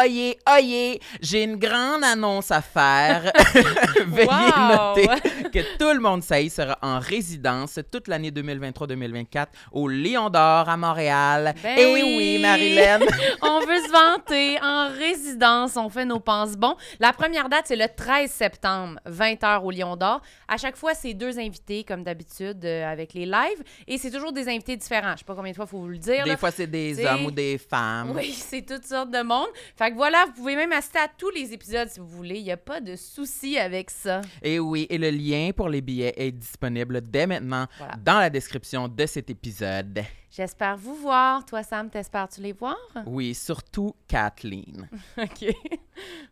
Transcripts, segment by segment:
oyez, oyez, j'ai une grande annonce à faire. Veuillez Wow! noter que tout le monde sait sera en résidence toute l'année 2023-2024 au Lion d'Or à Montréal. Ben Eh oui. oui, Marilyn. On veut se vanter en résidence. On fait nos pense-bons. La première date, c'est le 13 septembre, 20h au Lion d'Or. À chaque fois, c'est deux invités, comme d'habitude, euh, avec les lives. Et c'est toujours des invités différents. Je sais pas combien de fois il faut vous le dire. Des là. fois, c'est des hommes ou des femmes. Oui, c'est toutes sortes de monde. Fait que voilà, vous pouvez même assister à tous les épisodes si vous voulez. Il n'y a pas de souci avec ça. Et Eh oui, et le lien pour les billets est disponible dès maintenant Voilà. dans la description de cet épisode. J'espère vous voir. Toi, Sam, t'espères-tu les voir? Oui, surtout Kathleen. OK.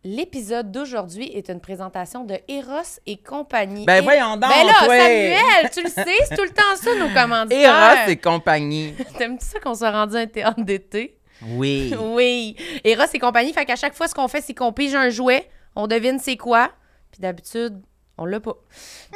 L'épisode d'aujourd'hui est une présentation de Eros et compagnie. Ben Et- voyons donc, Ben là! Samuel, tu le sais, c'est tout le temps ça, nos commanditaires. Eros et compagnie. T'aimes-tu ça qu'on soit rendu un théâtre d'été? Oui. Oui. Eros et compagnie, fait qu'à chaque fois, ce qu'on fait, c'est qu'on pige un jouet, on devine c'est quoi, puis d'habitude, on l'a pas.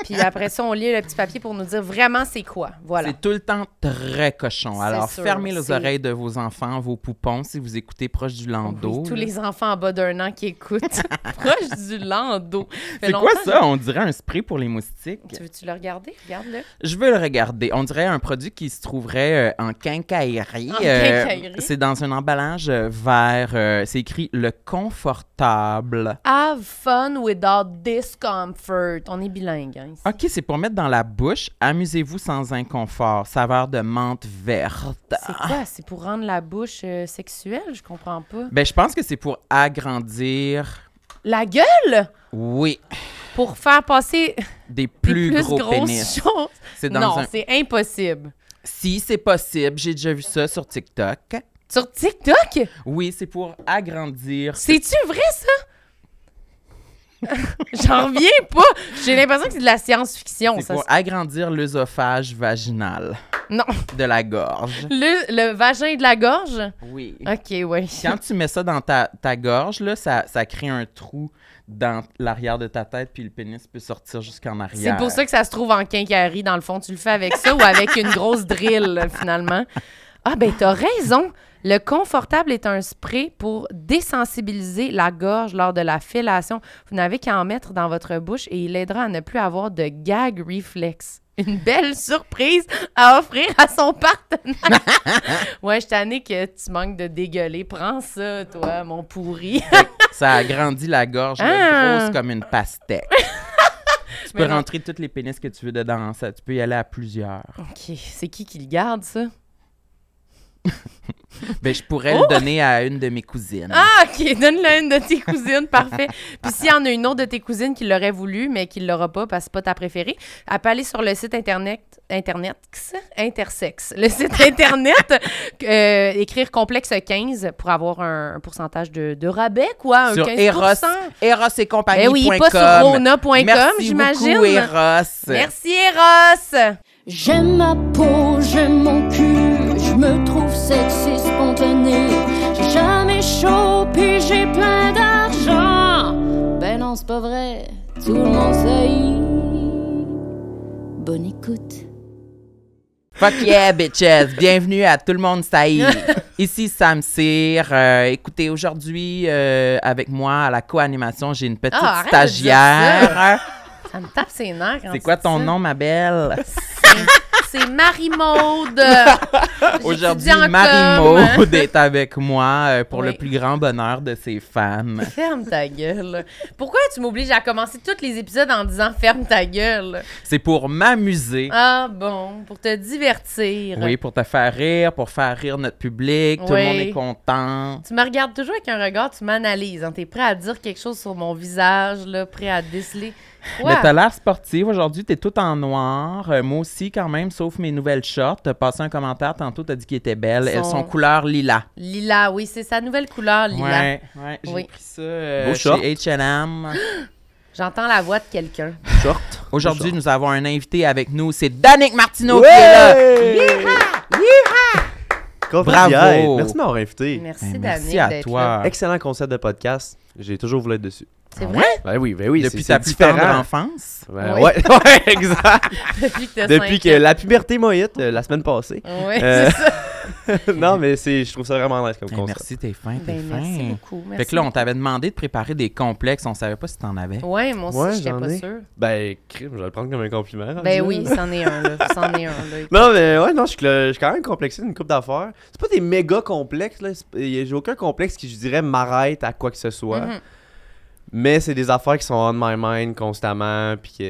Puis après ça, on lit le petit papier pour nous dire vraiment c'est quoi. Voilà. C'est tout le temps très cochon. Alors, sûr, fermez les oreilles de vos enfants, vos poupons, si vous écoutez proche du landau. Oui, tous les enfants en bas d'un an qui écoutent. Proche du landau. C'est quoi ça? On dirait un spray pour les moustiques. Tu veux-tu le regarder? Regarde-le. Je veux le regarder. On dirait un produit qui se trouverait euh, en quincaillerie. En Euh, quincaillerie. c'est dans un emballage euh, vert. euh, c'est écrit le confortable. Have fun without discomfort. On est bilingue. Hein, ici. OK, c'est pour mettre dans la bouche. Amusez-vous sans inconfort. Saveur de menthe verte. C'est quoi? C'est pour rendre la bouche euh, sexuelle? Je comprends pas. Ben, je pense que c'est pour agrandir, La gueule? oui, Pour faire passer des des plus, plus, gros grosses pénis. choses? C'est dans Non, un... c'est impossible. Si c'est possible, j'ai déjà vu ça sur TikTok. Sur TikTok? Oui, c'est pour agrandir. C'est-tu vrai, ça? J'en reviens pas. J'ai l'impression que c'est de la science-fiction. C'est pour agrandir l'œsophage vaginal Non. de la gorge. Le, le vagin de la gorge? Oui. OK, oui. Quand tu mets ça dans ta, ta gorge, là, ça, ça crée un trou dans l'arrière de ta tête, puis le pénis peut sortir jusqu'en C'est arrière. pour ça que ça se trouve en quincaillerie, dans le fond. Tu le fais avec ça ou avec une grosse drill, finalement. Ah, ben, t'as raison. Le confortable est un spray pour désensibiliser la gorge lors de la fellation. Vous n'avez qu'à en mettre dans votre bouche et il aidera à ne plus avoir de gag reflex. Une belle surprise à offrir à son partenaire. ouais, je t'année que tu manques de dégueuler. Prends ça, toi, mon pourri. Ça agrandit la gorge, là, Ah. grosse comme une pastèque. tu peux rentrer toutes les pénis que tu veux dedans. Ça, tu peux y aller à plusieurs. OK, c'est qui qui le garde, ça? Ben, je pourrais Oh! le donner à une de mes cousines. Ah, OK. Donne-le à une de tes cousines. Parfait. Puis s'il y en a une autre de tes cousines qui l'aurait voulu, mais qui ne l'aura pas parce que c'est pas ta préférée, elle peut aller sur le site Internet, Internet? Intersex. Le site Internet, euh, écrire complexe 15 pour avoir un, un pourcentage de, de rabais, quoi. Un Sur 15 Eros, Eros et compagnie. Ben oui, pas sur rona.com, Merci j'imagine. beaucoup, Eros. Merci, Eros. J'aime ma peau, j'aime mon cul, je me trouve sexy spontané. J'ai jamais chaud, puis j'ai plein d'argent. Ben non, c'est pas vrai, tout le monde sait. Bonne écoute. Fuck yeah, bitches! Bienvenue à Tout le monde saillit. Ici Sam Cyr. Euh, écoutez, aujourd'hui, euh, avec moi à la co-animation, j'ai une petite Ah, stagiaire. Ça me tape ses nerfs. C'est tu quoi ton ça. nom, ma belle? C'est Marie-Maude. Aujourd'hui. Marie-Maude est avec moi euh, pour le Oui. plus grand bonheur de ses fans. Ferme ta gueule. Pourquoi tu m'obliges à commencer tous les épisodes en disant ferme ta gueule? C'est pour m'amuser. Ah bon, pour te divertir. Oui, pour te faire rire, pour faire rire notre public. Tout le Oui. monde est content. Tu me regardes toujours avec un regard, tu m'analyses. Hein. T'es prêt à dire quelque chose sur mon visage, là, prêt à déceler. Mais t'as l'air sportive aujourd'hui, t'es tout en noir. Euh, moi aussi, quand même, sauf mes nouvelles shorts. T'as passé un commentaire tantôt, t'as dit qu'elles étaient belles. Elles Sont- couleur lilas. Lila, oui, c'est sa nouvelle couleur, Lila. Ouais, ouais, j'ai Oui. pris ça euh, chez H&M. J'entends la voix de quelqu'un. Short. Aujourd'hui, nous avons un invité avec nous, c'est Danick Martineau qui est là. Bravo. Merci de m'avoir invité. Merci, Ben, Danick, merci à toi. là. Excellent concept de podcast. J'ai toujours voulu être dessus. C'est Ah vrai? Ben oui, ben oui. Depuis ta plus tendre enfance? Ben Oui. ouais, ouais, exact. Depuis que Depuis la puberté m'a hit euh, la semaine passée. Oui, Euh, c'est ça. non, mais c'est, je trouve ça vraiment nice comme concept. merci, t'es fin, t'es Ben, fin. merci beaucoup. Merci Fait que là, on t'avait demandé de préparer des complexes, on savait pas si t'en avais. Ouais, moi aussi, Ouais, j'étais pas ai. sûre. Ben, crime, je vais le prendre comme un compliment. Ben oui, c'en est un, là. C'en est un, là. Non, mais ouais, non, je suis cla- je suis quand même complexé d'une coupe d'affaires. C'est pas des méga complexes, là. J'ai aucun complexe qui, je dirais, m'arrête à quoi que ce soit. Mhm. Mais c'est des affaires qui sont on my mind constamment, puis que.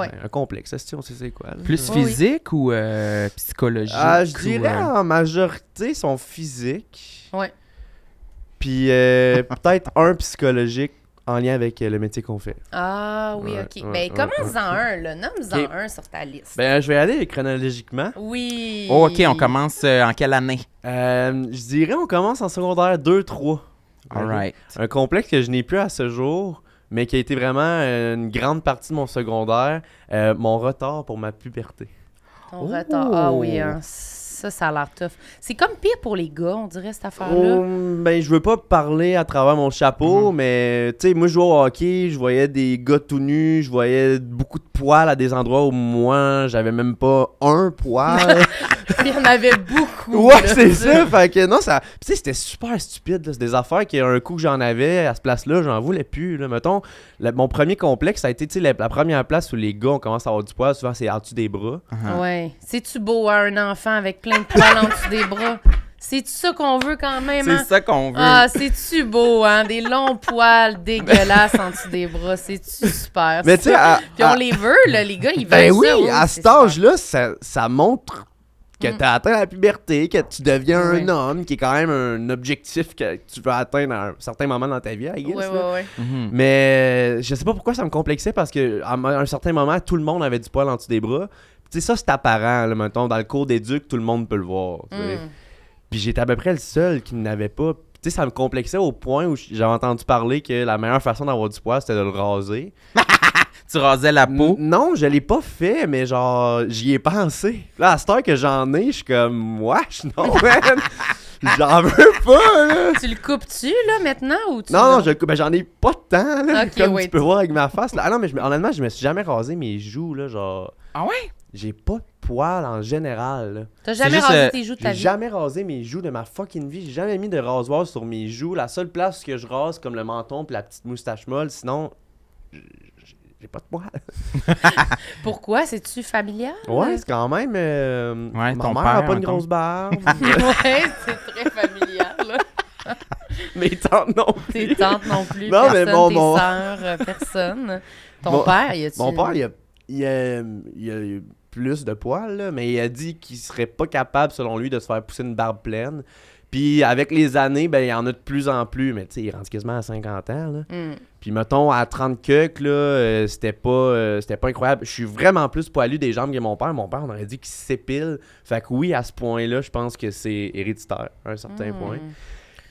Ouais. ben, un complexe, ça, on sait c'est quoi. là? Plus oui. physique ou euh, psychologique? Ah, je dirais euh, en majorité sont physiques. Ouais. Puis euh, peut-être un psychologique en lien avec euh, le métier qu'on fait. Ah oui, Ouais, ok. ouais, ben, ouais, commence-en un, là. Nomme-en un sur ta liste. Ben, je vais aller chronologiquement. oui. Oh, OK, on commence euh, en quelle année? Euh, je dirais on commence en secondaire 2-3. All right. Un complexe que je n'ai plus à ce jour, mais qui a été vraiment euh, une grande partie de mon secondaire, euh, mon retard pour ma puberté. Ton Oh. retard. Ah oui, hein. Ça, ça a l'air tough. C'est comme pire pour les gars, on dirait, cette affaire-là. Oh, ben, je veux pas parler à travers mon chapeau, Mhm. mais tu sais, moi, je jouais au hockey, je voyais des gars tout nus, je voyais beaucoup de poils à des endroits où moi, j'avais même pas un poil. Il y en avait beaucoup. ouais, c'est ça. Fait que non, ça. Tu sais, c'était super stupide. là. C'est des affaires qu'un coup que j'en avais à ce place-là, j'en voulais plus. Là. Mettons, le- mon premier complexe, ça a été tu sais, la, la première place où les gars, on commence à avoir du poil. Souvent, c'est en dessous des bras. Uh-huh. Ouais. C'est-tu beau, hein, un enfant avec plein de poils en dessous des bras? C'est-tu ça qu'on veut quand même, hein? C'est ça qu'on veut. Ah, c'est-tu beau, hein? Des longs poils dégueulasses en dessous des bras. C'est-tu super? Mais tu sais, à- Puis on à- les veut, là, les gars, ils veulent Ben oui, ça. à c'est cet âge-là, ça, ça montre que Mm. tu as atteint la puberté, que tu deviens un homme, qui est quand même un objectif que tu veux atteindre à un certain moment dans ta vie, I guess, là. ouais, ouais. Mhm. Mais je sais pas pourquoi ça me complexait parce que à un- un certain moment, tout le monde avait du poil en dessous des bras. Tu sais, ça, c'est apparent, là, mettons, dans le cours d'éduc, tout le monde peut le voir. Mm. Puis j'étais à peu près le seul qui n'avait pas. Tu sais, ça me complexait au point où j'avais entendu parler que la meilleure façon d'avoir du poil, c'était de le raser. Tu rasais la peau? N- Non, je l'ai pas fait, mais genre, j'y ai pensé. Là, à cette heure que j'en ai, je suis comme, wesh, non, man. J'en veux pas, là. Tu le coupes-tu, là, maintenant, ou tu... Non, non, je, ben, j'en ai pas de temps, là, comme tu peux voir avec ma face. Là. Ah non, mais je, honnêtement, je me suis jamais rasé mes joues, là, genre... Ah ouais? J'ai pas de poils en général, là. T'as jamais rasé euh, tes joues de ta J'ai vie? jamais rasé mes joues de ma fucking vie. J'ai jamais mis de rasoir sur mes joues. La seule place que je rase, comme le menton puis la petite moustache molle, sinon... J'ai pas de poils. Pourquoi? C'est-tu familial? Ouais, c'est quand même... euh, Ouais, ma ton mère père, a pas une grosse barbe. ouais, c'est très familial, là. mes tantes non plus. Tes tantes non plus, Non, mais personne, mon- tes mon- euh, personne. Ton Mon- père, y a-tu... Mon père, il a, il a, il a plus de poils, là, mais il a dit qu'il serait pas capable, selon lui, de se faire pousser une barbe pleine. Puis avec les années, ben, il y en a de plus en plus, mais tu sais, il rentre quasiment à 50 ans. Là. Hmm. Puis mettons, à 30 queues, là, euh, c'était pas, euh, c'était pas incroyable. Je suis vraiment plus poilu des jambes que mon père. Mon père, on aurait dit qu'il s'épile. Fait que oui, à ce point-là, je pense que c'est héréditaire, à un certain Hmm. point.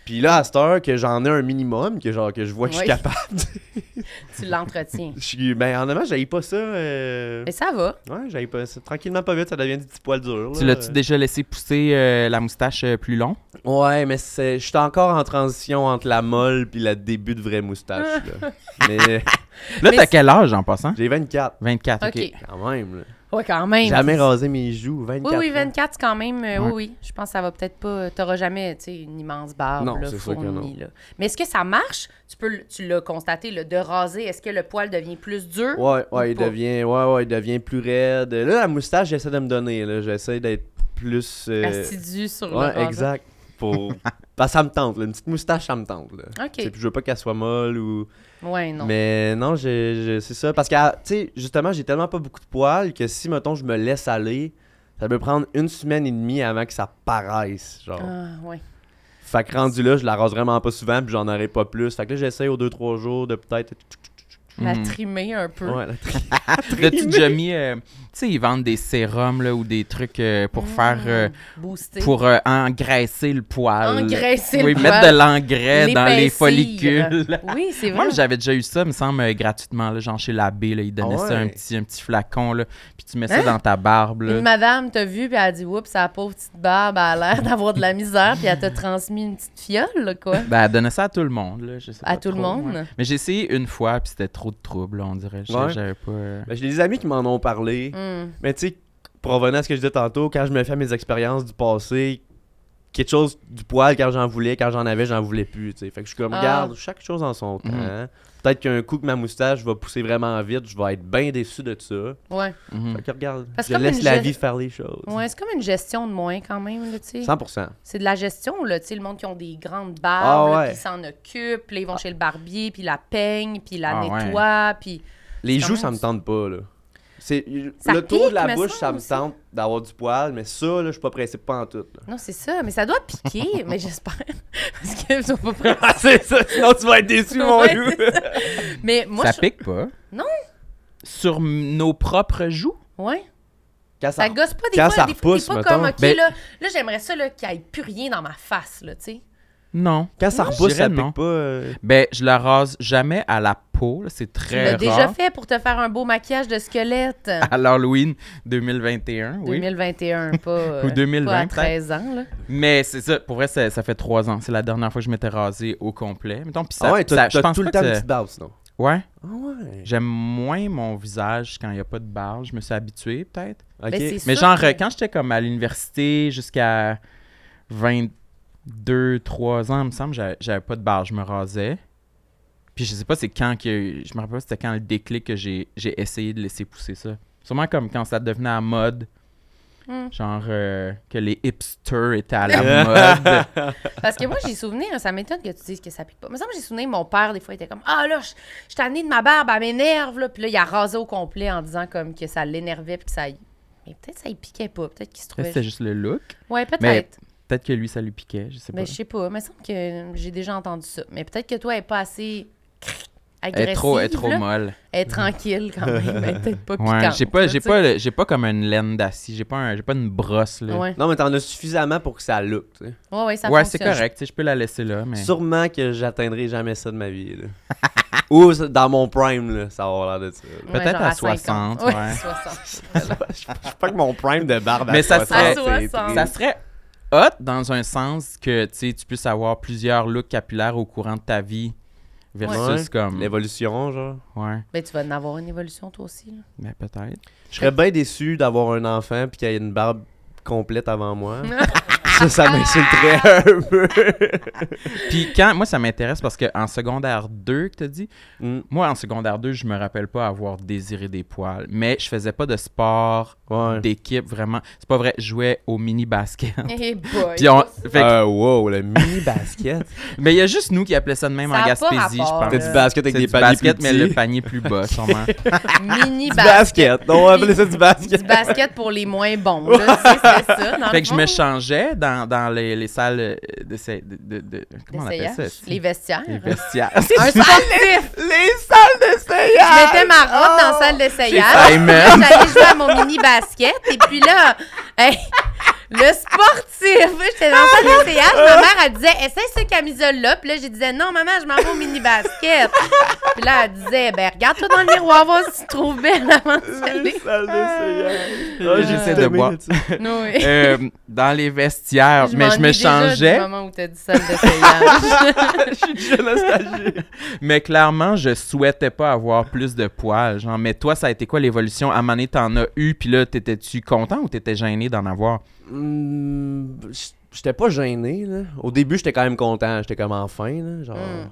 Puis là, à cette heure que j'en ai un minimum, que genre que je vois que je suis capable, Tu l'entretiens. je suis. Ben honnêtement, j'aille pas ça. euh, Mais ça va. Ouais, j'aille pas ça. Tranquillement, pas vite, ça devient des petits poils durs. Tu là. l'as-tu déjà laissé pousser euh, la moustache euh, plus long? Ouais, mais c'est... je suis encore en transition entre la molle puis le début de vraie moustache. là. mais Là, Mais t'as c'est- quel âge en passant? j'ai 24. 24, OK. OK. Quand même. Là. Ouais, quand même. Jamais rasé mes joues. 24. Oui, oui, ans. 24, c'est quand même. euh, Ouais. Oui, oui. Je pense que ça va peut-être pas. T'auras jamais, tu sais, une immense barbe Non, là, c'est sûr que fournie, là. Mais est-ce que ça marche? Tu peux, le- tu l'as constaté, là, de raser. Est-ce que le poil devient plus dur? Ouais, Ou ouais, il pas? devient, ouais, ouais, il devient plus raide. Là, la moustache, j'essaie de me donner. Là. J'essaie d'être plus. euh, Assidu sur le Ouais, exact. Pour... Parce que ça me tente. là. Une petite moustache, ça me tente. Là. OK. Puis Je veux pas qu'elle soit molle ou. Ouais, non. Mais non, je, je- c'est ça. Parce que, ah, tu sais, justement, j'ai tellement pas beaucoup de poils que si, mettons, je me laisse aller, ça peut prendre une semaine et demie avant que ça paraisse. Genre. Ah, ouais. Fait que rendu là, je la rase vraiment pas souvent, puis j'en aurai pas plus. Fait que là, j'essaie aux 2-3 jours de peut-être. La Mhm. trimer un peu. Ouais, la tri- L'as-tu déjà mis... euh, tu sais, ils vendent des sérums là, ou des trucs euh, pour faire... euh. Booster. pour euh, engraisser le poil. Engraisser le oui, poil. mettre de l'engrais dans les follicules. Oui, c'est vrai. Moi, j'avais déjà eu ça, me semble, gratuitement, là, genre chez l'abbé, là, il donnait Ah ça, un petit, un petit flacon, là, puis tu mets ça Hein? dans ta barbe. Là. Une madame t'a vu, puis elle a dit Oups, sa pauvre petite barbe, elle a l'air d'avoir de la misère, puis elle t'a transmis une petite fiole, là, quoi. Ben, elle donnait ça à tout le monde, là, je sais À pas tout le monde? ouais. Mais j'ai essayé une fois, puis c'était trop de trouble, là, on dirait. Je- Ouais. J'avais pas... euh, Ben, j'ai des amis qui m'en ont parlé. Hmm. Mais tu sais, pour revenir à ce que je disais tantôt, quand je me fais mes expériences du passé, quelque chose du poil quand j'en voulais, quand j'en avais, j'en voulais plus. tu sais. Fait que je suis comme, Ah. regarde, chaque chose en son temps. Mhm. Peut-être qu'un coup que ma moustache va pousser vraiment vite, je vais être bien déçu de ça. Ouais. Mhm. Fait que regarde, Parce je laisse la ge- vie faire les choses. Ouais, c'est comme une gestion de moins quand même, là, tu sais. 100%. C'est de la gestion, là, tu sais, le monde qui ont des grandes Ah barbes, ouais. puis ils s'en occupent, puis ils vont chez le barbier, puis la peignent, puis la Ah ouais. nettoient, puis... Les joues, ça me tente pas, là. C'est, Ça le tour de la bouche, ça me tente d'avoir du poil, mais ça, là, je suis pas pressé pas en tout. là. Non, c'est ça, mais ça doit piquer, mais j'espère. Parce que sont pas prêts. Ah, c'est ça, sinon tu vas être déçu, mon Ouais, loup. ça. Mais moi, ça je... pique pas. Non. Sur nos propres joues? Ouais. Quand Ça gosse pas des quand fois. ça des repousse, t'es pas mettons. comme, OK, Ben- là, là j'aimerais ça, là, qu'il n'y ait plus rien dans ma face, là, tu sais. Non. Quand ça repousse, je ça pique non. pas. euh, Ben, je la rase jamais à la peau. C'est Tu très l'as rare. déjà fait pour te faire un beau maquillage de squelette. À l'Halloween 2021, oui. 2021, pas, euh, Ou 2020 pas à peut-être. 13 ans, là. Mais c'est ça, pour vrai, ça, ça fait trois ans. C'est la dernière fois que je m'étais rasé au complet. Mettons, puis ça, Ah ouais, ça- t'as, je t'as pense tout le temps que une petite barbe, sinon. Ouais. Ah ouais. J'aime moins mon visage quand il n'y a pas de barbe. Je me suis habitué, peut-être. Ok. Ben, Mais genre, que- quand j'étais comme à l'université jusqu'à 22, 3 ans, il me semble, j'avais j'avais pas de barbe. Je me rasais. Puis je sais pas, c'est quand que. Je me rappelle pas, c'était quand le déclic que j'ai j'ai essayé de laisser pousser ça. Sûrement comme quand ça devenait à mode. Hmm. Genre euh, que les hipsters étaient à la mode. Parce que moi, j'ai souvenir, ça m'étonne que tu dises que ça pique pas. Mais ça, j'ai souvenir, mon père, des fois, il était comme Ah là, je suis tanné de ma barbe, elle m'énerve. Là. Puis là, il a rasé au complet en disant comme que ça l'énervait. Puis que ça. Mais peut-être ça y piquait pas. Peut-être qu'il se Peut-être trouvait. c'était juste le look. Ouais, peut-être. Mais Peut-être que lui, ça lui piquait. Je sais pas. Ben, je sais pas. Mais il me semble que j'ai déjà entendu ça. Mais peut-être que toi, elle est pas assez Elle est trop, elle est trop là. molle. Elle est tranquille quand même. Elle est peut-être pas Ouais, piquante. j'ai pas, là, j'ai pas, le- j'ai pas comme une laine d'acier. J'ai pas, un- j'ai pas une brosse là. Ouais, Non, mais t'en as suffisamment pour que ça look, tu sais. ouais, ouais, ça ouais, c'est fonctionne. correct. tu sais, Je peux la laisser là, mais. Sûrement que j'atteindrai jamais ça de ma vie, là. Ou ça- dans mon prime, là, ça va avoir l'air de ça. là. Ouais, Peut-être genre à 50. 60, Ouais, ouais. 60. Je suis pas que mon prime de barbe à Mais ça 60, serait- c'est À 60. Ça serait hot dans un sens que tu sais, tu puisses avoir plusieurs looks capillaires au courant de ta vie versus Ouais. comme. L'évolution, genre. Ouais, Ben, tu vas en avoir une évolution, toi aussi. Là. mais peut-être. Je serais bien déçu d'avoir un enfant puis qu'il y ait une barbe complète avant moi. ça, ça m'insulterait un peu. Puis quand, moi, ça m'intéresse parce qu'en secondaire 2, que t'as dit, Mm, moi, en secondaire 2, je me rappelle pas avoir désiré des poils, mais je faisais pas de sport ouais. d'équipe vraiment. C'est pas vrai, je jouais au mini-basket. Eh boy. Puis on- fait que- Euh, wow, le mini basket. Mais il y a juste nous qui appelaient ça de même Ça en Gaspésie, je pense. Là. du basket avec C'est des du paniers basket, plus mais le panier plus bas, sûrement. Mini Du basket. basket. On va appeler ça du basket. Du basket pour les moins bons. Là, tu sais, c'était ça. Dans fait que je me changeais dans, dans les, les salles euh, de, de, de, de- comment on appelle ça? D'essayage. Les vestiaires. Les vestiaires. Un sportif. Les salles d'essayage! Je mettais ma robe dans la salle d'essayage. Simon. Là, J'allais jouer à mon mini basket. Et puis là, hey, le sportif. J'étais dans la salle d'essayage. Ma mère, elle disait, essaye ce camisole-là. Puis là, je disais, non, maman, je m'en vais au mini basket. Puis là, elle disait, ben, regarde-toi dans le miroir, voir si tu te trouves belle avant salles d'essayage. Ah, j'essaie de boire. Oui. Euh, dans les vestiaires. mais je me déjà changeais. Du moment où t'as dit salle d'essayage. Je suis déjà nostalgique. Mais clairement, je souhaitais pas avoir plus de poils. Genre, mais toi, ça a été quoi l'évolution? À un moment donné, t'en as eu, puis là, t'étais-tu content ou t'étais gêné d'en avoir? Hmm, J'étais pas gêné, là. Au début, j'étais quand même content. J'étais comme enfin, là. Genre, Mm.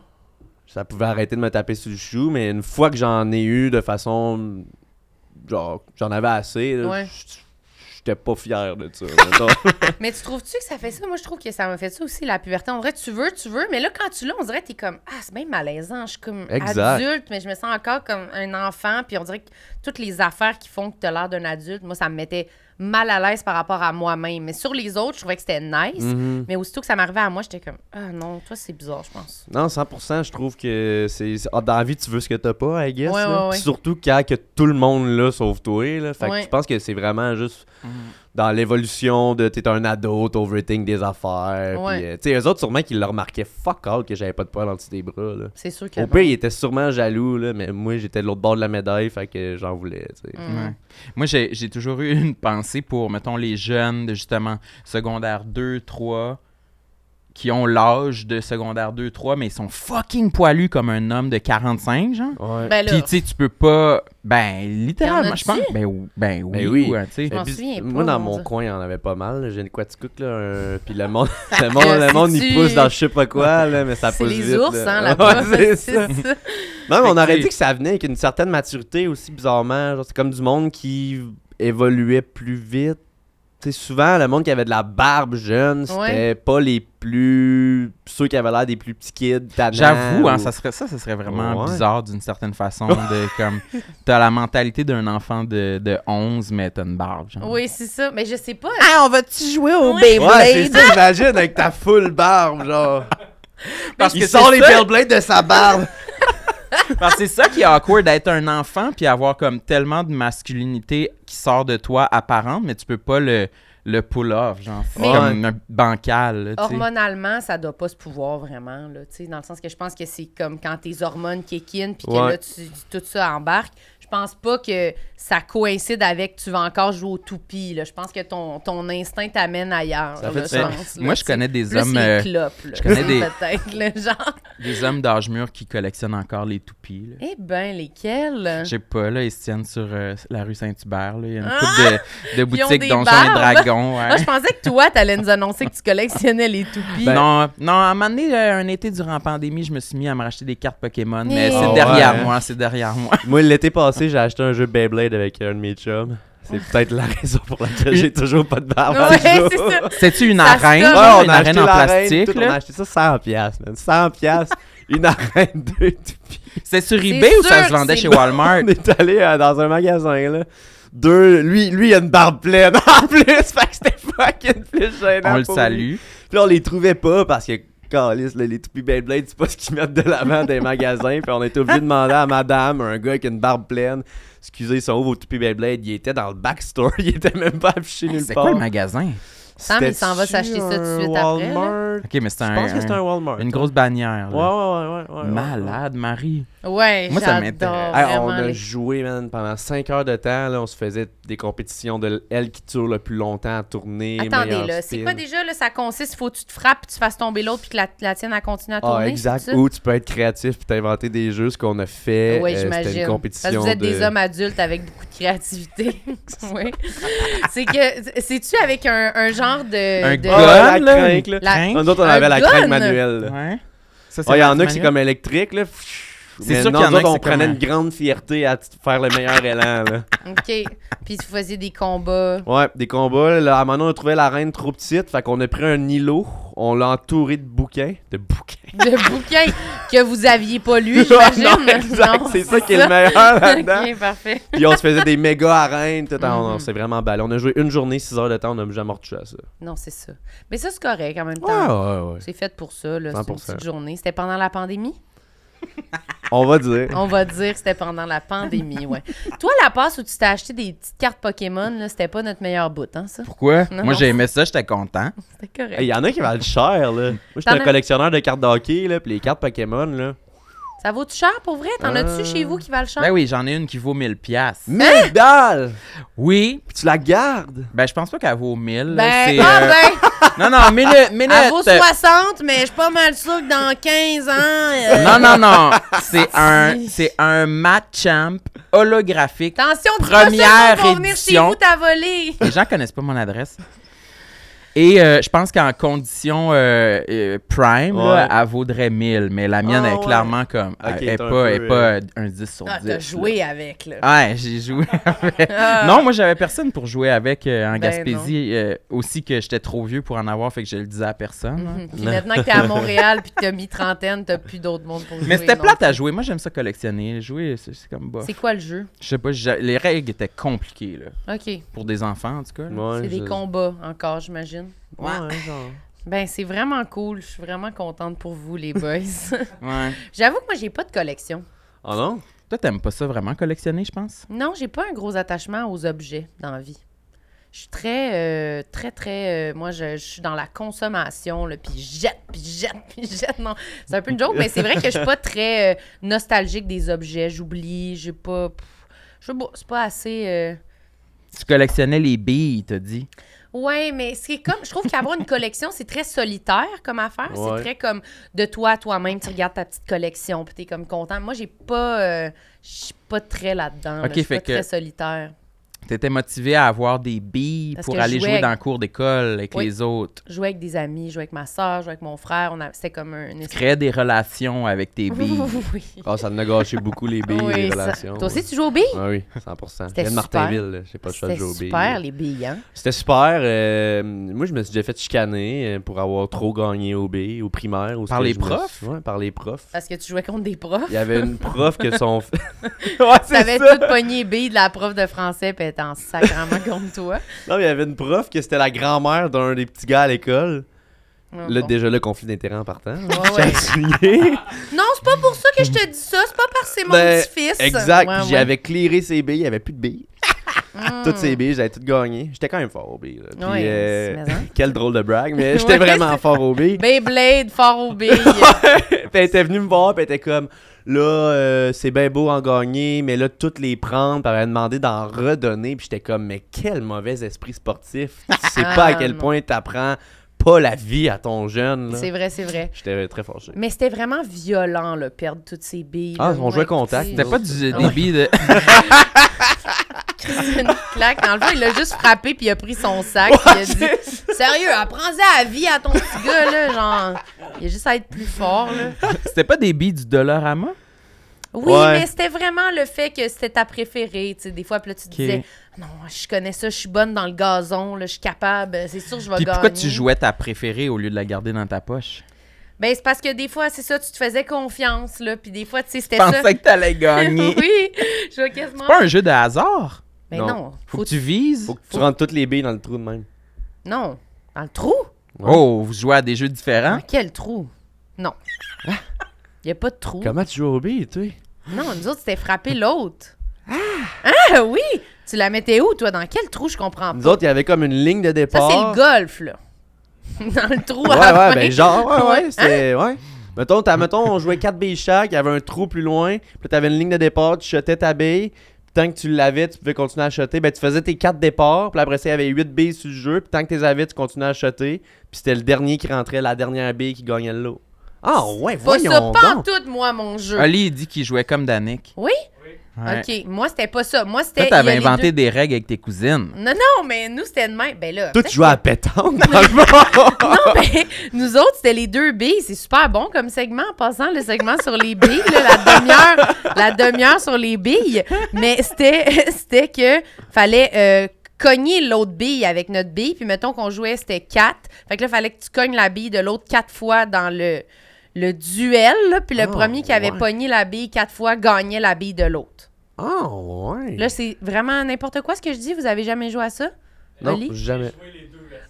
ça pouvait arrêter de me taper sur le chou, mais une fois que j'en ai eu de façon. Genre, j'en avais assez, là. Ouais. j- J'étais pas fier de ça. Mais tu trouves-tu que ça fait ça? Moi, je trouve que ça m'a fait ça aussi, la puberté. On dirait, tu veux, tu veux, mais là, quand tu l'as, on dirait que t'es comme, ah, c'est bien malaisant. Je suis comme Exact. adulte, mais je me sens encore comme un enfant. Puis on dirait que toutes les affaires qui font que t'as l'air d'un adulte, moi, ça me mettait mal à l'aise par rapport à moi-même. Mais sur les autres, je trouvais que c'était nice. Mhm. Mais aussitôt que ça m'arrivait à moi, j'étais comme, ah non, toi, c'est bizarre, je pense. Non, 100%, je trouve que c'est ah, dans la vie, tu veux ce que t'as pas, I guess. Ouais, là. ouais, ouais. Surtout quand que tout le monde l'a, sauf toi. Là. Fait que Ouais. je pense que c'est vraiment juste dans l'évolution de t'es un ado, t'overthink des affaires. Ouais. puis, euh, tu sais, eux autres, sûrement qu'ils le remarquaient fuck all que j'avais pas de poil en dessous des bras. Là. C'est sûr. Au pire, ils étaient sûrement jaloux, là, mais moi, j'étais de l'autre bord de la médaille, fait que j'en voulais. Mm. Ouais. Moi, j'ai j'ai toujours eu une pensée pour, mettons, les jeunes de justement secondaire 2, 3, qui ont l'âge de secondaire 2, 3, mais ils sont fucking poilus comme un homme de 45, genre. Ouais. Ben Puis, tu sais, tu peux pas. Ben, littéralement, je pense. Ben, ben oui. Ben oui. ouais, tu sais. Je m'en Puis, souviens Moi, dans mon coin, il y en avait pas mal. J'ai une Quaticook, là. un- Puis le monde, le monde, le monde il pousse dans je sais pas quoi, là, mais ça pousse les vite. ours, là. hein, là-bas. Ouais, c'est c'est ça. ça. Non, mais on aurait dit que ça venait avec une certaine maturité aussi, bizarrement. Genre, c'est comme du monde qui évoluait plus vite. Tu sais, souvent, le monde qui avait de la barbe jeune, c'était Ouais. pas les plus. ceux qui avaient l'air des plus petits kids, J'avoue, hein, ça serait ça, ça serait vraiment Ouais. bizarre d'une certaine façon de comme t'as la mentalité d'un enfant de, de 11 mais t'as une barbe genre. Oui, c'est ça. Mais je sais pas. Ah, on va-tu jouer au Oui. Ouais, c'est ça, imagine, avec ta full barbe, genre. Parce Il que sort c'est les Beyblades de sa barbe. Parce que c'est ça qui est awkward d'être un enfant puis avoir comme tellement de masculinité qui sort de toi apparente, mais tu peux pas le, le pull off, genre. Mais- comme un bancal, là. Hormonalement, ça doit pas se pouvoir vraiment, là, tu sais, dans le sens que je pense que c'est comme quand tes hormones kick in puis que Ouais. là, tu, tout ça embarque. Je pense pas que ça coïncide avec tu vas encore jouer au toupie, là. Je pense que ton, ton instinct t'amène ailleurs, Ça fait sens. là, Moi, je connais des hommes, euh, clopes, là, je connais des- peut-être, là, genre. Des hommes d'âge mûr qui collectionnent encore les toupies, là. Eh ben, lesquels? Je sais pas, là, ils se tiennent sur euh, la rue Saint-Hubert, là. Il y a une Ah! couple de, de boutiques Donjons et. Dragons, ouais. Ah, je pensais que toi, t'allais nous annoncer que tu collectionnais les toupies. Ben, non, non, à un moment donné, euh, un été durant la pandémie, je me suis mis à me racheter des cartes Pokémon, mais Eh. c'est derrière ouais. moi, c'est derrière moi. Moi, l'été passé, j'ai acheté un jeu Beyblade avec un de mes chums. C'est peut-être la raison pour laquelle j'ai toujours pas de barbe. Ouais, c'est ça. C'est-tu une Ça arène? Ouais, on une a arène acheté en plastique, tout, on a acheté ça 100 piastres, man. 100 piastres, une arène de toupies. C'est sur eBay ou ça se vendait chez Walmart? On est allé euh, dans un magasin, là. Deux, lui, lui, il a une barbe pleine en plus, fait que c'était fucking plus gênant. On le salue. Puis là, on les trouvait pas parce que, calice, les toupies Beyblade, c'est pas ce qu'ils mettent de l'avant des magasins. Puis on était obligé de demander à madame, un gars avec une barbe pleine, excusez, ils sont où vos toupies Beyblade? Il était dans le backstore, il était même pas affiché nulle C'est part. quoi le magasin? Sam, il s'en va s'acheter ça tout de suite après, là? Walmart? Ok, mais c'est Je un, pense que c'était un Walmart. une grosse bannière. Ouais, là. ouais, ouais, ouais, ouais, ouais. Malade, Marie. Ouais, Moi, ça m'intéresse. Hey, on a les- joué, man, pendant 5 heures de temps. Là, on se faisait des compétitions de elle qui dure le plus longtemps à tourner. Attendez, là, c'est quoi déjà, là, ça consiste, faut que tu te frappes, puis tu fasses tomber l'autre, puis que la, la tienne, elle continue à tourner, Ah, exact. c'est? Ou tu peux être créatif puis t'inventer des jeux, ce qu'on a fait. Oui, euh, j'imagine. C'était une compétition Parce que vous êtes de... des hommes adultes avec beaucoup de créativité. oui. C'est que, c'est-tu avec un, un genre de... Un de- Ah, la crinque, là. La- Crinque? Nous autres, on Un avait la gun? crinque manuelle. là. Ouais. Ça, Ah, Il y en a qui c'est comme électrique, là. C'est sûr nous qu'il y en a que on prenait une grande fierté à faire le meilleur élan, là. OK. Puis vous faisiez des combats. Ouais, des combats. Là, à un moment donné, on a trouvé la reine trop petite, fait qu'on a pris un îlot, on l'a entouré de bouquins. De bouquins. De bouquins que vous aviez pas lu, j'imagine. non, exact, c'est ça qui est le meilleur là-dedans. OK, parfait. Puis on se faisait des méga arènes, tout, on, on Mhm. s'est vraiment ballé. On a joué une journée, 6 heures de temps, on n'a jamais retouché à ça. Non, c'est ça. Mais ça, c'est correct en même Ouais, temps. ouais, ouais. C'est fait pour ça, là. C'est une 100%. petite journée. C'était pendant la pandémie? On va dire. On va dire que c'était pendant la pandémie, ouais. Toi, la passe où tu t'es acheté des petites cartes Pokémon, là, c'était pas notre meilleur bout, hein, ça? Pourquoi? Non. Moi, j'ai aimé ça, j'étais content. C'était correct. Il y en a qui valent cher, là. Moi, j'étais un collectionneur de cartes de hockey, là, puis les cartes Pokémon, là. Ça vaut-tu cher pour vrai? T'en Euh. as-tu chez vous qui valent cher? Ben oui, j'en ai une qui vaut 1000 pièces. 1000 balles! Oui, Puis tu la gardes! ben je pense pas qu'elle vaut 1000. là. Ben, C'est, ah euh, ben, Non, non, minute, minute. elle vaut 60, mais je suis pas mal sûre que dans 15 ans... euh, Non, non, non. C'est un, c'est un Matchamp holographique. Attention, Première pas ça, on va venir chez édition. vous, t'as volé! Les gens connaissent pas mon adresse. Et euh, je pense qu'en condition euh, euh, prime, là, elle vaudrait 1000, mais la mienne Ah, est ouais. clairement comme. Elle est t'es un pas, elle pas un 10 sur 10. Ah, t'as là. joué avec, là. Ouais, j'ai joué avec. Ah. Non, moi, j'avais personne pour jouer avec euh, en Ben Gaspésie. euh, aussi que j'étais trop vieux pour en avoir, fait que je le disais à personne. Mhm. Puis maintenant que t'es à Montréal puis que t'as mis trentaine, t'as plus d'autres monde pour jouer. Mais c'était plate à jouer. Moi, j'aime ça collectionner. Jouer, c'est comme bas. C'est quoi le jeu? Je sais pas, j'ai- les règles étaient compliquées, là. OK. Pour des enfants, en tout cas. Ouais, c'est des combats encore, j'imagine. Ouais, genre. Ben, c'est vraiment cool. Je suis vraiment contente pour vous, les boys. Ouais. J'avoue que moi, j'ai pas de collection. Oh non? Toi, t'aimes pas ça vraiment collectionner, je pense? Non, j'ai pas un gros attachement aux objets dans la vie. Je suis très, euh, très, très. euh, moi, je, je suis dans la consommation, là, puis je jette, puis je jette, puis je jette. Non, c'est un peu une joke, mais c'est vrai que je suis pas très euh, nostalgique des objets. J'oublie, j'ai pas. pff, Je sais pas, c'est pas assez. euh, Tu collectionnais les billes, t'as dit. Ouais, mais c'est comme. Je trouve qu'avoir une collection, c'est très solitaire comme affaire. Ouais. C'est très comme de toi à toi-même. Tu regardes ta petite collection, puis t'es comme content. Moi, j'ai pas. euh, Je suis pas très là-dedans. là. Ok, Je suis fait pas que- très solitaire. T'étais motivé à avoir des billes Parce pour je aller jouer avec- dans le cours d'école avec Oui. les autres. Jouer avec des amis, jouer avec ma soeur, jouer avec mon frère. On a... C'était comme un. espèce- Créer des relations avec tes billes. oui. Ah, ça en a gâché beaucoup les billes, Oui, les ça- relations. Toi aussi, tu joues aux billes? Ah oui, 100%. C'était C'était de super. Martinville, là. j'ai pas le choix de C'était jouer aux billes. super, les billes, hein? C'était super. euh, moi, je me suis déjà fait chicaner euh, pour avoir trop gagné au B, au primaire. où Par les je me profs? Ouais, par les profs. Parce que tu jouais contre des profs. Il y avait une prof que son... ouais, T'avais c'est ça! tout pogné billes de la prof de français, en sacrement contre toi. Non, mais il y avait une prof que c'était la grand-mère d'un des petits gars à l'école. Ouais, Là, bon. déjà, le conflit d'intérêt en partant. Ouais, ouais. Non, c'est pas pour ça que je te dis ça. C'est pas parce que c'est mon Ben, petit-fils. Exact. Ouais, Puis ouais. j'avais clairé ses billes. Il n'y avait plus de billes. Mm. Toutes ses billes, j'avais toutes gagné. J'étais quand même fort aux billes. là. Puis, Ouais, euh, quel drôle de brag. Mais j'étais Ouais, vraiment fort aux billes. Beyblade, fort aux billes. puis elle était venue me voir, puis elle était comme là, euh, c'est bien beau en gagner, mais là, toutes les prendre, puis elle m'a demandé d'en redonner, puis j'étais comme, mais quel mauvais esprit sportif. Tu sais pas à quel point t'apprends pas la vie à ton jeune. c'est vrai, c'est vrai. J'étais très fâché. Mais c'était vraiment violent, là, perdre toutes ces billes. Ah, là. on jouait contact. C'était pas du, des billes de. une claque. Dans le fond, il a juste frappé, puis il a pris son sac, puis il a dit Sérieux, apprends-en à la vie à ton petit gars, là. Genre, il a juste à être plus fort, là. C'était pas des billes du Dollarama? Oui, Ouais. mais c'était vraiment le fait que c'était ta préférée. Tu sais, des fois, puis là, tu te disais Non, je connais ça, je suis bonne dans le gazon, là, je suis capable, c'est sûr que je vais Puis gagner. pourquoi tu jouais ta préférée au lieu de la garder dans ta poche? Ben, c'est parce que des fois, c'est ça, tu te faisais confiance, là, puis des fois, tu sais, Je c'était ça. pensais que t'allais gagner. oui, je vois quasiment. C'est pas un jeu de hasard? Ben Non. non, Faut que tu vises? Faut que tu rentres toutes les billes dans le trou de même. Non, dans le trou? Oh, vous jouez à des jeux différents? Dans quel trou? Non. Il n'y a pas de trou. Comment tu joues aux billes, toi? Non, nous autres, c'était frapper l'autre. Ah! oui! Tu la mettais où, toi? Dans quel trou? Je comprends Nous pas. autres, il y avait comme une ligne de Ça, départ. c'est le golf, là. Dans le trou à Ouais, la ouais, fin. ben genre, ouais, Ouais. ouais, c'était, ouais. Mettons, t'as- mettons, on jouait 4 billes chaque, il y avait un trou plus loin, puis t'avais une ligne de départ, tu shotais ta bille, puis tant que tu l'avais, tu pouvais continuer à shotter, ben tu faisais tes 4 départs, puis après ça, il y avait 8 billes sur le jeu, puis tant que tu les avais, tu continuais à shotter, puis c'était le dernier qui rentrait, la dernière bille qui gagnait le lot. Ah ouais, Pas voyons ça, pas en donc. tout, moi, mon jeu. Ali, il dit qu'il jouait comme Danick. Oui? Ouais. OK. Moi, c'était pas ça. Moi, c'était. Toi, il t'avais inventé deux- des règles avec tes cousines. Non, non, mais nous, c'était de même. Ben là. Toi, tu jouais à pétanque dans le fond. Non, mais nous autres, c'était les deux billes. C'est super bon comme segment en passant, le segment sur les billes, là, la demi-heure, la demi-heure sur les billes. Mais c'était, c'était que fallait. euh, cogner l'autre bille avec notre bille, puis mettons qu'on jouait, c'était quatre. Fait que là, fallait que tu cognes la bille de l'autre quatre fois dans le, le duel, là, puis le Ah, premier qui avait ouais. pogné la bille quatre fois gagnait la bille de l'autre. Ah ouais. Là, c'est vraiment n'importe quoi ce que je dis. Vous avez jamais joué à ça? non, Oli? jamais.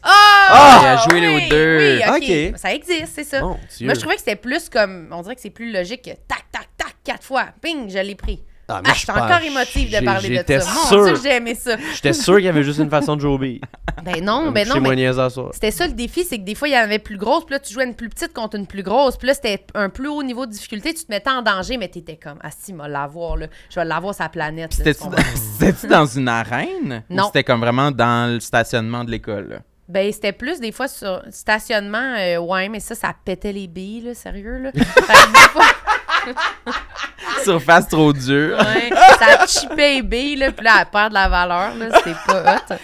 Ah! Il a joué les oui, deux. Oui, OK. Ok. Ça existe, c'est ça. Moi, je trouvais que c'était plus comme. On dirait que c'est plus logique que tac, tac, tac, quatre fois. Ping, je l'ai pris. Ah, Ah, je suis encore émotive de parler de ça. Mon sûr. Dieu, j'ai aimé ça. J'étais sûr qu'il y avait juste une façon de jouer billes. Ben non, ben non, mais niaiseux à ça. c'était ça le défi, c'est que des fois, il y en avait plus grosses, puis là, tu jouais une plus petite contre une plus grosse, puis là, c'était un plus haut niveau de difficulté, tu te mettais en danger, mais t'étais comme, ah si, m'a l'avoir, là. Je vais l'avoir sa planète. C'était-tu dans une arène? Non. Ou c'était comme vraiment dans le stationnement de l'école? Ben, c'était plus des fois sur stationnement, euh, ouais, mais ça, ça pétait les billes, là, sérieux, là. Fait que des fois, Surface trop dure. ouais, ça billes, là, puis là, elle perd de la valeur, là, c'était pas hot.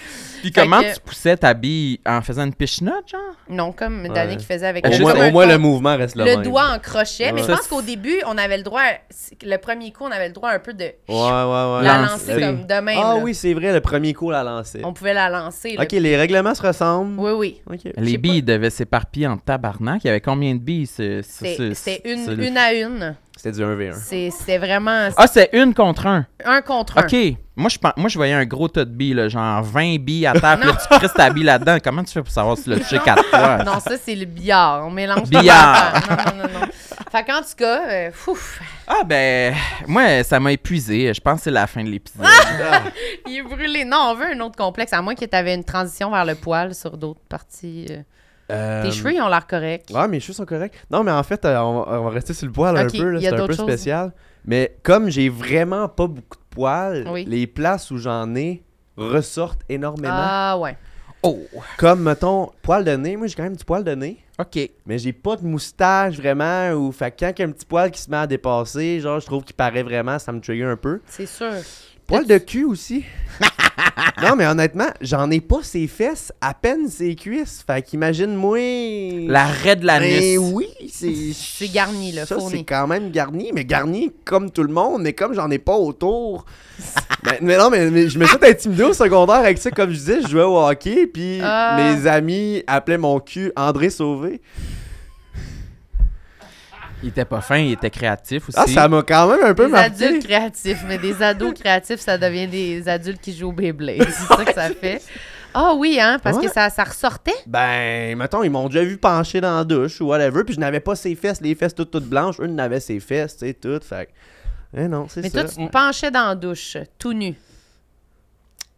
Puis Fait comment que- tu poussais ta bille? En faisant une piche-note, genre? Non, comme Ouais. Danick faisait avec Au Juste moins, au moins, le mouvement reste le, le même. doigt en crochet, mais Ouais. je pense Ça, qu'au début, on avait le droit, le premier coup, on avait le droit un peu de Ouais, ouais, ouais. la Lancer. lancer comme de même. Ah là. oui, c'est vrai, le premier coup, la lancer. On pouvait la lancer. là. Ok, les règlements se ressemblent. Oui, oui. Ok. sais Les billes devaient s'éparpiller en tabarnak. Il y avait combien de billes? ce- ce- C'était ce- c'était une, ce- le- une à une. C'était du 1v1. C'est- C'était vraiment Ah, c'est une contre un. un contre un. OK. Moi je, moi, je voyais un gros tas de billes, là, genre 20 billes à terre. puis tu crisses ta bille là-dedans. Comment tu fais pour savoir si tu l'as touché quatre fois? Non, ça, c'est le billard. On mélange Billard. pas. Non, non, non, non. Fait qu'en tout cas, euh, fouf, Ah, ben, moi, ça m'a épuisé. Je pense que c'est la fin de l'épisode. il est brûlé. Non, on veut un autre complexe, à moins que tu avais une transition vers le poil sur d'autres parties. euh. Euh, Tes cheveux, ils ont l'air corrects. Ouais, mes cheveux sont corrects. Non, mais en fait, euh, on, va, on va rester sur le poil un peu. C'est un peu choses. spécial. Mais comme j'ai vraiment pas beaucoup de poils, Oui. les places où j'en ai ressortent énormément. Ah, ouais. Oh, Comme, mettons, poil de nez. Moi, j'ai quand même du poil de nez. OK. Mais j'ai pas de moustache vraiment. Ou fait que quand il y a un petit poil qui se met à dépasser, genre, je trouve qu'il paraît vraiment, ça me trigger un peu. C'est sûr. Poil de cul aussi. non, mais honnêtement, j'en ai pas ses fesses, à peine ses cuisses. Fait qu'imagine-moi. L'arrêt de l'anus. Mais oui, c'est. C'est garni, là, Ça, c'est quand même garni, mais garni comme tout le monde, mais comme j'en ai pas autour. Ben, mais non, mais, mais je me suis intimidé au secondaire avec ça, comme je disais, je jouais au hockey, puis Ah. mes amis appelaient mon cul André Sauvé. Il était pas fin, il était créatif aussi. Ah, ça m'a quand même un peu Des marqué. adultes créatifs, mais des ados créatifs, ça devient des adultes qui jouent au Beyblade. C'est ça que ça fait. Ah oui, hein, parce Ouais. que ça, ça ressortait? Ben, mettons, ils m'ont déjà vu pencher dans la douche ou whatever, puis je n'avais pas ses fesses, les fesses toutes, toutes blanches, eux, ils n'avaient ses fesses, tu sais, toutes, fait que- Eh non, c'est Mais ça. toi, tu te penchais dans la douche, tout nu.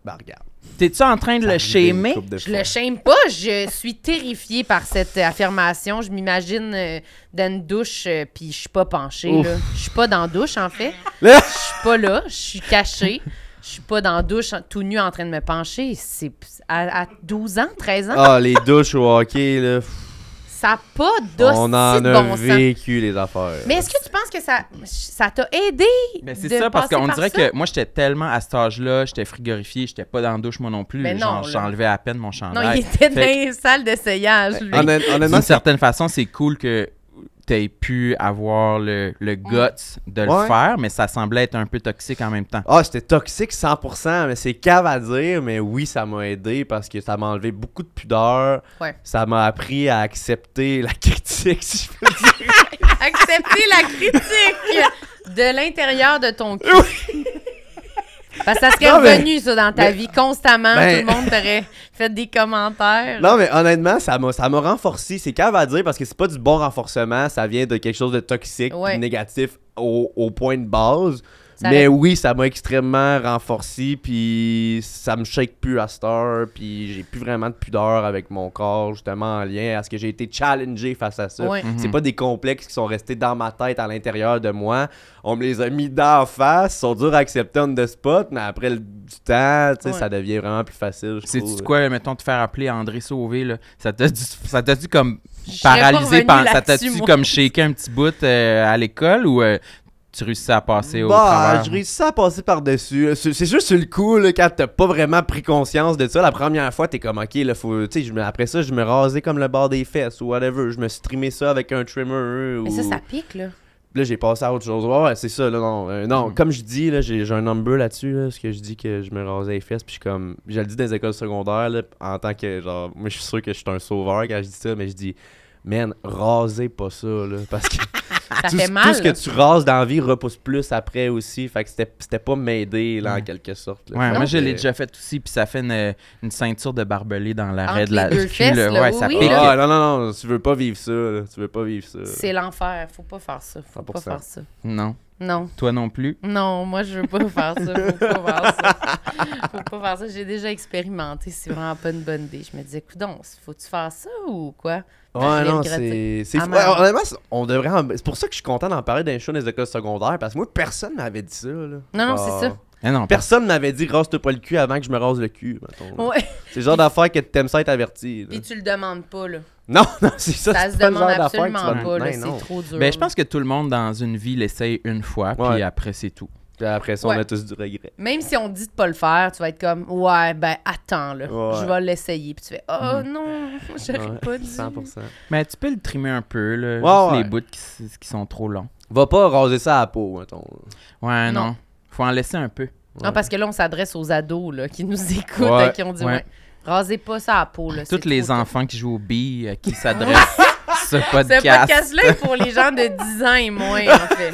Ben, regarde. T'es-tu en train de le shamer? Je le shame pas, je suis terrifiée par cette euh, affirmation. Je m'imagine euh, dans une douche, euh, puis je suis pas penchée. Ouf. là. Je suis pas dans la douche, en fait. Je suis pas là, je suis cachée. Je suis pas dans la douche tout nu en train de me pencher. C'est à, à 12 ans, 13 ans, Ah, les douches au hockey, là, ça n'a pas on en de a bon sens. vécu les affaires. Mais est-ce que tu penses que ça ça t'a aidé Ben, c'est ça, parce qu'on par dirait ça? que moi, j'étais tellement à cet âge-là, j'étais frigorifié, j'étais pas dans la douche moi non plus. Mais non, là. j'enlevais à peine mon Non, chandail. il était dans les salles d'essayage, lui. Honnêtement, D'une certaine façon, c'est cool que t'aies pu avoir le, le guts de le Ouais. faire, mais ça semblait être un peu toxique en même temps. Ah, c'était toxique 100%, mais c'est cave à dire, mais oui, ça m'a aidé parce que ça m'a enlevé beaucoup de pudeur. Ouais. Ça m'a appris à accepter la critique, si je peux dire. Accepter la critique de l'intérieur de ton cul. Parce que ça serait Non, mais- revenu, ça, dans ta mais- vie, constamment. Ben- Tout le monde t'aurait fait des commentaires. non, mais honnêtement, ça m'a, ça m'a renforcé. C'est cave à dire parce que c'est pas du bon renforcement, ça vient de quelque chose de toxique, Ouais. négatif au, au point de base. Ça mais reste- oui, ça m'a extrêmement renforcé, puis ça me shake plus à cette heure, puis j'ai plus vraiment de pudeur avec mon corps, justement, en lien à ce que j'ai été challengé face à ça. Ouais. Mhm. C'est pas des complexes qui sont restés dans ma tête à l'intérieur de moi. On me les a mis d'en face, ils sont durs à accepter on the spot, mais après le, du temps, tu sais, Ouais. ça devient vraiment plus facile, trouve. quoi, mettons, te faire appeler André Sauvé, là? Ça t'a dû, ça dû comme paralysé, ça t'a là-dessus, dû moi. comme shaker un petit bout euh, à l'école ou euh, tu réussis à passer au Bah, travers? je réussis à passer par-dessus. C'est c'est juste sur le coup, là, quand t'as pas vraiment pris conscience de ça. La première fois, t'es comme, ok, là, faut. Tu sais, je après ça, je me rasais comme le bord des fesses ou whatever. Je me suis trimé ça avec un trimmer. Ou... Mais ça, ça pique, là. Là, j'ai passé à autre chose. Ouais, ouais, c'est ça, là, non. euh, non, Mm. comme je dis, là, j'ai j'ai un number là-dessus, là, ce que je dis que je me rasais les fesses, puis je suis comme, je le dis dans les écoles secondaires, là, en tant que, genre, moi, je suis sûr que je suis un sauveur quand je dis ça, mais je dis, man, rasez pas ça, là, parce que Ça tout, fait ce- mal. tout ce que tu rases dans la vie repousse plus après aussi, fait que c'était c'était pas m'aider, là, en quelque sorte. là. Ouais, moi je l'ai déjà fait aussi, puis ça fait une, une ceinture de barbelé dans l'arrêt de la cul, Ouais, oui, ça oui, pique. Ah, non, non, non, tu veux pas vivre ça, là, tu veux pas vivre ça. C'est l'enfer. Faut pas faire ça. Faut pas 100%. faire ça. Non, Non. toi non plus? Non, moi, je veux pas faire ça. Faut pas faire ça. Faut pas faire ça. J'ai déjà expérimenté. C'est vraiment pas une bonne idée. Je me disais, coudon, faut-tu faire ça ou quoi? Ouais, non, c'est. c'est Ah, fou. mais- Ouais, honnêtement, c'est- on devrait. en- C'est pour ça que je suis content d'en parler d'un show des écoles secondaires, parce que moi, personne m'avait dit ça, là. Non, non, Ah. c'est ça. Eh non, Personne m'avait dit rase-toi pas le cul avant que je me rase le cul, mettons. Ouais. C'est le genre d'affaire que t'aimes ça être averti. là. Puis tu le demandes pas, là. Non, non, c'est ça. Ça se pas demande absolument pas, là. C'est trop dur. Ben, je pense que tout le monde dans une vie l'essaye une fois, puis après c'est tout. Puis après ça, Ouais. on a tous du regret. Même si on dit de pas le faire, tu vas être comme, ouais, ben attends, là. Ouais. Je vais l'essayer. Puis tu fais, oh Mhm. non, j'aurais Ouais, pas dû. 100%. Mais tu peux le trimer un peu, là. Ouais, juste ouais. les bouts qui, sont trop longs. Va pas raser ça à la peau, mettons. Ouais, non. Non. Faut en laisser un peu. Non, parce que là, on s'adresse aux ados là, qui nous écoutent Ouais, et qui ont dit, ouais. Rasez pas ça à la peau. Là, Tous les enfants qui jouent au billes, à qui s'adresse ce Ce podcast. podcast-là est pour les gens de 10 ans et moins, en fait.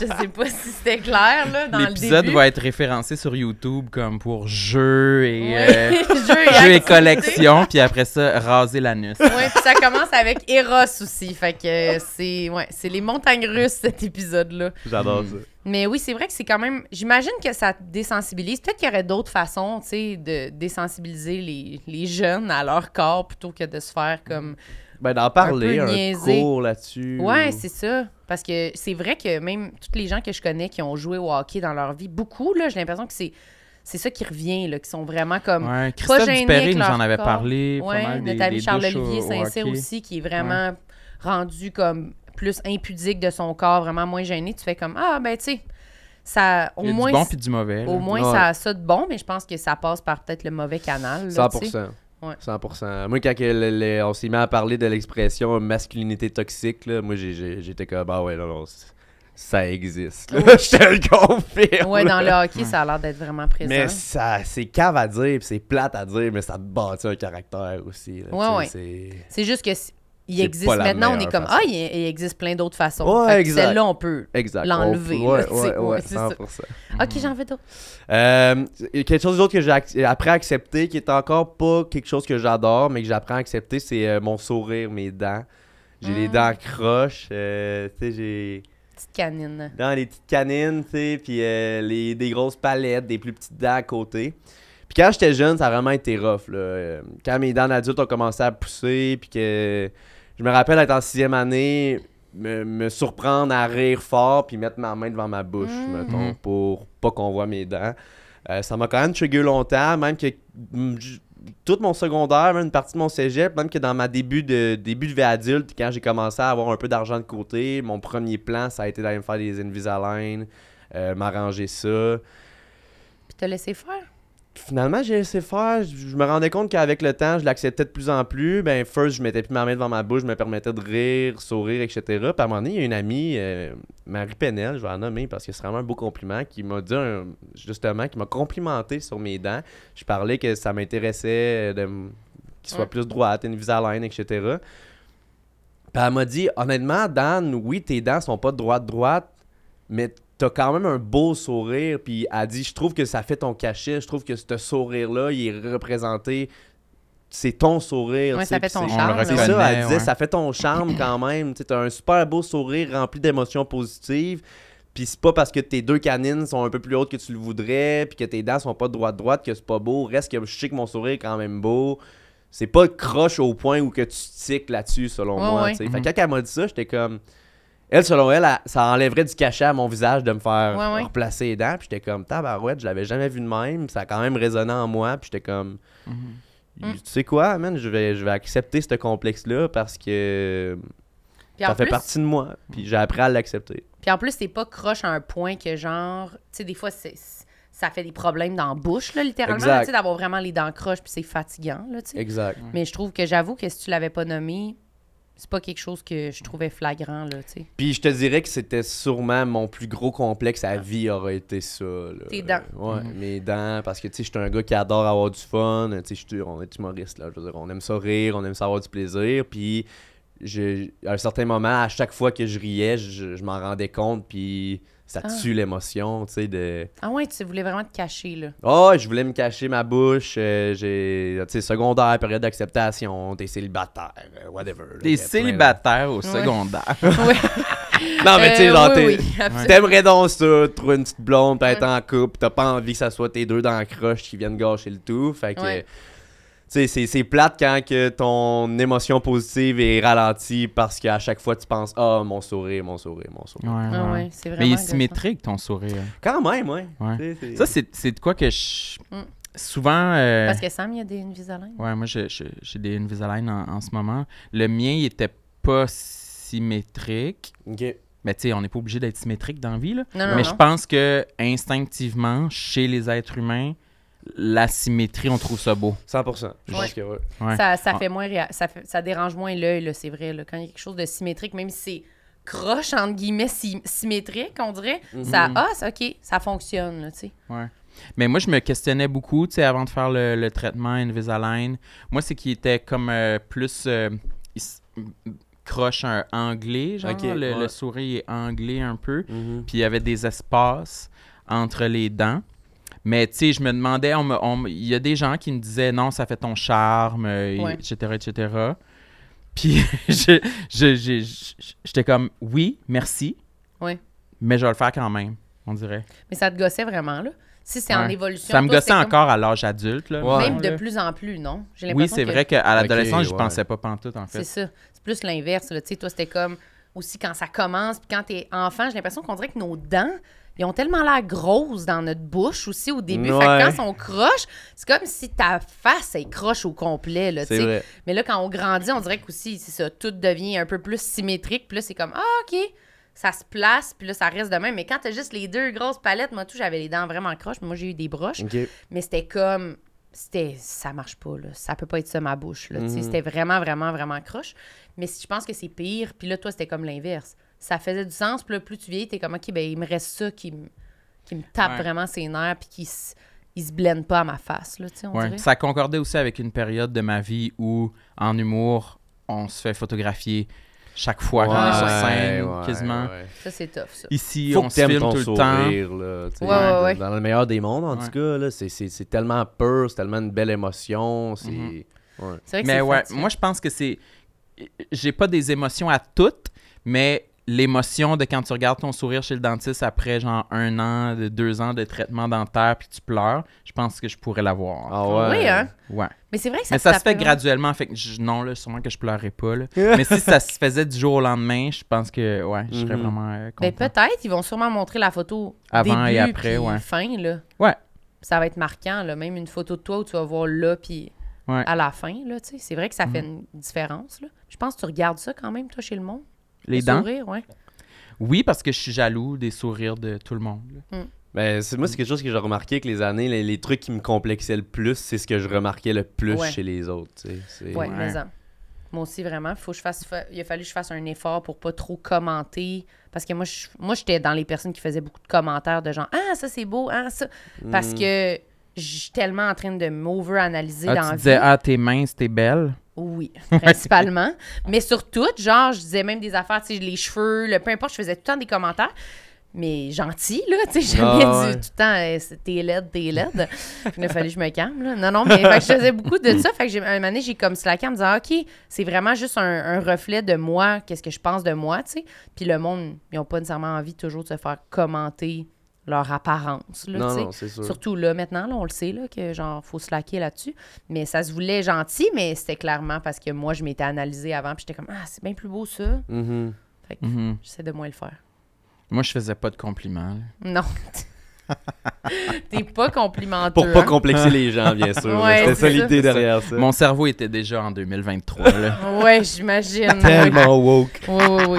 Je sais pas si c'était clair, là, dans le début. L'épisode va être référencé sur YouTube comme pour jeux et, Ouais. euh, Jeux et jeux et activités. collections, puis après ça, raser l'anus. Ouais, puis ça commence avec Eros aussi. Fait que euh, c'est ouais, c'est les montagnes russes, cet épisode-là. J'adore Mm. ça. Mais oui, c'est vrai que c'est quand même. J'imagine que ça te désensibilise. Peut-être qu'il y aurait d'autres façons, tu sais, de désensibiliser les, les jeunes à leur corps plutôt que de se faire comme. Ben, d'en parler, peu un, niaiser. cours là-dessus. Ouais, ou- c'est ça. Parce que c'est vrai que même tous les gens que je connais qui ont joué au hockey dans leur vie, beaucoup, là, j'ai l'impression que c'est. c'est ça qui revient, là, qui sont vraiment comme. Ouais, Christophe gênés Dupéré nous en leur avait corps. parlé. Ouais, des douches Charles-Olivier au- au Saint-Cyr aussi, qui est vraiment rendu comme plus impudique de son corps, vraiment moins gêné. Tu fais comme, ah, ben, tu sais, ça, au Il y a moins, du bon puis du mauvais. au moins Ouais. ça a ça de bon, mais je pense que ça passe par peut-être le mauvais canal. là, tu sais. 100%. Ouais. 100%. Moi, quand que le- le- on s'est mis à parler de l'expression masculinité toxique, là, moi, j'étais comme, ah ouais, non, non, c- ça existe. Je te le confirme. Ouais, dans le hockey, ça a l'air d'être vraiment présent. Mais ça, c'est cave à dire, c'est plate à dire, mais ça te bâtit un caractère aussi. là, Ouais, tu sais, c'est- C'est juste que il existe maintenant, on est comme façon. ah, il, il existe plein d'autres façons. Ouais. Celle-là, on peut. L'enlever, Ouais, ça. 100%. Ok, j'en veux d'autres. Euh, quelque chose d'autre que j'ai ac- appris à accepter, qui est encore pas quelque chose que j'adore, mais que j'apprends à accepter, c'est euh, mon sourire, mes dents. J'ai les Mm. dents croches, euh, tu sais, j'ai Petite canine. dans les petites canines, tu sais, puis les, des grosses palettes, des plus petites dents à côté. Puis quand j'étais jeune, ça a vraiment été rough, là. Quand mes dents d'adulte ont commencé à pousser, puis que je me rappelle être en sixième année, me, me surprendre à rire fort, puis mettre ma main devant ma bouche, Mm. mettons, Mhm. pour pas qu'on voit mes dents. Euh, ça m'a quand même trigger longtemps, même que mm, tout mon secondaire, même une partie de mon cégep, même que dans ma début de début de vie adulte, quand j'ai commencé à avoir un peu d'argent de côté, mon premier plan, ça a été d'aller me faire des Invisalign, euh, m'arranger ça. Puis t'as laissé faire? Finalement, j'ai laissé faire. Je me rendais compte qu'avec le temps, je l'acceptais de plus en plus. Ben, first, je mettais plus ma main devant ma bouche, je me permettais de rire, sourire, etc. Puis à un moment donné, il y a une amie, euh, Marie Penel, je vais la nommer parce que c'est vraiment un beau compliment, qui m'a dit, un- justement, qui m'a complimenté sur mes dents. Je parlais que ça m'intéressait euh, de qu'ils soient Ouais. plus droites, une Invisalign, etc. Puis elle m'a dit, honnêtement, Dan, oui, tes dents sont pas droite-droite, mais t'as quand même un beau sourire. Puis elle dit, je trouve que ça fait ton cachet, je trouve que ce sourire-là, il est représenté. C'est ton sourire. Ouais, ça fait ton charme. C'est ça, elle disait, ouais. ça fait ton charme quand même. Tu as un super beau sourire rempli d'émotions positives. Puis c'est pas parce que tes deux canines sont un peu plus hautes que tu le voudrais, puis que tes dents sont pas droite-droite que c'est pas beau. Reste que je sais que mon sourire est quand même beau. C'est pas croche au point où que tu tiques là-dessus, selon Ouais, moi. ouais. tu sais. Fait que quand elle m'a dit ça, j'étais comme. Elle, selon elle, elle- ça enlèverait du cachet à mon visage de me faire Ouais, ouais. replacer les dents. Puis j'étais comme, tabarouette, je l'avais jamais vu de même. Ça a quand même résonné en moi. Puis j'étais comme, Mhm. Mm. tu sais quoi, man, je vais, je vais accepter ce complexe-là parce que ça fait plus, partie de moi. Puis j'ai appris à l'accepter. puis en plus, c'est pas croche à un point que genre, tu sais, des fois, c'est ça fait des problèmes dans la bouche, là, littéralement, d'avoir vraiment les dents croches, puis c'est fatigant, là, tu sais. Exact. Mais je trouve que j'avoue que si tu l'avais pas nommé, c'est pas quelque chose que je trouvais flagrant, là, tu sais. Puis je te dirais que c'était sûrement mon plus gros complexe à vie aurait été ça. là. Tes dents. Ouais, Mhm. mes dents. Parce que tu sais, je suis un gars qui adore avoir du fun. Tu sais, on est humoriste là. Je veux dire, on aime ça rire, on aime ça avoir du plaisir. Puis je- à un certain moment, à chaque fois que je riais, je, je m'en rendais compte. Puis ça Ah. tue l'émotion, tu sais, de. Ah ouais, tu voulais vraiment te cacher, là. Oh, je voulais me cacher ma bouche. euh, j'ai, tu sais, secondaire, période d'acceptation, t'es célibataire, euh, whatever. de- célibataires au secondaire. ouais. Non, mais tu sais, Euh, genre, oui, t'es- oui, absolument. T'aimerais donc ça, trouver une petite blonde, pis être en couple, t'as pas envie que ça soit tes deux dans la croche qui viennent gâcher le tout. Fait que, Ouais. C'est- c'est plate quand que ton émotion positive est ralentie parce qu'à chaque fois tu penses, ah, mon sourire, mon sourire, mon sourire. Ouais, Ah ouais. ouais, c'est vraiment Mais il est symétrique, ton sourire. Quand même, ouais. Ça, c'est c'est de quoi que je. Mm. Souvent. euh, Parce que Sam, il y a des Invisalign. Ouais, moi, j'ai des Invisalign en, en ce moment. Le mien, il était pas symétrique. Ok. Mais tu sais, on n'est pas obligé d'être symétrique dans la vie, là. Non, non, Mais non. je pense que instinctivement, chez les êtres humains, la symétrie, on trouve ça beau. 100%. Je Ouais. pense que ouais. Ouais. Ça, ça Ah. fait moins réa- ça, fait- ça dérange moins l'œil, c'est vrai. Là, quand il y a quelque chose de symétrique, même si c'est croche, entre guillemets, sy- symétrique, on dirait, ça, Mhm. ah, c'est OK, ça fonctionne, là, tu sais. Ouais. Mais moi, je me questionnais beaucoup, tu sais, avant de faire le, le traitement Invisalign. Moi, c'est qu'il était comme euh, plus euh, croche un anglais, genre. Le, ouais. le sourire est anglais un peu. Mhm. Puis il y avait des espaces entre les dents. Mais tu sais, je me demandais, on me- on me- il y a des gens qui me disaient non, ça fait ton charme, Ouais. etc., etc. Puis je- je- je- je- j'étais comme oui, merci. Ouais. Mais je vais le faire quand même, on dirait. Mais ça te gossait vraiment, là? Si c'est en évolution. Ça me toi, gossait c'est comme- encore à l'âge adulte. Là, Ouais. Même de plus en plus, non? J'ai Oui, c'est que vrai qu'à l'adolescence, je ouais. pensais pas pantoute, en C'est fait. ça. C'est plus l'inverse, là. Tu sais, toi, c'était comme aussi quand ça commence, puis quand t'es enfant, j'ai l'impression qu'on dirait que nos dents, ils ont tellement l'air grosses dans notre bouche aussi au début. Fait que quand on croche, c'est comme si ta face, elle croche au complet, là, vrai. Mais là, quand on grandit, on dirait qu'aussi, c'est ça, tout devient un peu plus symétrique. Puis là, c'est comme, ah, OK, ça se place, puis là, ça reste de même. Mais quand t'as juste les deux grosses palettes, moi, tout, j'avais les dents vraiment croches. Moi, j'ai eu des broches. Mais c'était comme. C'était. Ça marche pas, là. Ça peut pas être ça, ma bouche, là. Mhm. C'était vraiment, vraiment, vraiment croche. Mais si je pense que c'est pire. Puis là, toi, c'était comme l'inverse. Ça faisait du sens. Puis là, plus tu vieillis, t'es comme, OK, ben, il me reste ça qui me, qui me tape Ouais. vraiment ses nerfs, puis qui se. Il se blende pas à ma face, là, tu sais, on Ouais. dirait. Ça concordait aussi avec une période de ma vie où, en humour, on se fait photographier chaque fois qu'on est sur scène, ouais, quasiment. ouais. Ça, c'est tough, ça. Ici, Faut on se t'aimes filme ton tout le temps. là, tu sais. Ouais, ouais, ouais. Dans le meilleur des mondes, en Ouais. tout cas, là, c'est- c'est c'est tellement pur, c'est tellement une belle émotion, c'est... Mhm. vrai que Mais c'est ouais, moi, je pense que c'est. J'ai pas des émotions à toutes, mais l'émotion de quand tu regardes ton sourire chez le dentiste après genre un an, de deux ans de traitement dentaire puis tu pleures, je pense que je pourrais l'avoir. Ah ouais. Oui, hein? Ouais. Mais c'est vrai que ça mais ça se fait graduellement, fait que je- non, là, sûrement que je pleurerais pas. Là. mais si ça se faisait du jour au lendemain, je pense que ouais, je serais Mhm. vraiment euh, Ben, content. peut-être, ils vont sûrement montrer la photo Avant début et après, puis ouais. fin, là. Ouais. Ça va être marquant, là. Même une photo de toi où tu vas voir là, puis Ouais. à la fin, là, tu sais. C'est vrai que ça fait Mhm. une différence, là. Je pense que tu regardes ça quand même, toi, chez le monde. Les Le dents? sourire, ouais. Oui, parce que je suis jaloux des sourires de tout le monde. là. Ben, c'est, moi, c'est quelque chose que j'ai remarqué avec les années. Les, les trucs qui me complexaient le plus, c'est ce que je remarquais le plus Ouais. chez les autres. tu sais. C'est- Ouais, Ouais. mais en- Moi aussi, vraiment. Faut que je fasse, fa- il a fallu que je fasse un effort pour pas trop commenter. Parce que moi, je- moi j'étais dans les personnes qui faisaient beaucoup de commentaires de genre Ah, ça c'est beau, ah, ça. Parce Mm. que je suis tellement en train de m'over-analyser Ah, dans tu la disais, vie. ah, t'es mince, t'es belle. Oui, principalement. Mais surtout, genre, je disais même des affaires, tu sais, les cheveux, le peu importe, je faisais tout le temps des commentaires. Mais gentil, là, tu sais, jamais Ah, dit ouais. tout le temps, euh, c'est- t'es laide, t'es laide. Il a fallu que je me calme, là. Non, non, mais fait que je faisais beaucoup de ça. Fait que j'ai, un moment donné, j'ai comme slacké en me disant, OK, c'est vraiment juste un, un reflet de moi, qu'est-ce que je pense de moi, tu sais. Puis le monde, ils n'ont pas nécessairement envie toujours de se faire commenter leur apparence, là, Non, tu sais. non, c'est sûr. Surtout là, maintenant, là, on le sait, là, que genre, faut slacker là-dessus. Mais ça se voulait gentil, mais c'était clairement parce que moi, je m'étais analysée avant, puis j'étais comme, ah, c'est bien plus beau ça. Mhm. Fait que Mhm. j'essaie de moins le faire. Moi, je faisais pas de compliments. là. Non. T'es pas complimenteux. Pour pas hein? complexer les gens, bien sûr. Ouais, C'était c'est ça ça. l'idée derrière ça. Mon cerveau était déjà en 2023. là. Ouais, j'imagine. Tellement woke. Oui, oui, oui.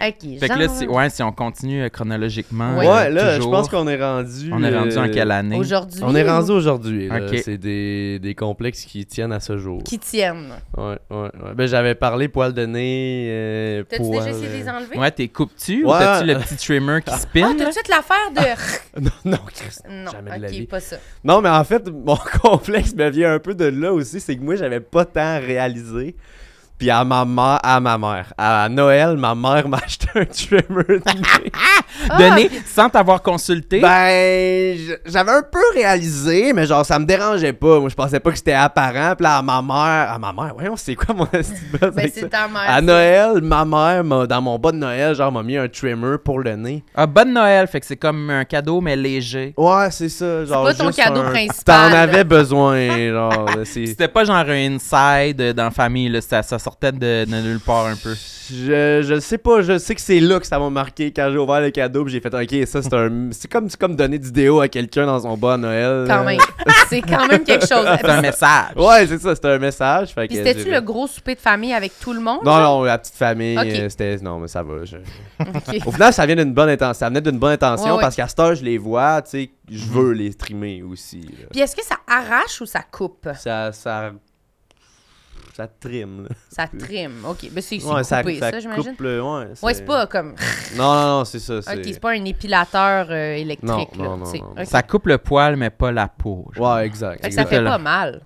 OK. fait que là, genre, si, ouais, si on continue euh, chronologiquement. Ouais. Euh, là, je pense qu'on est rendu. On est rendu en quelle année? Aujourd'hui. On est rendu ou- aujourd'hui. là. Ok. C'est des, des complexes qui tiennent à ce jour. Qui tiennent. Ouais, ouais, ouais. Ben, j'avais parlé poil de nez. Euh, T'as-tu poil, déjà essayé de les euh, enlever? Ouais, t'es coupes-tu ou Ouais. t'as-tu le petit trimmer qui Ah, spin? t'as tout là? de suite l'affaire de. non, non, Christ. non, Jamais de la vie. pas ça. Non, mais en fait, mon complexe me vient un peu de là aussi. C'est que moi, j'avais pas tant réalisé. Puis à ma mère, à ma mère, à Noël, ma mère m'a acheté un trimmer de nez. Ah, Donné sans t'avoir consulté? Ben, j'avais un peu réalisé, mais genre, ça me dérangeait pas. Moi, je pensais pas que c'était apparent. Puis là, à ma mère, à ma mère, voyons, c'est quoi mon de Ben, c'est ta mère. À. Noël, ma mère, m'a- dans mon bas de Noël, genre, m'a mis un trimmer pour le nez. Ah, bonne Noël, fait que c'est comme un cadeau, mais léger. Ouais, c'est ça. Genre, pas ton juste cadeau un- principal. T'en avais besoin, genre. c'est- C'était pas genre un inside dans la famille, là, ça, ça sortait de, de nulle part un peu? Je, je sais pas, je sais que c'est là que ça m'a marqué quand j'ai ouvert le cadeau, j'ai fait OK, ça c'est un c'est comme c'est comme donner du déo à quelqu'un dans son bas à Noël. Quand même. c'est quand même quelque chose. C'est un message. Ouais, c'est ça, c'était un message, fait Puis c'était-tu le gros souper de famille avec tout le monde? Non non, la petite famille, Ok. euh, c'était non, mais ça va. je-. Au final, ça vient d'une bonne intention, ça venait d'une bonne intention Ouais, ouais. parce qu'à cette heure, je les vois, tu sais, je veux les streamer aussi. là. Puis est-ce que ça arrache ou ça coupe? Ça ça ça trime. là. Ça trime. OK. Ben, c'est Ouais, ça, coupé, ça ça, j'imagine? coupe le ouais, Ouais, c'est pas comme. Non non non, c'est ça, c'est OK, c'est pas un épilateur euh, électrique. Non, là, non, non. Ça coupe le poil, mais pas la peau. genre. Ouais, exact. Fait que ça fait pas mal.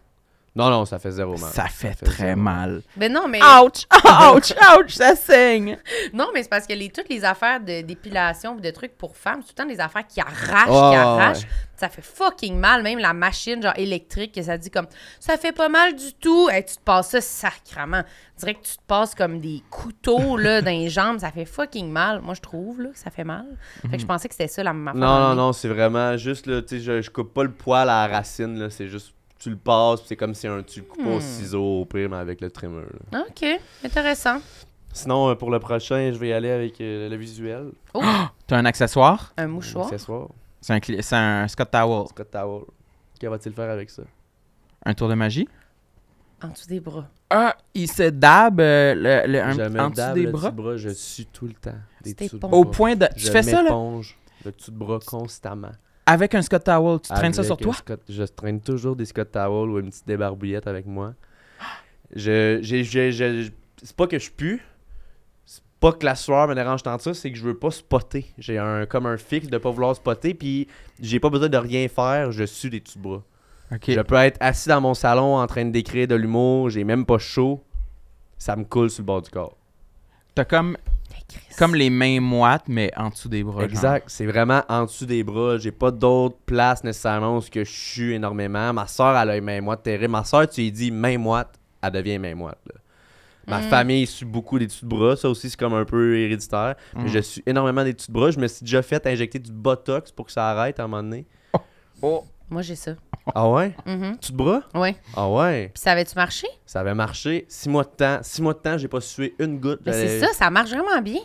Non non, ça fait zéro mal. Ça fait fait très zéro. mal. Ben non, mais. Ouch! Ouch! Ouch! Ça saigne! Non, mais c'est parce que les, toutes les affaires de- d'épilation ou de trucs pour femmes, c'est tout le temps des affaires qui arrachent, qui ouais, arrachent. ouais. Ça fait fucking mal. Même la machine, genre électrique, que ça dit comme ça fait pas mal du tout. Hey, tu te passes ça sacrement. On dirait que tu te passes comme des couteaux là, dans les jambes. Ça fait fucking mal. Moi, je trouve là, que ça fait mal. Fait que je pensais que c'était ça la affaire. Non, non, non, c'est vraiment juste, là, tu sais, je, je coupe pas le poil à la racine, là, c'est juste, tu le passes, c'est comme si un, tu le coupes au Hmm. ciseau, au pire, mais avec le trimmer, là. OK, intéressant. Sinon, euh, pour le prochain, je vais y aller avec euh, le visuel. T'as un accessoire? Un mouchoir. Accessoire. C'est un, cli- c'est un Scott Towel. Scott Towel. Que va-t-il faire avec ça? Un tour de magie? En dessous des bras. Ah, il se dab euh, le, le- un- en dessous dab des le bras? dessus de bras, je suis tout le temps. Des dessous de. Au bras. point de... Tu Je fais ça, là? m'éponge le dessus de bras constamment. Avec un Scott Towel, tu traînes ça Avec sur toi? Scott- je traîne toujours des Scott Towel ou une petite débarbouillette avec moi. Je, j'ai, j'ai- j'ai- c'est pas que je pue. Pas que la sueur me dérange tant que ça, c'est que je veux pas spotter. J'ai un comme un fixe de pas vouloir spotter, puis j'ai pas besoin de rien faire, je suis des de bras. OK. Je peux être assis dans mon salon en train d'écrire de l'humour, j'ai même pas chaud, ça me coule sur le bord du corps. T'as comme, comme les mains moites, mais en dessous des bras. genre. Exact, c'est vraiment en dessous des bras. J'ai pas d'autre place nécessairement où je suis énormément. Ma soeur, elle a une main moite terrible. Ma soeur, tu lui dis main moite, elle devient main moite. là. Ma Mm. famille suit beaucoup des de bras. Ça aussi, c'est comme un peu héréditaire. Mm. Mais Je suis énormément des de bras. Je me suis déjà fait injecter du botox pour que ça arrête à un moment donné. Moi, j'ai ça. Ah ouais? Dessous de bras? Ouais. Ah ouais? Puis ça avait-tu marché? Ça avait marché. Six mois de temps. Six mois de temps, j'ai pas sué une goutte. Ben, J'avais- c'est ça, ça marche vraiment bien.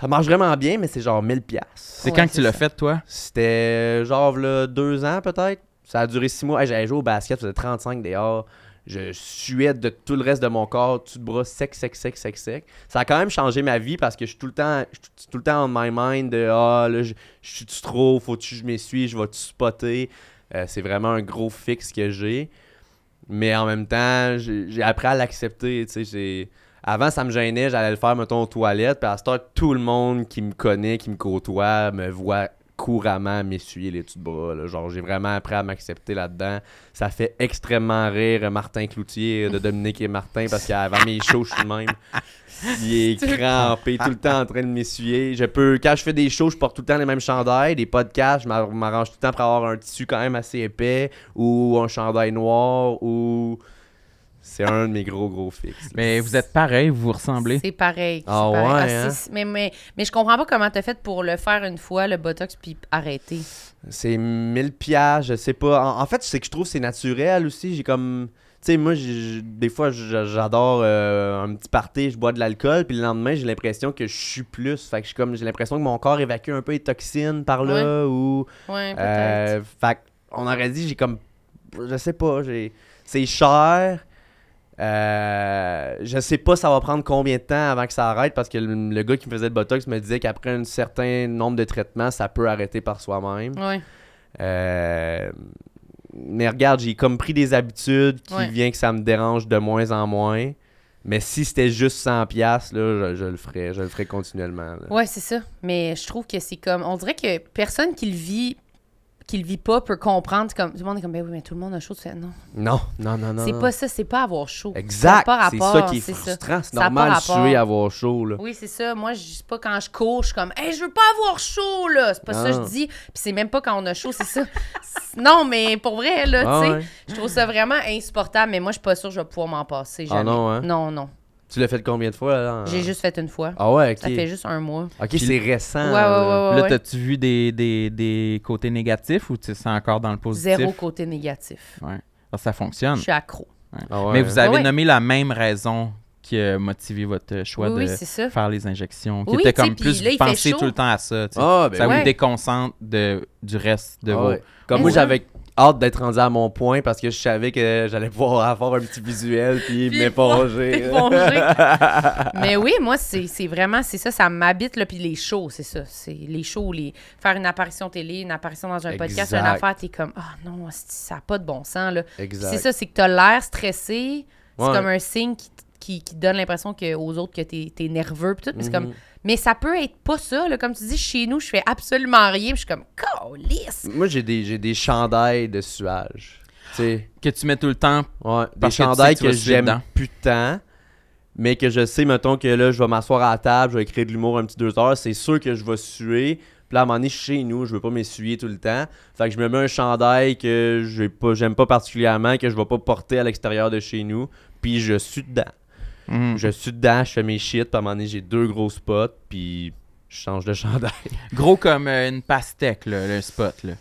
Ça marche vraiment bien, mais c'est genre 1000 pièces. C'est Ouais, quand que tu l'as fait, toi? C'était genre là, deux ans peut-être. Ça a duré six mois. Hey, J'avais joué au basket, ça faisait 35 dehors. Je suais de tout le reste de mon corps, tout de bras sec, sec, sec, sec, sec. Ça a quand même changé ma vie parce que je suis tout le temps, je tout le temps on my mind de ah là, je suis trop, faut-tu que je m'essuie, je vais-tu spotter. Euh, c'est vraiment un gros fixe que j'ai. Mais en même temps, j'ai appris à l'accepter. Avant, ça me gênait, j'allais le faire, mettons, aux toilettes. Puis à cette heure, tout le monde qui me connaît, qui me côtoie, me voit couramment m'essuyer les de bras. là. Genre, j'ai vraiment appris à m'accepter là-dedans. Ça fait extrêmement rire Martin Cloutier de Dominique et Martin parce qu'avant mes shows, je suis le même. Il est crampé, tout le temps en train de m'essuyer. Je peux, quand je fais des shows, je porte tout le temps les mêmes chandails. Des podcasts, je m'ar- m'arrange tout le temps pour avoir un tissu quand même assez épais ou un chandail noir ou. C'est un de mes gros, gros fixes. Mais vous êtes pareil, vous vous ressemblez. C'est pareil. c'est Ah pareil. ouais, hein? c'est- mais, mais, mais je comprends pas comment t'as fait pour le faire une fois, le Botox, puis arrêter. C'est 1000 piastres, je sais pas. En, en fait, c'est que je trouve que c'est naturel aussi. J'ai comme. Tu sais, moi, j'ai- j'ai- des fois, j- j'adore euh, un petit party, je bois de l'alcool, puis le lendemain, j'ai l'impression que je suis plus. Fait que je suis comme, j'ai l'impression que mon corps évacue un peu les toxines par là, ou. Ouais, peut-être. Euh, fait on aurait dit, j'ai comme. Je sais pas, j'ai. C'est cher. Euh, je sais pas ça va prendre combien de temps avant que ça arrête parce que le, le gars qui me faisait le botox me disait qu'après un certain nombre de traitements, ça peut arrêter par soi-même. Ouais. Euh, mais regarde, j'ai comme pris des habitudes qui Ouais. vient que ça me dérange de moins en moins. Mais si c'était juste 100 pièces là, je, je le ferais, je le ferais continuellement. là. Ouais, c'est ça. Mais je trouve que c'est comme. On dirait que personne qui le vit qui le vit pas peut comprendre. Comme, tout le monde est comme, ben oui, mais tout le monde a chaud. Tu fais, non. Non, non, non, non. c'est non. pas ça, c'est pas avoir chaud. Exact. C'est ça qui est c'est frustrant. C'est normal de suer avoir chaud. Là. Oui, c'est ça. Moi, je dis pas quand je cours, je suis comme, hey, je veux pas avoir chaud, là. C'est pas ça que je dis. Puis c'est même pas quand on a chaud, c'est ça. Non, mais pour vrai, là, Ah tu sais, ouais. je trouve ça vraiment insupportable, mais moi, je suis pas sûre que je vais pouvoir m'en passer. Ah Jamais. non, hein? Non, non. Tu l'as fait combien de fois? Là? J'ai juste fait une fois. Ah ouais, ok. Ça fait juste un mois. Ok, c'est récent. Ouais, ouais, là. ouais, Là, ouais. t'as-tu vu des, des, des côtés négatifs ou tu c'est encore dans le positif? Zéro côté négatif. Ouais. Ah, ça fonctionne. Je suis accro. Ah ouais. Mais vous avez Ouais, ouais. nommé la même raison qui a motivé votre choix Oui, de faire les injections. Qui Oui, était comme plus là, penser tout le temps à ça. Ah, ben ça vous Ouais. déconcentre de, du reste de Ah vos. ouais. Comme moi, j'avais hâte d'être rendu à mon point parce que je savais que j'allais pouvoir avoir un petit visuel puis Puis m'éponger. Éponger. Mais oui, moi, c'est c'est vraiment, c'est ça, ça m'habite, là, puis les shows, c'est ça. C'est les shows, les... faire une apparition télé, une apparition dans un podcast, une Exact. affaire, t'es comme, ah non, asti, ça n'a pas de bon sens, là. Exact. C'est ça, c'est que t'as l'air stressé, c'est Ouais. comme un signe qui, qui, qui donne l'impression que, aux autres que t'es es nerveux, puis tout, c'est comme... Mhm. Mais ça peut être pas ça, là, comme tu dis, chez nous, je fais absolument rien, je suis comme, calisse! Moi, j'ai des, j'ai des chandails de suage. Tu sais, Que tu mets tout le temps. ouais, des Parce que tu chandails sais que que, j'aime tant, mais que je sais, mettons, que là, je vais m'asseoir à la table, je vais écrire de l'humour un petit deux heures, c'est sûr que je vais suer. Puis là, à un moment donné, chez nous, je veux pas m'essuyer tout le temps. Fait que je me mets un chandail que j'ai pas, j'aime pas particulièrement, que je vais pas porter à l'extérieur de chez nous, puis je suis dedans. Mhm. Je suis dedans, je fais mes shit, puis à un moment donné, j'ai deux gros spots, puis je change de chandail. Gros comme euh, une pastèque, là, le spot. Là.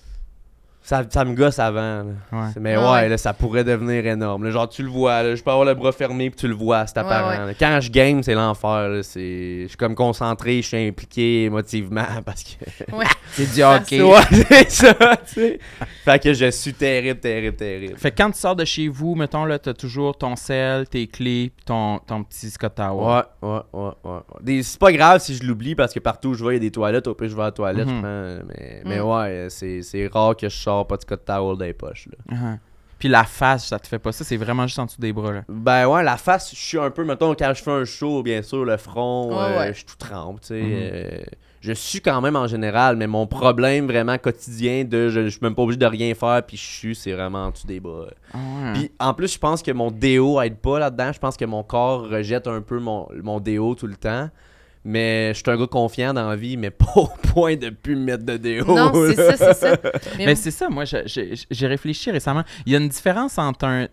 Ça, ça me gosse avant. là. Ouais. Mais Ouais, ouais, ouais. là, ça pourrait devenir énorme. là. genre, tu le vois, là, je peux avoir le bras fermé puis tu le vois, c'est Ouais, apparent. là. Quand je game, c'est l'enfer. là, c'est- Je suis comme concentré, je suis impliqué émotivement parce que. Ouais. C'est du hockey. Ouais, c'est ça, tu sais. Fait que je suis terrible, terrible, terrible. Fait que quand tu sors de chez vous, mettons, là, t'as toujours ton sel, tes clés, puis ton, ton petit Scott Tower. Ouais, ouais, ouais, ouais. ouais. Des- C'est pas grave si je l'oublie parce que partout où je vais, il y a des toilettes. Au pire, je vais à la toilette. Mhm. je prends- mais, mais Mm. ouais, c'est c'est rare que je sors pas de Scott Towel dans les poches. Là. Uh-huh. Puis la face, ça te fait pas ça, c'est vraiment juste en dessous des bras, là. Ben ouais, la face, je suis un peu, mettons, quand je fais un show, bien sûr, le front, Ouais, euh, ouais. je suis tout trempe, tu sais. Mhm. euh, je suis quand même en général, mais mon problème vraiment quotidien de je, je suis même pas obligé de rien faire, puis je suis, c'est vraiment en dessous des bras. Ah ouais. Puis en plus, je pense que mon déo aide pas là-dedans. Je pense que mon corps rejette un peu mon, mon déo tout le temps. Mais je suis un gars confiant dans la vie, mais pas au point de plus me mettre de déo. Non, c'est ça, c'est ça. Mais Mais c'est ça, moi, j'ai réfléchi récemment. Il y a une différence entre un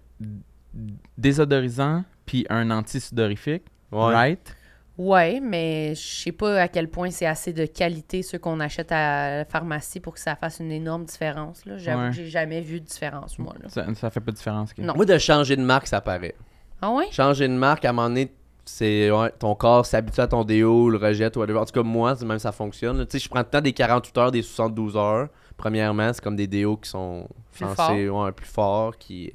désodorisant puis un anti-sudorifique, Ouais. right? Ouais, mais je sais pas à quel point c'est assez de qualité ceux qu'on achète à la pharmacie pour que ça fasse une énorme différence. là. J'avoue Ouais. que j'ai jamais vu de différence, moi. Là. Ça, ça fait pas de différence. Non. Moi, de changer de marque, ça paraît. Ah ouais? Changer de marque, à un moment donné, c'est ouais, ton corps s'habitue à ton déo, le rejette, whatever. En tout cas, moi, même ça fonctionne. Tu sais, je prends tout le temps des 48 heures, des 72 heures. Premièrement, c'est comme des déos qui sont Plus censés ouais, plus forts. Qui...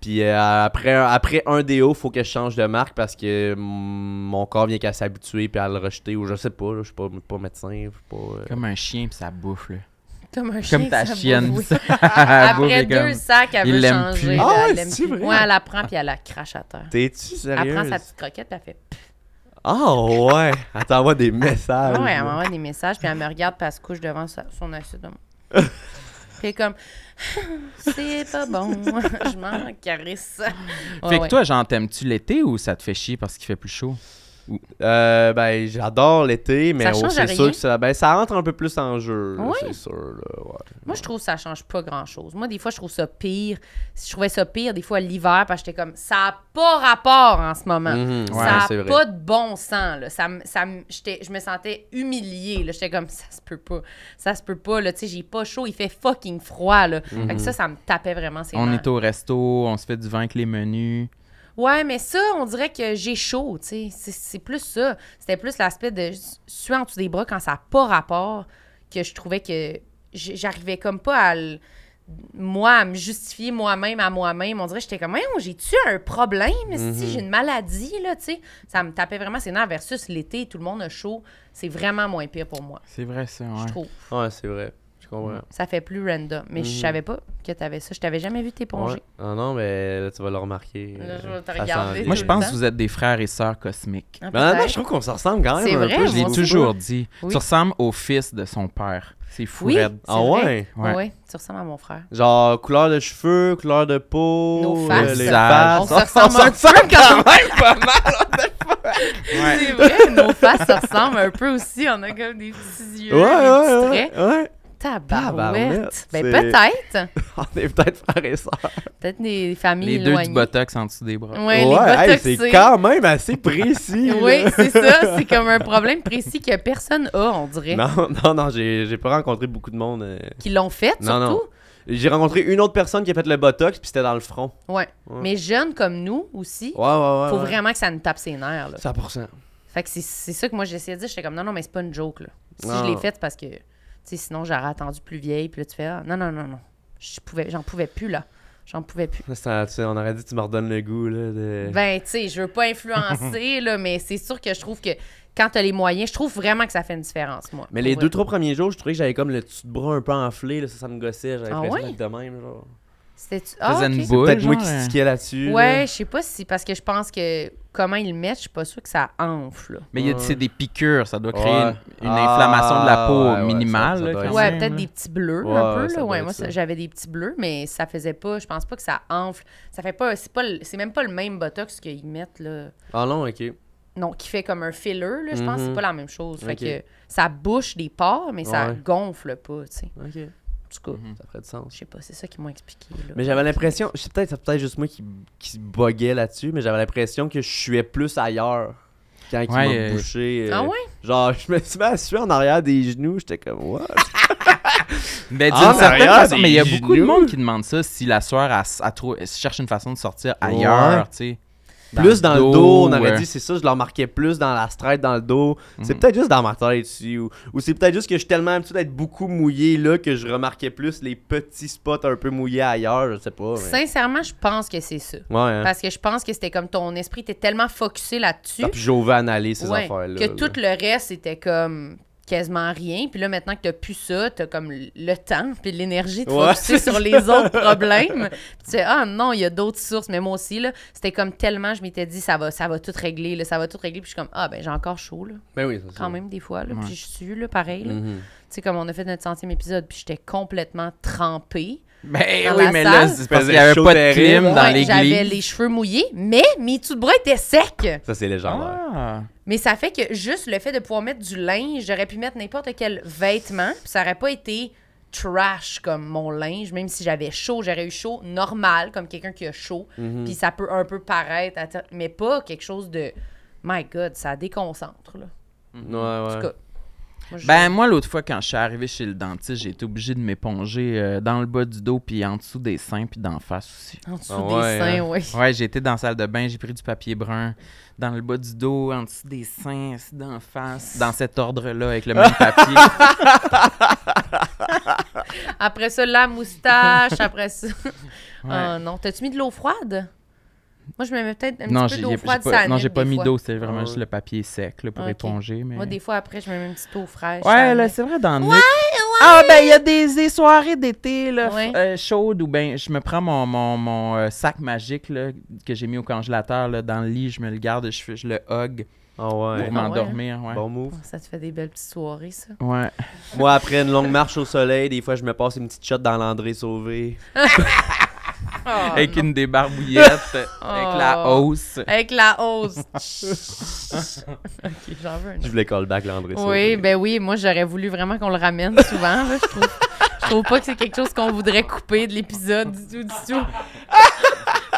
Puis euh, après, après un déo, faut que je change de marque parce que mon corps vient qu'à s'habituer puis à le rejeter. Ou je sais pas, là, je suis pas, pas médecin. Je suis pas, euh, Comme un chien puis ça bouffe, là. Comme un chien. Comme ta ça chienne. bouffe, oui. Elle Après comme- deux sacs, elle il veut l'aime changer. là, Ah ouais, elle l'aime c'est plus. vrai? Ouais, elle la prend puis elle la crache à terre. T'es-tu Elle sérieux? prend sa petite croquette puis elle fait. Ah ouais! Elle t'envoie des messages. Ouais, elle m'envoie des messages puis elle me regarde puis elle se couche devant sa- son assiette. puis elle est comme. C'est pas bon. Je m'en caresse. Ouais, fait que ouais. toi, genre, t'aimes-tu l'été ou ça te fait chier parce qu'il fait plus chaud? Euh, ben, j'adore l'été, mais oh, c'est sûr que ça, ben, ça rentre un peu plus en jeu, c'est sûr. Là, ouais. Moi, je trouve que ça change pas grand-chose. Moi, des fois, je trouve ça pire. Je trouvais ça pire, des fois, l'hiver, parce que j'étais comme, ça n'a pas rapport en ce moment. Mhm, Ça ouais, n'a pas de bon sens. Là. Ça, me- ça, me- j'étais- je me sentais humiliée. là. J'étais comme, ça se peut pas. Ça se peut pas. Là. Tu sais, J'ai pas chaud. Il fait fucking froid. Là. Fait que ça, ça me tapait vraiment ses On nerfs. est au resto, on se fait du vin avec les menus. Ouais, mais ça, on dirait que j'ai chaud, tu sais. C'est, c'est plus ça. C'était plus l'aspect de suer en dessous des bras quand ça n'a pas rapport que je trouvais que j'arrivais comme pas à le- moi à me justifier moi-même à moi-même. On dirait que j'étais comme Voyons, j'ai-tu un problème? Si j'ai une maladie là, tu sais? Ça me tapait vraiment ses nerfs versus l'été, tout le monde a chaud, c'est vraiment moins pire pour moi, C'est vrai, ça, ouais. je trouve. Ouais, c'est vrai. Je comprends. Ça fait plus random, mais je Mhm. savais pas que tu avais ça. Je t'avais jamais vu t'éponger. Ouais. Ah non, mais là, tu vas le remarquer. Là, je vais te regarder. Moi, je pense que vous êtes des frères et sœurs cosmiques. Ah, Ben, je trouve qu'on se ressemble quand même C'est un vrai, peu. Je l'ai toujours dit. Oui. Tu ressembles au fils de son père. C'est fou, Oui. raide. Ah ouais? Ouais. Ouais. tu ressembles à mon frère. Genre, couleur de cheveux, couleur de peau, Nos faces. euh, les Visage. On faces. se ressemble un peu quand même pas mal. C'est vrai, nos faces se ressemblent un peu aussi. On a comme des petits yeux, Ouais, des petits traits. Tabarouette. Ben peut-être. On est peut-être frères et sœurs. Peut-être des familles Les deux éloignées. du botox en dessous des bras. Ouais, les hey, botoxés. c'est quand même assez précis. Oui, c'est ça. C'est comme un problème précis que personne a, on dirait. Non, non, non, j'ai j'ai pas rencontré beaucoup de monde. euh. Qui l'ont fait, Non, non. surtout? J'ai rencontré une autre personne qui a fait le botox, puis c'était dans le front. Ouais. Ouais. Mais jeunes comme nous aussi, Ouais, ouais, ouais. faut ouais. vraiment que ça nous tape ses nerfs. Là. 100%. Fait que c'est- c'est ça que moi j'essayais de dire. J'étais comme non, non, mais c'est pas une joke. Là. Si Non. je l'ai fait, c'est parce que sais, sinon j'aurais attendu plus vieille. Puis là, tu fais ah, non, non, non, non. Je pouvais, j'en pouvais plus là. J'en pouvais plus. Ça, c'est- tu sais, on aurait dit tu me redonnes le goût là, de. Ben, tu sais, je veux pas influencer, là, mais c'est sûr que je trouve que quand t'as les moyens, je trouve vraiment que ça fait une différence, moi. Mais les vrai. deux, trois premiers jours, je trouvais que j'avais comme le dessus de bras un peu enflé, là, ça, ça me gossait. J'avais Ah l'impression ouais? de même. Genre. C'était-tu- Ah, Faisait boule, Peut-être moi qui euh. stickais là-dessus. là. Ouais, je sais pas si. Parce que je pense que comment ils le mettent, je suis pas sûre que ça enfle. là. Mais il y a- Ouais. c'est des piqûres, ça doit créer Ouais. une, une Ah, inflammation de la peau ouais, ouais, minimale. ça- ça là, Ouais, peut-être là. des petits bleus Ouais, un peu. là. Ouais, moi, j'avais des petits bleus, mais ça faisait pas. Je pense pas que ça enfle. Ça fait pas. C'est pas. le- C'est même pas le même botox qu'ils mettent là. Ah non, ok. Non, qui fait comme un filler, là, je pense que c'est Mhm. pas la même chose. Fait que ça bouche des pores, mais ça gonfle pas, tu sais. Ok. En tout cas, Mhm. Ça ferait de sens. je sais pas, c'est ça qu'ils m'ont expliqué. Là. Mais j'avais l'impression, peut-être c'est peut-être juste moi qui, qui buguais là-dessus, mais j'avais l'impression que je suais plus ailleurs quand il Ouais, m'a euh, bouché. euh, Ah ouais? Genre, je me suis mis à suer en arrière des genoux, j'étais comme what? Mais d'une En certaine façon, mais il y a beaucoup de monde qui demande ça si la soeur elle cherche une façon de sortir ailleurs, tu sais. Plus dans le dos, on aurait dit c'est ça, je leur marquais plus dans la stride, dans le dos. C'est Mhm. peut-être juste dans ma tête ici, ou, ou c'est peut-être juste que je suis tellement habitué d'être beaucoup mouillé là que je remarquais plus les petits spots un peu mouillés ailleurs, je sais pas. mais- Sincèrement, je pense que c'est ça. Ouais, hein. Parce que je pense que c'était comme ton esprit était tellement focusé là-dessus puis j'avais analyser ces ouais, affaires-là. que là. tout le reste était comme quasiment rien. Puis là, maintenant que t'as plus ça, t'as comme le temps puis l'énergie de Ouais. focuser sur les autres problèmes. Puis tu sais, ah non, il y a d'autres sources. Mais moi aussi, là, c'était comme tellement, je m'étais dit, ça va, ça va tout régler, là, ça va tout régler. Puis je suis comme, ah ben j'ai encore chaud, là, Ben oui, c'est ça. quand même, des fois. Là, Ouais. Puis je suis, là, pareil. là. Tu Mhm. sais, comme on a fait notre centième épisode, puis j'étais complètement trempée. Ben Dans oui, la mais salle. là, c'est parce qu'il n'y avait pas de clim dans Ouais, J'avais l'église. les cheveux mouillés, mais mes tout de bras étaient secs. Ça, c'est légendaire. Ah. Mais ça fait que juste le fait de pouvoir mettre du linge, j'aurais pu mettre n'importe quel vêtement, puis ça aurait pas été trash comme mon linge, même si j'avais chaud, j'aurais eu chaud normal, comme quelqu'un qui a chaud, Mhm. puis ça peut un peu paraître, mais pas quelque chose de My God, ça déconcentre, là. Ouais, En tout ouais. cas, moi, je- Ben, moi, l'autre fois, quand je suis arrivé chez le dentiste, j'ai été obligé de m'éponger euh, dans le bas du dos, puis en dessous des seins, puis d'en face aussi. en dessous Ah des ouais, seins, hein? oui. Ouais, j'ai été dans la salle de bain, j'ai pris du papier brun dans le bas du dos, en dessous des seins, assis d'en face, dans cet ordre-là, avec le même papier. Après ça, la moustache, après ça. Ouais. Ah non, t'as-tu mis de l'eau froide? Moi, je me mets peut-être un non, petit peu d'eau froide, pas, ça non, j'ai pas des mis fois. d'eau, c'est vraiment Ah juste ouais. le papier sec là, pour éponger. Mais... Moi, des fois, après, je mets une petite eau fraîche. Ouais, là, c'est vrai, dans le nuque. Ah, ben, il y a des, des soirées d'été, là, Ouais. euh, chaudes, où ben, je me prends mon, mon, mon euh, sac magique, là, que j'ai mis au congélateur, là, dans le lit, je me le garde, je, je le hug Ah ouais. pour ouais, m'endormir, ouais. Bon move. Ça te fait des belles petites soirées, ça. Ouais. Moi, après une longue marche au soleil, des fois, je me passe une petite shot dans l'André Sauvé. Ah, avec non. une débarbouillette, avec Oh. la hausse. Avec la hausse. ok, j'en veux un Je voulais call back l'André Oui, ben oui, moi j'aurais voulu vraiment qu'on le ramène souvent. là, je, trouve, je trouve pas que c'est quelque chose qu'on voudrait couper de l'épisode du tout, du tout.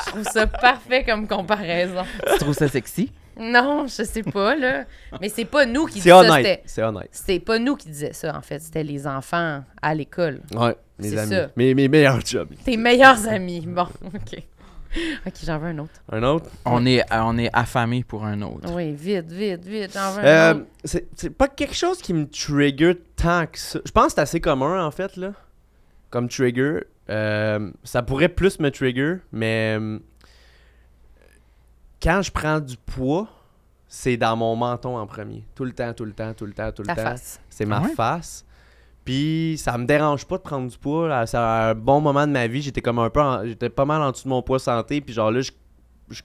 Je trouve ça parfait comme comparaison. Tu trouves ça sexy? Non, je sais pas, là. Mais c'est pas nous qui C'est disions ça. C'est honnête. c'était pas nous qui disaient ça, en fait. C'était les enfants à l'école. Ouais, mes C'est amis. ça. Mes, mes meilleurs jobs. Tes meilleurs amis. Bon, OK. OK, j'en veux un autre. Un autre? On est, euh, on est affamé pour un autre. Oui, vite, vite, vite, j'en veux un Euh, autre. c'est pas quelque chose qui me trigger tant que ça. Je pense que c'est assez commun en fait là. Comme trigger. Euh, ça pourrait plus me trigger, mais quand je prends du poids, c'est dans mon menton en premier. Tout le temps, tout le temps, tout le temps, tout le Ta temps. face. C'est ma Ah ouais? face. Puis ça me dérange pas de prendre du poids. là. C'est un bon moment de ma vie. J'étais comme un peu. en- J'étais pas mal en dessous de mon poids santé. Puis genre là, je, je,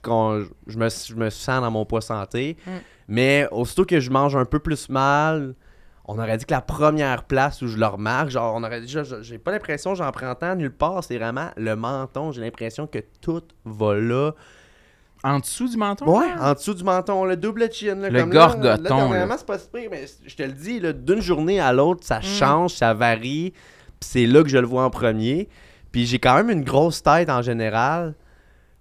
je me, je me sens dans mon poids santé. Mm. Mais aussitôt que je mange un peu plus mal, on aurait dit que la première place où je le remarque, genre, on aurait dit, je- j'ai pas l'impression que j'en prends tant nulle part. C'est vraiment le menton. J'ai l'impression que tout va là. En dessous du menton? Ouais, là? en dessous du menton, le double chin. Là, Le comme gorgoton, Là, c'est pas si pire, mais je te le dis, d'une journée à l'autre, Mm. ça change, ça varie. Puis c'est là que je le vois en premier. Puis j'ai quand même une grosse tête en général.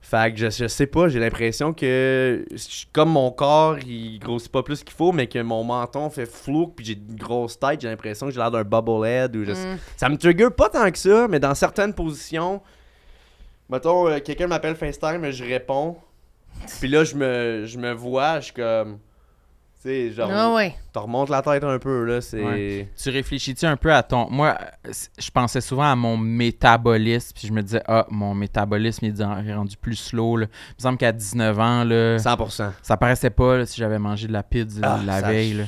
Fait que je, je sais pas, j'ai l'impression que je- comme mon corps, il grossit pas plus qu'il faut, mais que mon menton fait flou, puis j'ai une grosse tête, j'ai l'impression que j'ai l'air d'un bubblehead ou je Mm. Ça me trigger pas tant que ça, mais dans certaines positions, mettons, euh, quelqu'un m'appelle FaceTime, je réponds. Puis là, je me, je me vois, je suis comme. Tu sais, genre. Ah ouais. T'en remontes la tête un peu, là. C'est. Ouais. Tu réfléchis-tu un peu à ton. Moi, je pensais souvent à mon métabolisme, puis je me disais, ah, mon métabolisme il est dans- rendu plus slow. Là. Il me semble qu'à 19 ans, là, 100%. ça paraissait pas là, si j'avais mangé de la pizza Ah, la ça- veille. Là.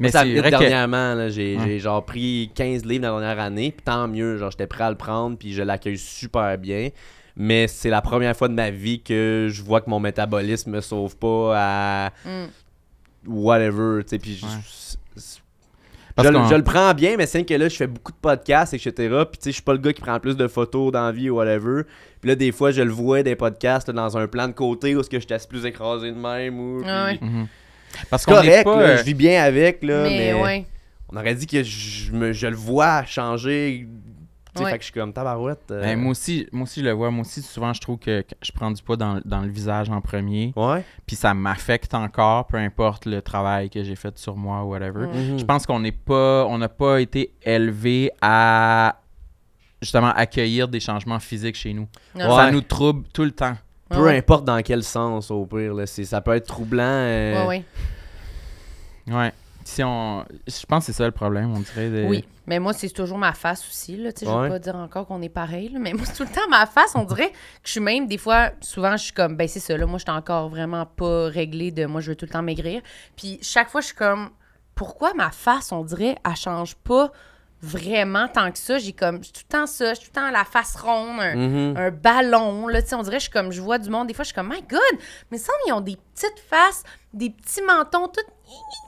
Mais Mais ça c'est vrai que. dernièrement, là, j'ai, Ouais. genre pris 15 livres la dernière année, puis tant mieux, genre j'étais prêt à le prendre, puis je l'accueille super bien. Mais c'est la première fois de ma vie que je vois que mon métabolisme me sauve pas à Mm. whatever, tu sais, puis je- Ouais. je, je le prends bien, mais c'est que là, je fais beaucoup de podcasts, etc. Puis, tu sais, je suis pas le gars qui prend plus de photos dans la vie ou whatever. Puis là, des fois, je le vois des podcasts là, dans un plan de côté où est-ce que je suis plus écrasé de même. Ou, Ah. Mhm. Parce C'est qu'on est correct, pas. là, euh, je vis bien avec, là, mais, mais, ouais. on aurait dit que je, me- je le vois changer Ouais. Fait que je suis comme tabarouette. euh, Ben, moi, aussi, moi aussi, je le vois. Moi aussi, souvent, je trouve que je prends du poids dans, dans le visage en premier. Ouais. Puis ça m'affecte encore, peu importe le travail que j'ai fait sur moi ou whatever. Mm. Mhm. Je pense qu'on n'est pas, on n'a pas été élevé à justement accueillir des changements physiques chez nous. Ouais. Ça nous trouble tout le temps. Peu ouais. importe dans quel sens, au pire. Là, ça peut être troublant. euh, Ouais, ouais. Ouais. Si on, je pense que c'est ça le problème, on dirait. de- Oui, mais moi, c'est toujours ma face aussi. Là. Tu sais, Je ne Ouais. veux pas dire encore qu'on est pareil, là, mais moi, c'est tout le temps ma face. On dirait que je suis même, des fois, souvent, je suis comme, ben c'est ça, là, moi, je suis encore vraiment pas réglée de moi, je veux tout le temps maigrir. Puis chaque fois, je suis comme, pourquoi ma face, on dirait, elle change pas vraiment tant que ça? J'ai comme, je suis tout le temps ça, je suis tout le temps la face ronde, un, mhm. un ballon, là, tu sais, on dirait, je suis comme, je vois du monde, des fois, je suis comme, my God, mais ça, ils ont des petites faces, des petits mentons, tout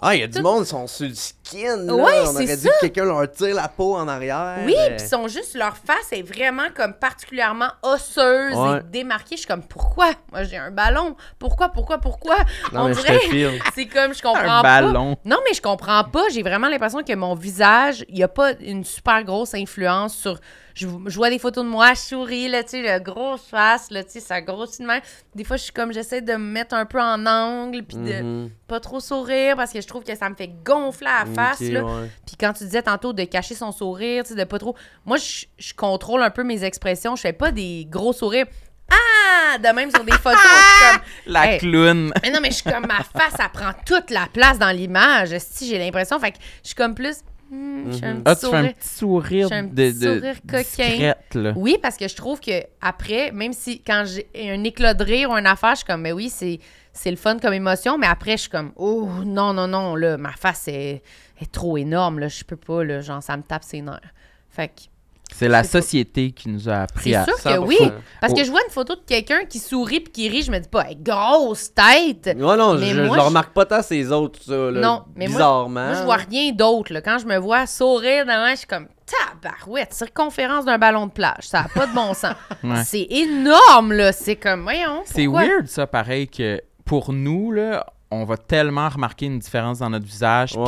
Ah, il y a du monde, ils sont sur le skin. Là. Ouais, On c'est aurait dit ça. que quelqu'un leur tire la peau en arrière. Oui, euh, puis ils sont juste, leur face est vraiment comme particulièrement osseuse Ouais. et démarquée. Je suis comme, pourquoi? Moi, j'ai un ballon. Pourquoi, pourquoi, pourquoi? Non, On mais je dirait, c'est comme, je comprends Un pas. ballon. Non, mais je comprends pas. J'ai vraiment l'impression que mon visage, il n'y a pas une super grosse influence sur. Je, je vois des photos de moi, je souris, là, tu sais, la grosse face, là, tu sais, ça grossit de même. Des fois, je suis comme, j'essaie de me mettre un peu en angle, puis de Mhm. pas trop sourire, parce que je trouve que ça me fait gonfler la face, Ok, là. ouais. Puis quand tu disais tantôt de cacher son sourire, de pas trop. Moi, je, je contrôle un peu mes expressions. Je fais pas des gros sourires. Ah! De même sur des photos. je suis comme. La Hey. clown. Mais non, mais je suis comme ma face, ça prend toute la place dans l'image. Si j'ai l'impression. Fait que je suis comme plus. Je fais un Mhm. petit Ah, tu fais un sourire. petit sourire un de, petit de sourire coquin. discrète, là. Oui, parce que je trouve que après, même si quand j'ai un éclat de rire ou une affaire, je suis comme, mais oui, c'est, c'est le fun comme émotion, mais après, je suis comme, oh non, non, non, là, ma face est, est trop énorme, là, je peux pas, là, genre, ça me tape ses nerfs. Fait que, C'est la société qui nous a appris c'est à sûr que 100%. oui, parce Oh. que je vois une photo de quelqu'un qui sourit puis qui rit, je me dis pas, Hey, grosse tête! Non, Mais je, je- remarque pas tant ces autres, ça. Là, Non, mais moi- bizarrement. Moi, je vois rien d'autre. là. Quand je me vois sourire devant, je suis comme tabarouette, circonférence d'un ballon de plage. Ça n'a pas de bon sens. Ouais. C'est énorme, là. C'est comme, voyons. C'est weird, ça, pareil, que pour nous, là, on va tellement remarquer une différence dans notre visage, puis.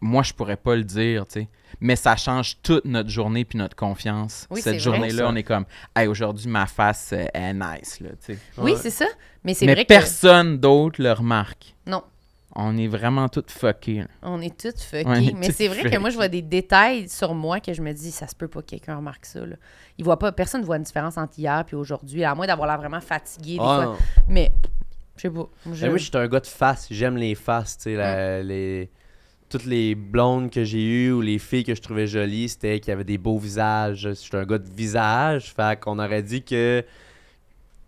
Moi, je pourrais pas le dire, tu sais. Mais ça change toute notre journée puis notre confiance. Oui, c'est Cette journée-là, on est comme, hey, aujourd'hui, ma face euh, est nice, là, tu sais. Oui, Ouais. c'est ça. Mais c'est Mais vrai que. personne d'autre le remarque. Non. On est vraiment tous fuckés. là. On est toutes fuckées. Mais toutes c'est vrai que moi, je vois des détails sur moi que je me dis, ça se peut pas que quelqu'un remarque ça. Là. Il voit pas, personne ne voit une différence entre hier et aujourd'hui, à moins d'avoir l'air vraiment fatigué. Des Ah, fois. non. Mais, je sais pas. Je- moi, je suis un gars de face. J'aime les faces. Tu sais, les... Toutes les blondes que j'ai eues ou les filles que je trouvais jolies, c'était qu'ils avaient des beaux visages. Je suis un gars de visage. Fait qu'on aurait dit que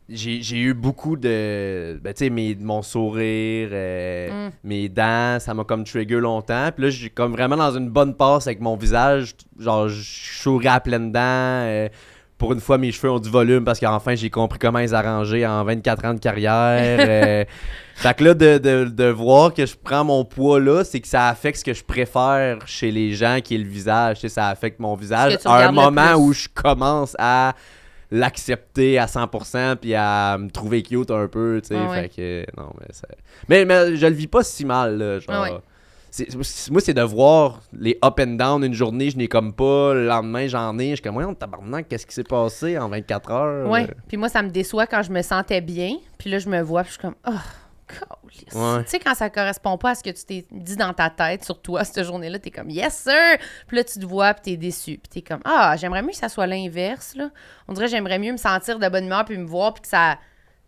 j'ai eu beaucoup de. Ben, tu sais, mon sourire, euh, Mm. mes dents, ça m'a comme trigger longtemps. Puis là, j'ai comme vraiment dans une bonne passe avec mon visage. Genre, je souris à pleines dents. euh, pour une fois, mes cheveux ont du volume parce qu'enfin, j'ai compris comment ils arranger en 24 ans de carrière. euh, fait que là, de, de, de voir que je prends mon poids là, c'est que ça affecte ce que je préfère chez les gens, qui est le visage. Tu sais, ça affecte mon visage à un moment où je commence à l'accepter à 100% puis à me trouver cute un peu, tu sais. Ah ouais. Fait que, non, mais, ça- mais mais je le vis pas si mal, là, genre... Ah ouais. Moi, c'est de voir les up and down une journée, je n'ai comme pas, le lendemain, j'en ai. Je suis comme, voyons, tabarnak, qu'est-ce qui s'est passé en 24 heures? Ouais. Puis moi, ça me déçoit quand je me sentais bien. Puis là, je me vois, puis je suis comme, oh. Ouais. Tu sais, quand ça correspond pas à ce que tu t'es dit dans ta tête sur toi cette journée-là, t'es comme, yes, sir. Puis là, tu te vois, puis t'es déçu. Puis t'es comme, ah, j'aimerais mieux que ça soit l'inverse, là. On dirait, j'aimerais mieux me sentir de bonne humeur, puis me voir, puis que ça,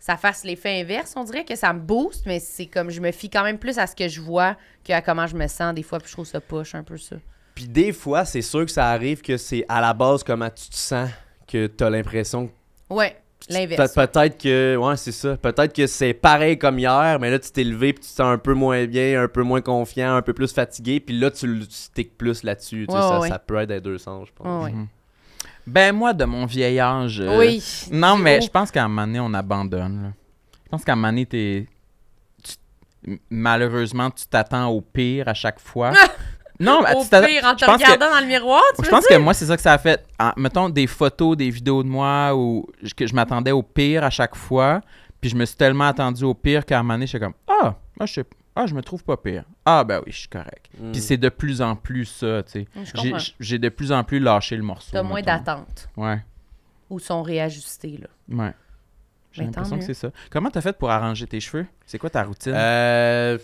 ça fasse l'effet inverse. On dirait que ça me booste, mais c'est comme, je me fie quand même plus à ce que je vois qu'à comment je me sens des fois, puis je trouve ça push un peu ça. Puis des fois, c'est sûr que ça arrive que c'est à la base comment tu te sens que t'as l'impression que Ouais, l'inverse. Pe- Peut-être que, ouais, c'est ça. Peut-être que c'est pareil comme hier, mais là, tu t'es levé puis tu te sens un peu moins bien, un peu moins confiant, un peu plus fatigué, puis là, tu le sticks plus là-dessus. tu sais, Ouais, ça, ouais. ça peut être des deux sens, je pense. Ouais, ouais. Ben, moi, de mon vieil âge. euh, Oui. Non, mais je pense qu'à un moment donné, on abandonne. là. Je pense qu'à un moment donné, t'es- tu- malheureusement, tu t'attends au pire à chaque fois. non, mais Au tu t'attends- pire, en te que- regardant dans le miroir, tu Je pense que moi, c'est ça que ça a fait. En- mettons des photos, des vidéos de moi où je- que je m'attendais au pire à chaque fois. Puis je me suis tellement attendu au pire qu'à un moment donné, j'étais comme Ah, moi, je sais, Ah, je me trouve pas pire. Ah, ben oui, je suis correct. Mm. Puis c'est de plus en plus ça, tu sais. Je J'ai- de plus en plus lâché le morceau. T'as moins mettons. d'attentes Ouais, ou sont réajustés, là. ouais. J'ai Ben, tant l'impression que mieux. c'est ça. Comment t'as fait pour arranger tes cheveux? C'est quoi ta routine? Euh,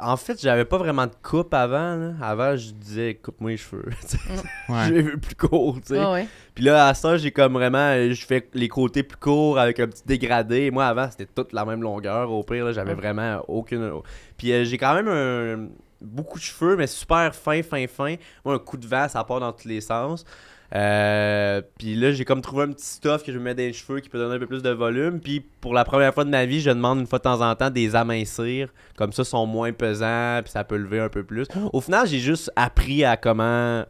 en fait, j'avais pas vraiment de coupe avant. là. Avant, je disais coupe-moi les cheveux. Je les veux plus courts. tu sais. Ah ouais. Puis là, à ça, j'ai comme vraiment. euh, Je fais les côtés plus courts avec un petit dégradé. Moi, avant, c'était toute la même longueur. Au pire, là, j'avais Ouais. vraiment aucune. Puis euh, j'ai quand même un- beaucoup de cheveux, mais super fin, fin, fin. Moi, un coup de vent, ça part dans tous les sens. Euh, puis là, j'ai comme trouvé un petit stuff que je me mets dans les cheveux qui peut donner un peu plus de volume. Puis pour la première fois de ma vie, je demande une fois de temps en temps des amincir. Comme ça, ils sont moins pesants, puis ça peut lever un peu plus. Au final, j'ai juste appris à comment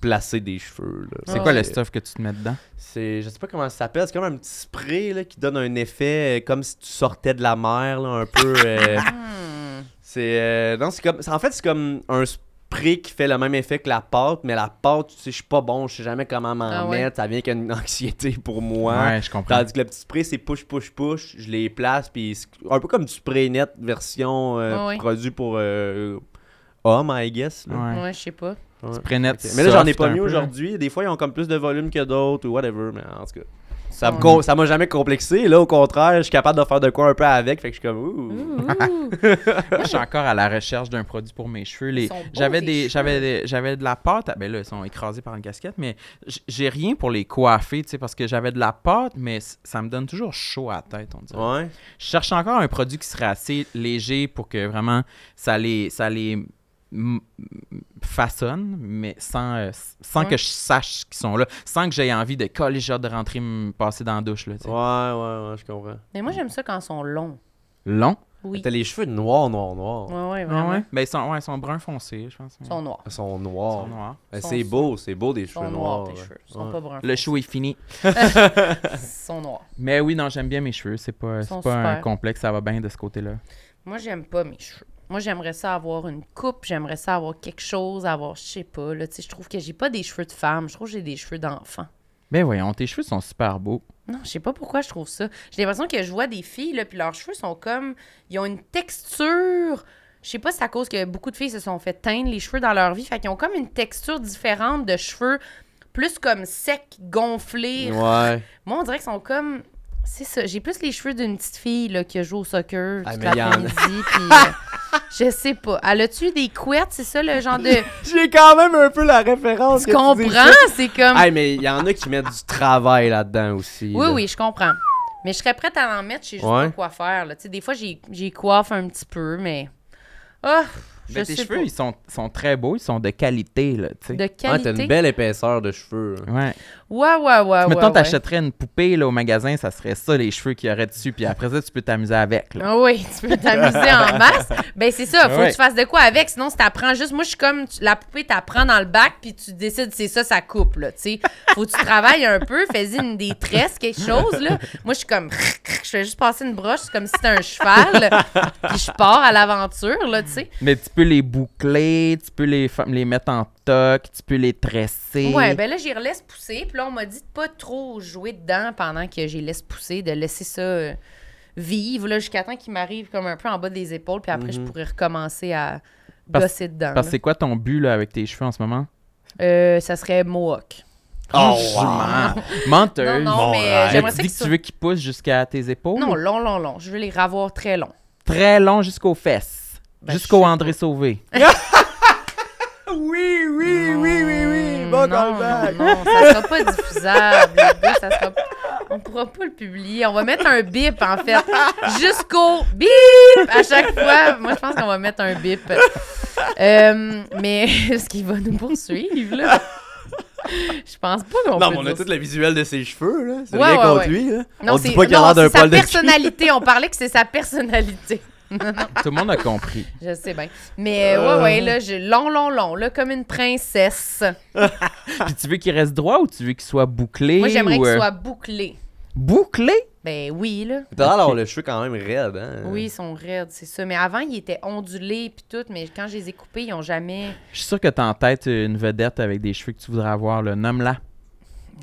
placer des cheveux. là. C'est quoi le stuff que tu te mets dedans? C'est, je sais pas comment ça s'appelle, c'est comme un petit spray là, qui donne un effet euh, comme si tu sortais de la mer, là, un peu. euh, c'est, euh, non, c'est comme, en fait, c'est comme un spray qui fait le même effet que la pâte, mais la pâte, tu sais, je suis pas bon, je sais jamais comment m'en Ah ouais. mettre, ça vient avec une anxiété pour moi. Ouais, je comprends. Tandis que le petit spray, c'est push, push, push. Je les place, puis c'est un peu comme du spray net version euh, Ah ouais. produit pour euh, homme, I guess. là. Ouais. Ouais, je sais pas. Prenais Ok. Mais là, j'en ai pas mis peu. aujourd'hui. Des fois, ils ont comme plus de volume que d'autres ou whatever, mais en tout cas. Ça m'a jamais complexé. Là, au contraire, je suis capable de faire de quoi un peu avec. Fait que je suis comme, ouh. Ouh. Moi, je suis encore à la recherche d'un produit pour mes cheveux. Les... J'avais des, j'avais des- j'avais de la pâte. Ah, ben là, ils sont écrasés par une casquette, mais j'ai rien pour les coiffer, tu sais, parce que j'avais de la pâte, mais ça me donne toujours chaud à la tête, on dirait. Ouais. Je cherche encore un produit qui serait assez léger pour que vraiment ça les, ça les m- m- façonne, mais sans, euh, sans Ouais. que je sache qu'ils sont là, sans que j'aie envie de coller, hâte de rentrer me passer dans la douche. Là, tu sais. Ouais, ouais, ouais, je comprends. Mais moi, j'aime ça quand ils sont longs. Long. Oui. T'as les cheveux noirs, noirs, noirs. Ouais, ouais, Ah vraiment. ouais? Ben, ils sont, ouais, ils sont brun foncé, je pense. Ils sont noirs. Ils sont Ils noirs. sont noirs. Ben, Sont- c'est beau, c'est beau des Ils cheveux sont noirs, noirs. tes ouais. cheveux. Ils sont Ouais. pas bruns. Le show est fini. Ils sont noirs. Mais oui, non, j'aime bien mes cheveux. C'est pas, pas un complexe, ça va bien de ce côté-là. Moi, j'aime pas mes cheveux. Moi, j'aimerais ça avoir une coupe, j'aimerais ça avoir quelque chose, avoir, je sais pas, là, tu sais, je trouve que j'ai pas des cheveux de femme, je trouve que j'ai des cheveux d'enfant. Ben voyons, tes cheveux sont super beaux. Non, je sais pas pourquoi je trouve ça. J'ai l'impression que je vois des filles, là, puis leurs cheveux sont comme, ils ont une texture, je sais pas si c'est à cause que beaucoup de filles se sont fait teindre les cheveux dans leur vie, fait qu'ils ont comme une texture différente de cheveux, plus comme secs, gonflés. Ouais. Moi, on dirait qu'ils sont comme. C'est ça. J'ai plus les cheveux d'une petite fille là, qui joue au soccer Ah, toute mais y en a. l'après-midi. puis, euh, je sais pas. Elle a-tu des couettes? C'est ça le genre de. J'ai quand même un peu la référence. tu comprends? C'est comme. Hey, mais il y en a qui mettent du travail là-dedans aussi. oui, là. oui, je comprends. Mais je serais prête à en mettre, je sais juste Ouais. pas quoi faire. Là. Tu sais, Des fois, j'ai j'ai coiffe un petit peu, mais. Ah! je Ben, tes sais cheveux, pas. ils sont, sont très beaux, ils sont de qualité, là, tu sais. De Ouais, qualité. t'as une belle épaisseur de cheveux. là. Ouais. Ouais, ouais, ouais. Mettons, ouais, ouais. t'achèterais une poupée là, au magasin, ça serait ça, les cheveux qu'il y aurait dessus. Puis après ça, tu peux t'amuser avec. Là. Ah oui, tu peux t'amuser en masse. Ben c'est ça, faut Ouais. que tu fasses de quoi avec, sinon si t'apprends juste, moi je suis comme, tu- la poupée t'apprends dans le bac, puis tu décides c'est ça, ça coupe, là, tu sais. Faut que tu travailles un peu, fais-y une des tresses, quelque chose, là. Moi je suis comme, je fais juste passer une broche, c'est comme si c'était un cheval, puis je pars à l'aventure, là, tu sais. Mais tu peux les boucler, tu peux les, les mettre en toc, tu peux les tresser. Ouais, ben là, j'y relaisse pousser. Puis là, on m'a dit de pas trop jouer dedans pendant que j'y laisse pousser, de laisser ça euh, vivre, là, jusqu'à temps qu'il m'arrive comme un peu en bas des épaules. Puis après, je Mhm. pourrais recommencer à Parce- gosser dedans. Parce que c'est quoi ton but là, avec tes cheveux en ce moment? Euh, ça serait Mohawk. Oh, wow. Menteuse. Non, non, mais euh, j'aimerais tu ça dis qu'ils que tu veux qu'ils poussent jusqu'à tes épaules? Non, long, long, long. Je veux les ravoir très longs. Très long jusqu'aux fesses. Ben, Jusqu'au André Sauvé. Oui, oui, oui, oui, oui. Bon non, callback. non, non, ça sera pas diffusable. les gars, ça sera... On pourra pas le publier. On va mettre un bip, en fait. Jusqu'au bip à chaque fois. Moi, je pense qu'on va mettre un bip. Euh, mais est-ce qu'il va nous poursuivre, là? Je pense pas qu'on Non, peut mais on a dire tout le visuel de ses cheveux, là. C'est Ouais, rien ouais, contre ouais. lui, là. Non, on c'est dit pas qu'il a l'air d'un poil de personnalité. On parlait que c'est sa personnalité. Tout le monde a compris. Je sais bien. Mais euh, ouais, ouais, là, j'ai long, long, long, là, comme une princesse. Puis tu veux qu'il reste droit ou tu veux qu'il soit bouclé? Moi, j'aimerais ou, qu'il euh, soit bouclé. Bouclé? Ben oui, là. T'as l'air d'avoir le cheveu quand même raide, hein. Oui, ils sont raides, c'est ça. Mais avant, ils étaient ondulés puis tout, mais quand je les ai coupés, ils ont jamais... Je suis sûr que t'as en tête une vedette avec des cheveux que tu voudrais avoir. là. Nomme-la.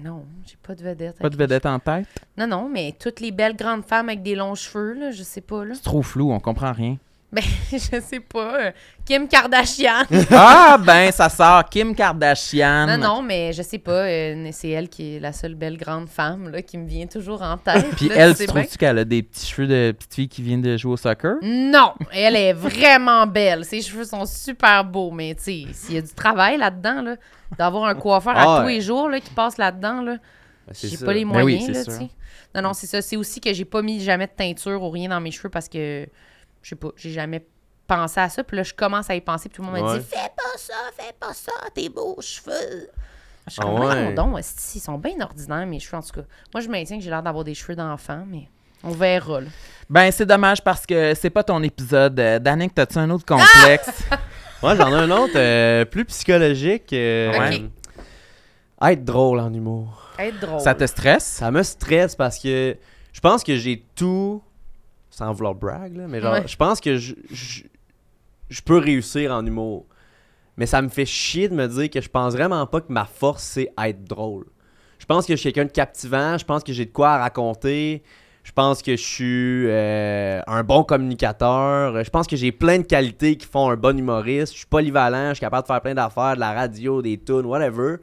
Non, j'ai pas de vedette. Pas de vedette en tête? Non, non, mais toutes les belles grandes femmes avec des longs cheveux, là, je sais pas, là. C'est trop flou, on comprend rien. Ben, je sais pas. euh, Kim Kardashian. ah, ben, ça sort Kim Kardashian. non, non, mais je sais pas. euh, c'est elle qui est la seule belle grande femme là, qui me vient toujours en tête. Puis là, elle, tu trouves-tu qu'elle a des petits cheveux de petite fille qui vient de jouer au soccer? Non, elle est vraiment belle. Ses cheveux sont super beaux, mais tu sais, s'il y a du travail là-dedans, là, d'avoir un coiffeur Ah à tous ouais. les jours là, qui passe là-dedans, là, Ben, j'ai pas les Ben oui, moyens, là, sûr. tu sais. Non, non, c'est ça. C'est aussi que j'ai pas mis jamais de teinture ou rien dans mes cheveux parce que, je sais pas, j'ai jamais pensé à ça. Puis là, je commence à y penser. Puis tout le monde m'a Ouais. dit Fais pas ça, fais pas ça, tes beaux cheveux. Je suis Ah comme, ouais. ouais. ils sont bien ordinaires, mes cheveux, en tout cas. Moi, je maintiens que j'ai l'air d'avoir des cheveux d'enfant, mais on verra, là. Ben, c'est dommage parce que c'est pas ton épisode. Euh, Danick, t'as-tu un autre complexe? Moi, j'en ai un autre euh, plus psychologique. euh, Ok. Être drôle en humour. Être drôle. Ça te stresse? Ça me stresse parce que je pense que j'ai tout. Sans vouloir brag, là, mais genre, Ouais. je pense que je, je, je peux réussir en humour. Mais ça me fait chier de me dire que je pense vraiment pas que ma force, c'est être drôle. Je pense que je suis quelqu'un de captivant, je pense que j'ai de quoi à raconter, je pense que je suis euh, un bon communicateur, je pense que j'ai plein de qualités qui font un bon humoriste, je suis polyvalent, je suis capable de faire plein d'affaires, de la radio, des tunes, whatever.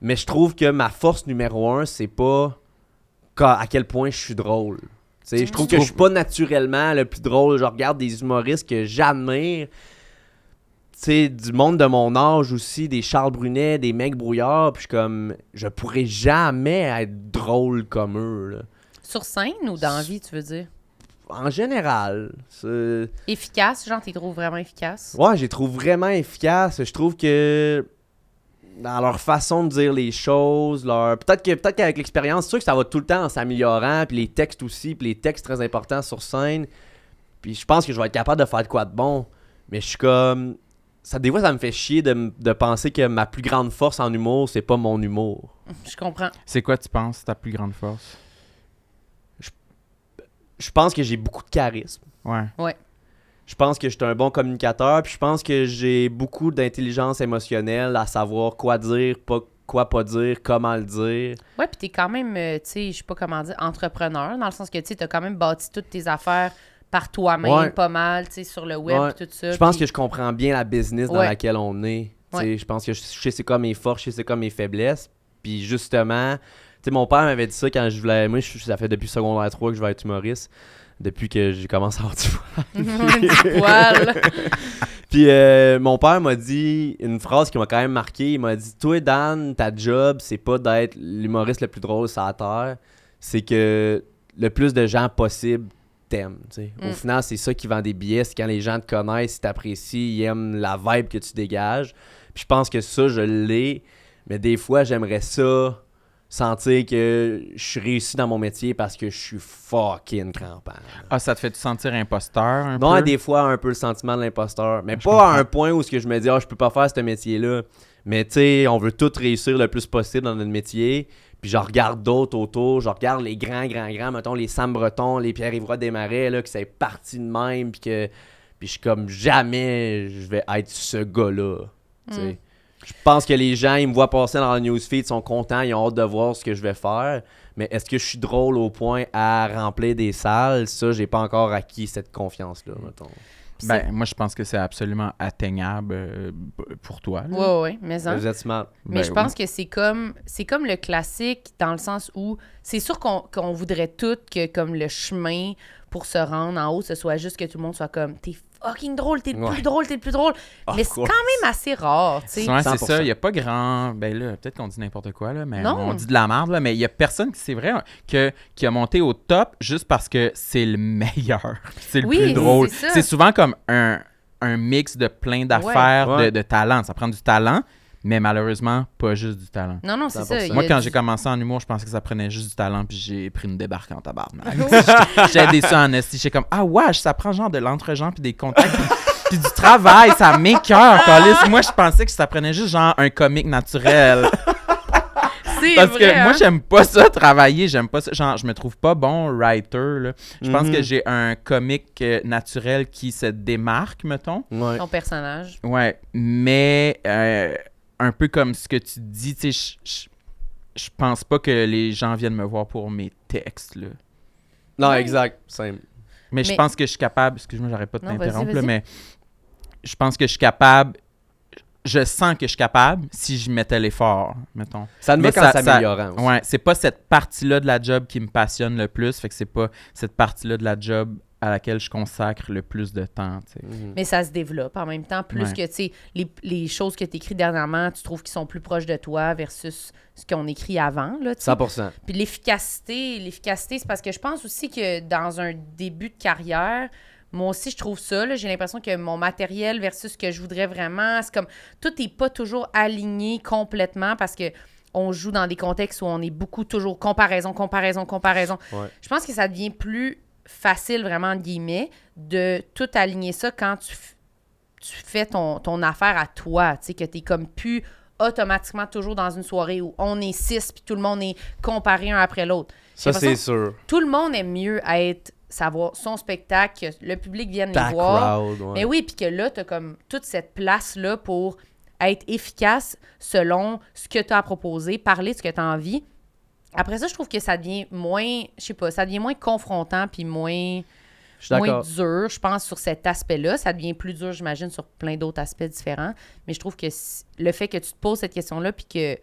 Mais je trouve que ma force numéro un, c'est pas à quel point je suis drôle. Tu je trouve que je suis pas naturellement le plus drôle. Je regarde des humoristes que j'admire. Tu sais, du monde de mon âge aussi, des Charles Brunet, des mecs brouillards. Puis je suis comme, je pourrais jamais être drôle comme eux. là. Sur scène ou dans vie, tu veux dire? En général, Efficace, genre, t'es trouves vraiment efficace? Ouais, je les trouve vraiment efficaces. Je trouve que dans leur façon de dire les choses, leur peut-être que peut-être qu'avec l'expérience, c'est sûr que ça va tout le temps en s'améliorant, puis les textes aussi, puis les textes très importants sur scène. Puis je pense que je vais être capable de faire de quoi de bon, mais je suis comme ça des fois ça me fait chier de, de penser que ma plus grande force en humour, c'est pas mon humour. Je comprends. C'est quoi, tu penses, ta plus grande force? Je pense que j'ai beaucoup de charisme. Ouais. Je pense que je suis un bon communicateur, puis je pense que j'ai beaucoup d'intelligence émotionnelle à savoir quoi dire, pas quoi pas dire, comment le dire. Ouais, puis t'es quand même, euh, tu sais, je sais pas comment dire, entrepreneur, dans le sens que, tu t'as quand même bâti toutes tes affaires par toi-même, Ouais. pas mal, tu sais, sur le web, Ouais. tout ça. Je pense que je comprends bien la business dans Ouais. laquelle on est. Je pense que je je sais c'est quoi mes forces, je sais c'est quoi mes faiblesses. Puis justement, tu sais, mon père m'avait dit ça quand je voulais. Moi, je- ça fait depuis secondaire 3 que je vais être humoriste. Depuis que j'ai commencé à avoir du poil. Puis euh, mon père m'a dit une phrase qui m'a quand même marqué. Il m'a dit Toi, Dan, ta job, c'est pas d'être l'humoriste le plus drôle sur la terre. C'est que le plus de gens possible t'aiment. Au Mm. final, c'est ça qui vend des billets. C'est quand les gens te connaissent, ils t'apprécient, ils aiment la vibe que tu dégages. Puis je pense que ça, je l'ai. Mais des fois, j'aimerais ça sentir que je suis réussi dans mon métier parce que je suis fucking crampant. Ah, ça te fait te sentir imposteur un Non, peu? des fois, un peu le sentiment de l'imposteur. Mais Je pas comprends. à un point où ce que je me dis, ah, je peux pas faire ce métier-là. Mais tu sais, on veut tous réussir le plus possible dans notre métier. Puis je regarde d'autres autour. Je regarde les grands, grands, grands, mettons les Sam Breton, les Pierre-Yves Desmarais, là, que c'est parti de même. Puis que. Puis je suis comme jamais je vais être ce gars-là. tu sais. Mm. Je pense que les gens, ils me voient passer dans la newsfeed, ils sont contents, ils ont hâte de voir ce que je vais faire. Mais est-ce que je suis drôle au point à remplir des salles? Ça, j'ai pas encore acquis cette confiance-là, mettons. Puis Ben, moi, je pense que c'est absolument atteignable euh, pour toi. là. Ouais, ouais, mais hein. Vous êtes smart. Mais Ben je oui. pense que c'est comme c'est comme le classique dans le sens où c'est sûr qu'on qu'on voudrait tout que comme le chemin pour se rendre en haut, ce soit juste que tout le monde soit comme t'es fucking drôle, t'es le Ouais. plus drôle, t'es le plus drôle. Of mais c'est quand même assez rare, tu sais. Ouais, c'est 100%. ça. Il n'y a pas grand. Ben là, peut-être qu'on dit n'importe quoi, là, mais Non. on dit de la merde, là, mais il n'y a personne qui, c'est vrai, que, qui a monté au top juste parce que c'est le meilleur. c'est le Oui, plus drôle. c'est souvent comme un, un mix de plein d'affaires, Ouais. De, de talent. Ça prend du talent, mais malheureusement, pas juste du talent. Non, non, c'est ça. 100%. il y Moi, quand du- j'ai commencé en humour, je pensais que ça prenait juste du talent, puis j'ai pris une débarque en tabarnak. J'ai aidé ça en esti. J'étais comme, ah ouais, ça prend genre de l'entre-gens, puis des contacts, puis, puis du travail, ça m'écœure. Moi, je pensais que ça prenait juste genre un comique naturel. Parce vrai, que moi, hein? j'aime pas ça, travailler. J'aime pas ça. Genre, je me trouve pas bon writer, là. Je pense Mhm. que j'ai un comique euh, naturel qui se démarque, mettons. Ouais. ton personnage. Ouais, mais euh, un peu comme ce que tu dis, tu sais, je- je- je pense pas que les gens viennent me voir pour mes textes, là. Non, Ouais. exact. Simple. Mais, je pense que je suis capable. Excuse-moi, j'arrête pas de t'interrompre, mais je pense que je suis capable. Je sens que je suis capable si je mettais l'effort, mettons. Ça ne va qu'en ça- s'améliorant aussi. Ouais, c'est pas cette partie-là de la job qui me passionne le plus, fait que c'est pas cette partie-là de la job à laquelle je consacre le plus de temps. Mhm. Mais ça se développe en même temps. Plus Ouais. que, tu sais, les, les choses que tu écris dernièrement, tu trouves qu'ils sont plus proches de toi versus ce qu'on écrit avant, là, tu sais. 100%. Puis l'efficacité, l'efficacité, c'est parce que je pense aussi que dans un début de carrière, moi aussi, je trouve ça. J'ai l'impression que mon matériel versus ce que je voudrais vraiment, c'est comme tout n'est pas toujours aligné complètement parce que on joue dans des contextes où on est beaucoup toujours comparaison, comparaison, comparaison. Ouais. Je pense que ça devient plus facile, vraiment, guillemets, de tout aligner ça quand tu, tu fais ton, ton affaire à toi. Tu sais, que tu es comme plus automatiquement toujours dans une soirée où on est six puis tout le monde est comparé un après l'autre. Ça, c'est sûr. tout le monde aime mieux être savoir son spectacle, que le public vienne Ta les voir. crowd, ouais. Mais oui, puis que là, tu as comme toute cette place-là pour être efficace selon ce que tu as à proposer, parler de ce que tu as envie. Après ça, je trouve que ça devient moins, je sais pas, ça devient moins confrontant puis moins, moins dur, je pense, sur cet aspect-là. Ça devient plus dur, j'imagine, sur plein d'autres aspects différents. Mais je trouve que le fait que tu te poses cette question-là puis que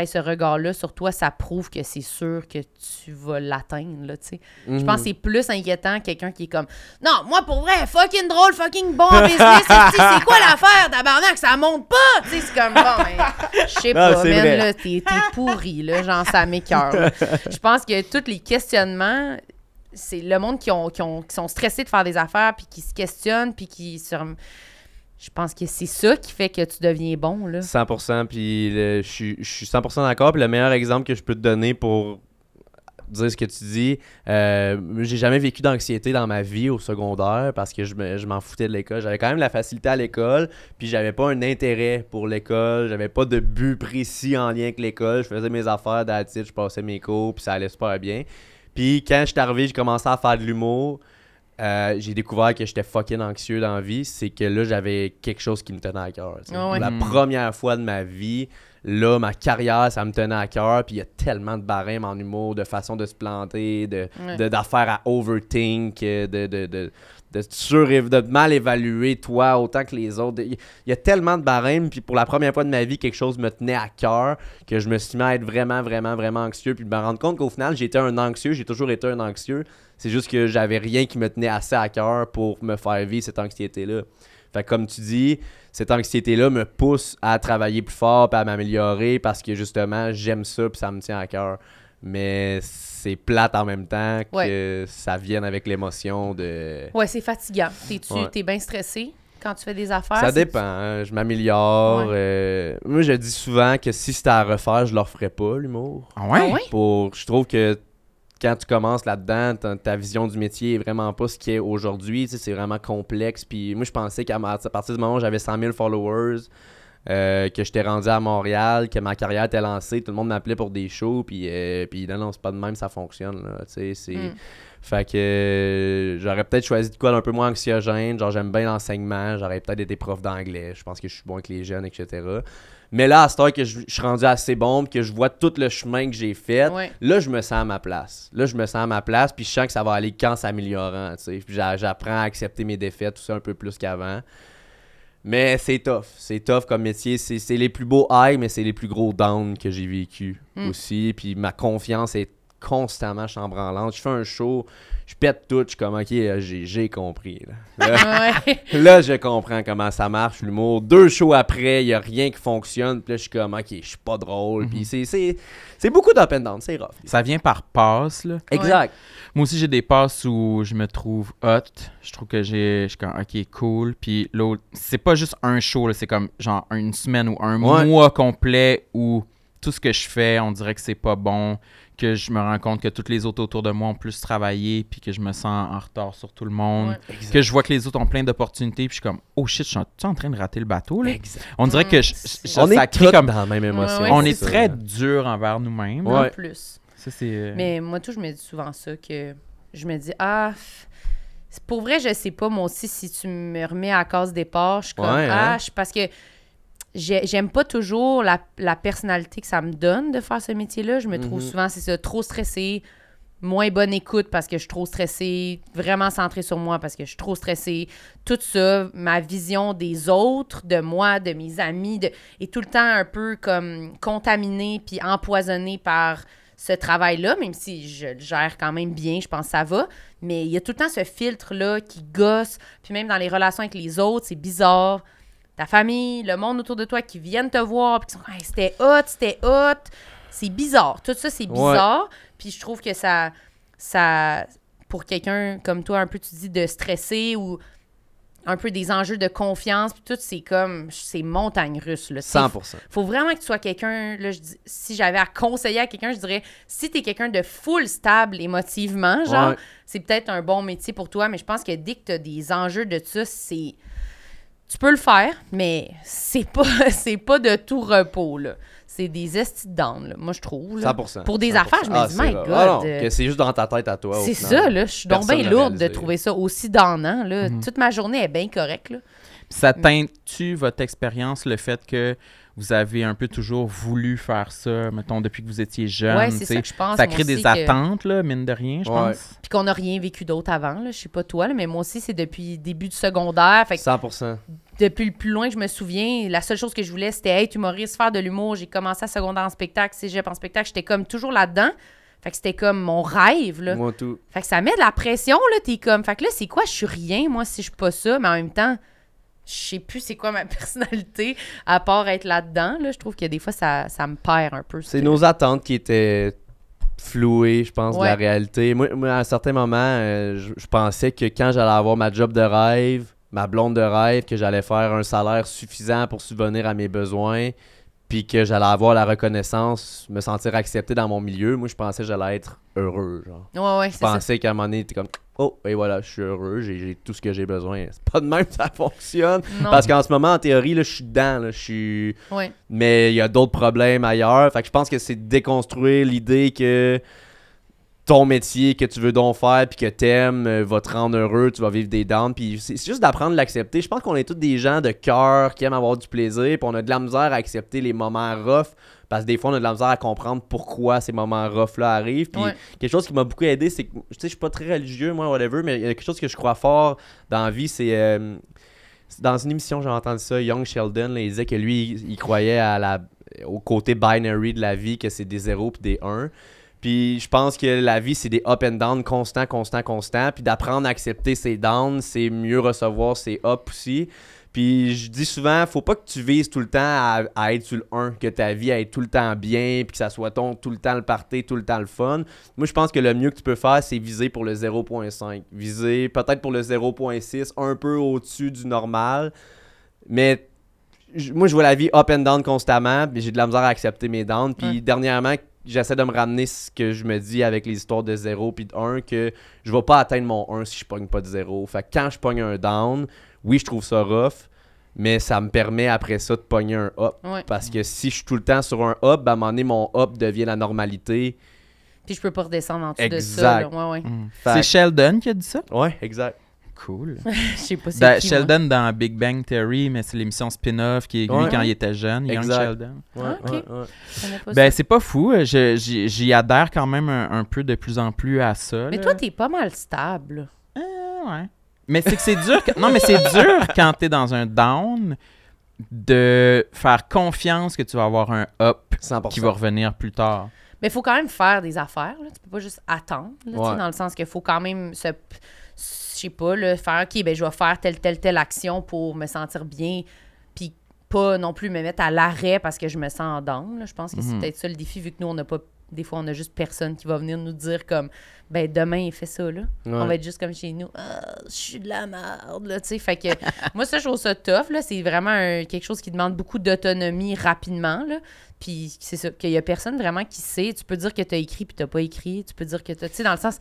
tu ce regard-là sur toi, ça prouve que c'est sûr que tu vas l'atteindre, là, tu sais. Je Mhm. pense que c'est plus inquiétant quelqu'un qui est comme Non, moi pour vrai, fucking drôle, fucking bon en business, c'est quoi l'affaire, tabarnak, ça monte pas! Tu sais, c'est comme bon, je sais pas, man, vrai. là, t'es pourri, là, genre ça m'écoeure. là. Je pense que tous les questionnements, c'est le monde qui, ont, qui, ont- qui sont stressés de faire des affaires, puis qui se questionnent, puis qui se. Je pense que c'est ça qui fait que tu deviens bon, là. 100%, puis le- je suis- je suis 100% d'accord. Puis le meilleur exemple que je peux te donner pour dire ce que tu dis, euh, j'ai jamais vécu d'anxiété dans ma vie au secondaire parce que je me- je m'en foutais de l'école. J'avais quand même la facilité à l'école, puis j'avais pas un intérêt pour l'école, j'avais pas de but précis en lien avec l'école. Je faisais mes affaires d'attitude, je passais mes cours, puis ça allait super bien. Puis quand je suis arrivé, j'ai commencé à faire de l'humour. Euh, j'ai découvert que j'étais fucking anxieux dans la vie, c'est que là, j'avais quelque chose qui me tenait à cœur. Ah ouais. La Mm. première fois de ma vie, là, ma carrière, ça me tenait à cœur. Puis il y a tellement de barèmes en humour, de façon de se planter, de, Ouais. de- d'affaires à overthink, de, de, de, de, sur- de mal évaluer toi autant que les autres. Il y- a tellement de barèmes. Puis pour la première fois de ma vie, quelque chose me tenait à cœur que je me suis mis à être vraiment, vraiment, vraiment anxieux. Puis de me rendre compte qu'au final, j'étais un anxieux. J'ai toujours été un anxieux. C'est juste que j'avais rien qui me tenait assez à cœur pour me faire vivre cette anxiété-là. Fait que comme tu dis, cette anxiété-là me pousse à travailler plus fort et à m'améliorer parce que justement, j'aime ça puis ça me tient à cœur. Mais c'est plate en même temps que ça vienne avec l'émotion de. Ouais, c'est fatigant. T'es-tu Ouais. t'es bien stressé quand tu fais des affaires? Ça dépend, hein, je m'améliore. Ouais. euh, moi, je dis souvent que si c'était à refaire, je le referais pas, l'humour. Ah ouais? Ah ouais? Pour, je trouve que quand tu commences là-dedans, ta, ta vision du métier est vraiment pas ce qui est aujourd'hui. tu sais, C'est vraiment complexe. Puis moi, je pensais qu'à ma- à partir du moment où j'avais 100 000 followers, euh, que j'étais rendu à Montréal, que ma carrière était lancée, tout le monde m'appelait pour des shows. Puis, euh, puis non, non, c'est pas de même, ça fonctionne. Là, tu sais, c'est... Mm. Fait que euh, j'aurais peut-être choisi de quoi d'un peu moins anxiogène. Genre, j'aime bien l'enseignement. J'aurais peut-être été prof d'anglais. Je pense que je suis bon avec les jeunes, etc. Mais là, à cette heure que je, je suis rendu assez bon, puis que je vois tout le chemin que j'ai fait, Ouais. là, je me sens à ma place. Là, je me sens à ma place, puis je sens que ça va aller qu'en s'améliorant. tu sais. Puis j'apprends à accepter mes défaites, tout ça un peu plus qu'avant. Mais c'est tough. C'est tough comme métier. C'est les plus beaux highs, mais c'est les plus gros downs que j'ai vécu Mm. aussi. Puis ma confiance est constamment chambranlante. Je fais un show, je pète tout, je suis comme, ok, euh, j'ai compris. Là, Là, Ouais. là, je comprends comment ça marche, l'humour. Deux shows après, il n'y a rien qui fonctionne. Puis là, je suis comme, ok, je suis pas drôle. Puis c'est- c'est c'est beaucoup d'up and down, c'est rough. Ça vient par passe, là. Exact. Moi aussi, j'ai des passes où je me trouve hot. Je trouve que j'ai. Je suis comme, ok, cool. Puis l'autre, c'est pas juste un show, c'est comme genre une semaine ou un Ouais. mois complet où tout ce que je fais, on dirait que c'est pas bon. Que je me rends compte que tous les autres autour de moi ont plus travaillé. Puis que je me sens en retard sur tout le monde. Ouais. Que je vois que les autres ont plein d'opportunités. Puis je suis comme, oh shit, je suis en, tu es en train de rater le bateau, là? Exact. On dirait que je, je- On ça est crée comme. dans la même émotion. Ouais, on est très dur envers nous-mêmes. Ouais. En plus. Ça, euh, Mais moi, tout, je me dis souvent ça, que je me dis, ah, pour vrai, je sais pas, moi aussi, si tu me remets à la case départ, je suis comme, Ouais, ah, hein? je- parce que j'ai- j'aime pas toujours la, la personnalité que ça me donne de faire ce métier-là. Je me trouve Mhm. souvent, c'est ça, trop stressée, moins bonne écoute parce que je suis trop stressée, vraiment centrée sur moi parce que je suis trop stressée. Tout ça, ma vision des autres, de moi, de mes amis, de, est tout le temps un peu comme contaminée puis empoisonnée par ce travail-là, même si je le gère quand même bien, je pense que ça va. Mais il y a tout le temps ce filtre-là qui gosse. Puis même dans les relations avec les autres, c'est bizarre. Ta famille, le monde autour de toi qui viennent te voir, puis qui sont comme, Hey, c'était hot, c'était hot. C'est bizarre. Tout ça, c'est bizarre. Puis je trouve que ça, ça pour quelqu'un comme toi, un peu, tu dis, de stresser ou un peu des enjeux de confiance, puis tout, c'est comme, c'est montagne russe, là. Tu sais, 100%. faut vraiment que tu sois quelqu'un, là, je dis- si j'avais à conseiller à quelqu'un, je dirais, si t'es quelqu'un de full stable émotivement, genre, Ouais. c'est peut-être un bon métier pour toi, mais je pense que dès que t'as des enjeux de ça, c'est... Tu peux le faire, mais c'est pas, c'est pas de tout repos, là. C'est des estis down, là, moi, je trouve, là. 100%. Pour des 100%. affaires, je me Ah, dis, my. God, Ah non, euh, que c'est juste dans ta tête à toi. C'est ça, là. Je suis donc bien lourde de trouver ça aussi donnant, là. Toute ma journée est bien correcte, là. Ça teinte-tu votre expérience, le fait que vous avez un peu toujours voulu faire ça, mettons, depuis que vous étiez jeune? ouais, c'est ça que je pense. Ça crée des que- attentes, là, mine de rien, je Ouais. pense. Puis qu'on n'a rien vécu d'autre avant, là. Je sais pas toi, là, mais moi aussi, c'est depuis le début du secondaire. Fait que 100%. depuis le plus loin que je me souviens, la seule chose que je voulais, c'était être humoriste, faire de l'humour. J'ai commencé à secondaire en spectacle, cégep en spectacle. J'étais comme toujours là-dedans. Fait que c'était comme mon rêve, là. Moi, tout. Fait que ça met de la pression, là. T'es comme, fait que là, c'est quoi? Je suis rien, moi, si je suis pas ça. Mais en même temps, je sais plus c'est quoi ma personnalité, à part être là-dedans, là. Je trouve que des fois, ça, ça me perd un peu. C'est ce- nos attentes qui étaient flouées, je pense, de la réalité. Moi, moi, à un certain moment, euh, je, je pensais que quand j'allais avoir ma job de rêve, ma blonde de rêve, que j'allais faire un salaire suffisant pour subvenir à mes besoins, puis que j'allais avoir la reconnaissance, me sentir accepté dans mon milieu. Moi, je pensais que j'allais être heureux, genre. Ouais, ouais, Je pensais qu'à un moment donné, t'es comme Oh, et voilà, je suis heureux, j'ai tout ce que j'ai besoin. C'est pas de même que ça fonctionne. Non. Parce qu'en ce moment, en théorie, là, je suis dedans, là, je suis. Ouais. Mais il y a d'autres problèmes ailleurs. Fait que je pense que c'est de déconstruire l'idée que ton métier que tu veux donc faire puis que t'aimes euh, va te rendre heureux, tu vas vivre des downs. Puis c'est juste d'apprendre à l'accepter. Je pense qu'on est tous des gens de cœur qui aiment avoir du plaisir. Puis on a de la misère à accepter les moments rough. Parce que des fois, on a de la misère à comprendre pourquoi ces moments rough-là arrivent. Puis Ouais. quelque chose qui m'a beaucoup aidé, c'est que, tu sais, je suis pas très religieux, moi, whatever, mais il y a quelque chose que je crois fort dans la vie, c'est. euh, dans une émission, j'ai entendu ça, Young Sheldon, là, il disait que lui, il, il croyait à la, au côté binary de la vie, que c'est des zéros puis des 1. Puis je pense que la vie, c'est des up and down constant, constant, constant. Puis d'apprendre à accepter ses downs, c'est mieux recevoir ses up aussi. Puis je dis souvent, faut pas que tu vises tout le temps à, à être sur le 1, que ta vie aille tout le temps bien, puis que ça soit ton tout le temps le party, tout le temps le fun. Moi, je pense que le mieux que tu peux faire, c'est viser pour le 0.5. Viser peut-être pour le 0.6, un peu au-dessus du normal. Mais moi, je vois la vie up and down constamment, puis j'ai de la misère à accepter mes downs. Puis Ouais. dernièrement, j'essaie de me ramener ce que je me dis avec les histoires de 0 puis de 1, que je vais pas atteindre mon 1 si je pogne pas de 0. Fait que quand je pogne un down, oui, je trouve ça rough, mais ça me permet après ça de pogner un up. Ouais. Parce que si je suis tout le temps sur un up, ben, à un moment donné, mon up devient la normalité. Puis je peux pas redescendre en dessous de ça. Exact. là. Ouais, ouais. Mm. Fait C'est Sheldon qui a dit ça? Ouais, exact. Cool. Je sais pas c'est Ben, qui, moi. Sheldon dans Big Bang Theory, mais c'est l'émission spin-off qui est lui Ouais. quand il était jeune, Young Exact. Sheldon. Ouais, Ah, ouais, Ben, c'est pas fou. euh, je- J'y adhère quand même un, un peu de plus en plus à ça. Mais là. toi, t'es pas mal stable. Euh, ouais. Mais c'est que c'est dur. que- Non, mais c'est dur quand t'es dans un down de faire confiance que tu vas avoir un up 100%. qui va revenir plus tard. Mais il faut quand même faire des affaires. Là. Tu peux pas juste attendre. là, Ouais. dans le sens qu'il faut quand même se. Sais pas, là, faire OK, ben je vais faire telle, telle, telle action pour me sentir bien. Puis pas non plus me mettre à l'arrêt parce que je me sens en là. Je pense que c'est Mhm. peut-être ça le défi, vu que nous, on n'a pas. Des fois, on a juste personne qui va venir nous dire comme ben demain, fais ça là. On va être juste comme chez nous. Ah, je suis de la merde, là, tu sais. Fait que moi, ça, je trouve ça tough, là. C'est vraiment un- quelque chose qui demande beaucoup d'autonomie rapidement, là. Puis c'est ça, qu'il y a personne vraiment qui sait. Tu peux dire que tu as écrit puis tu pas écrit. Tu peux dire que tu Tu sais, dans le sens,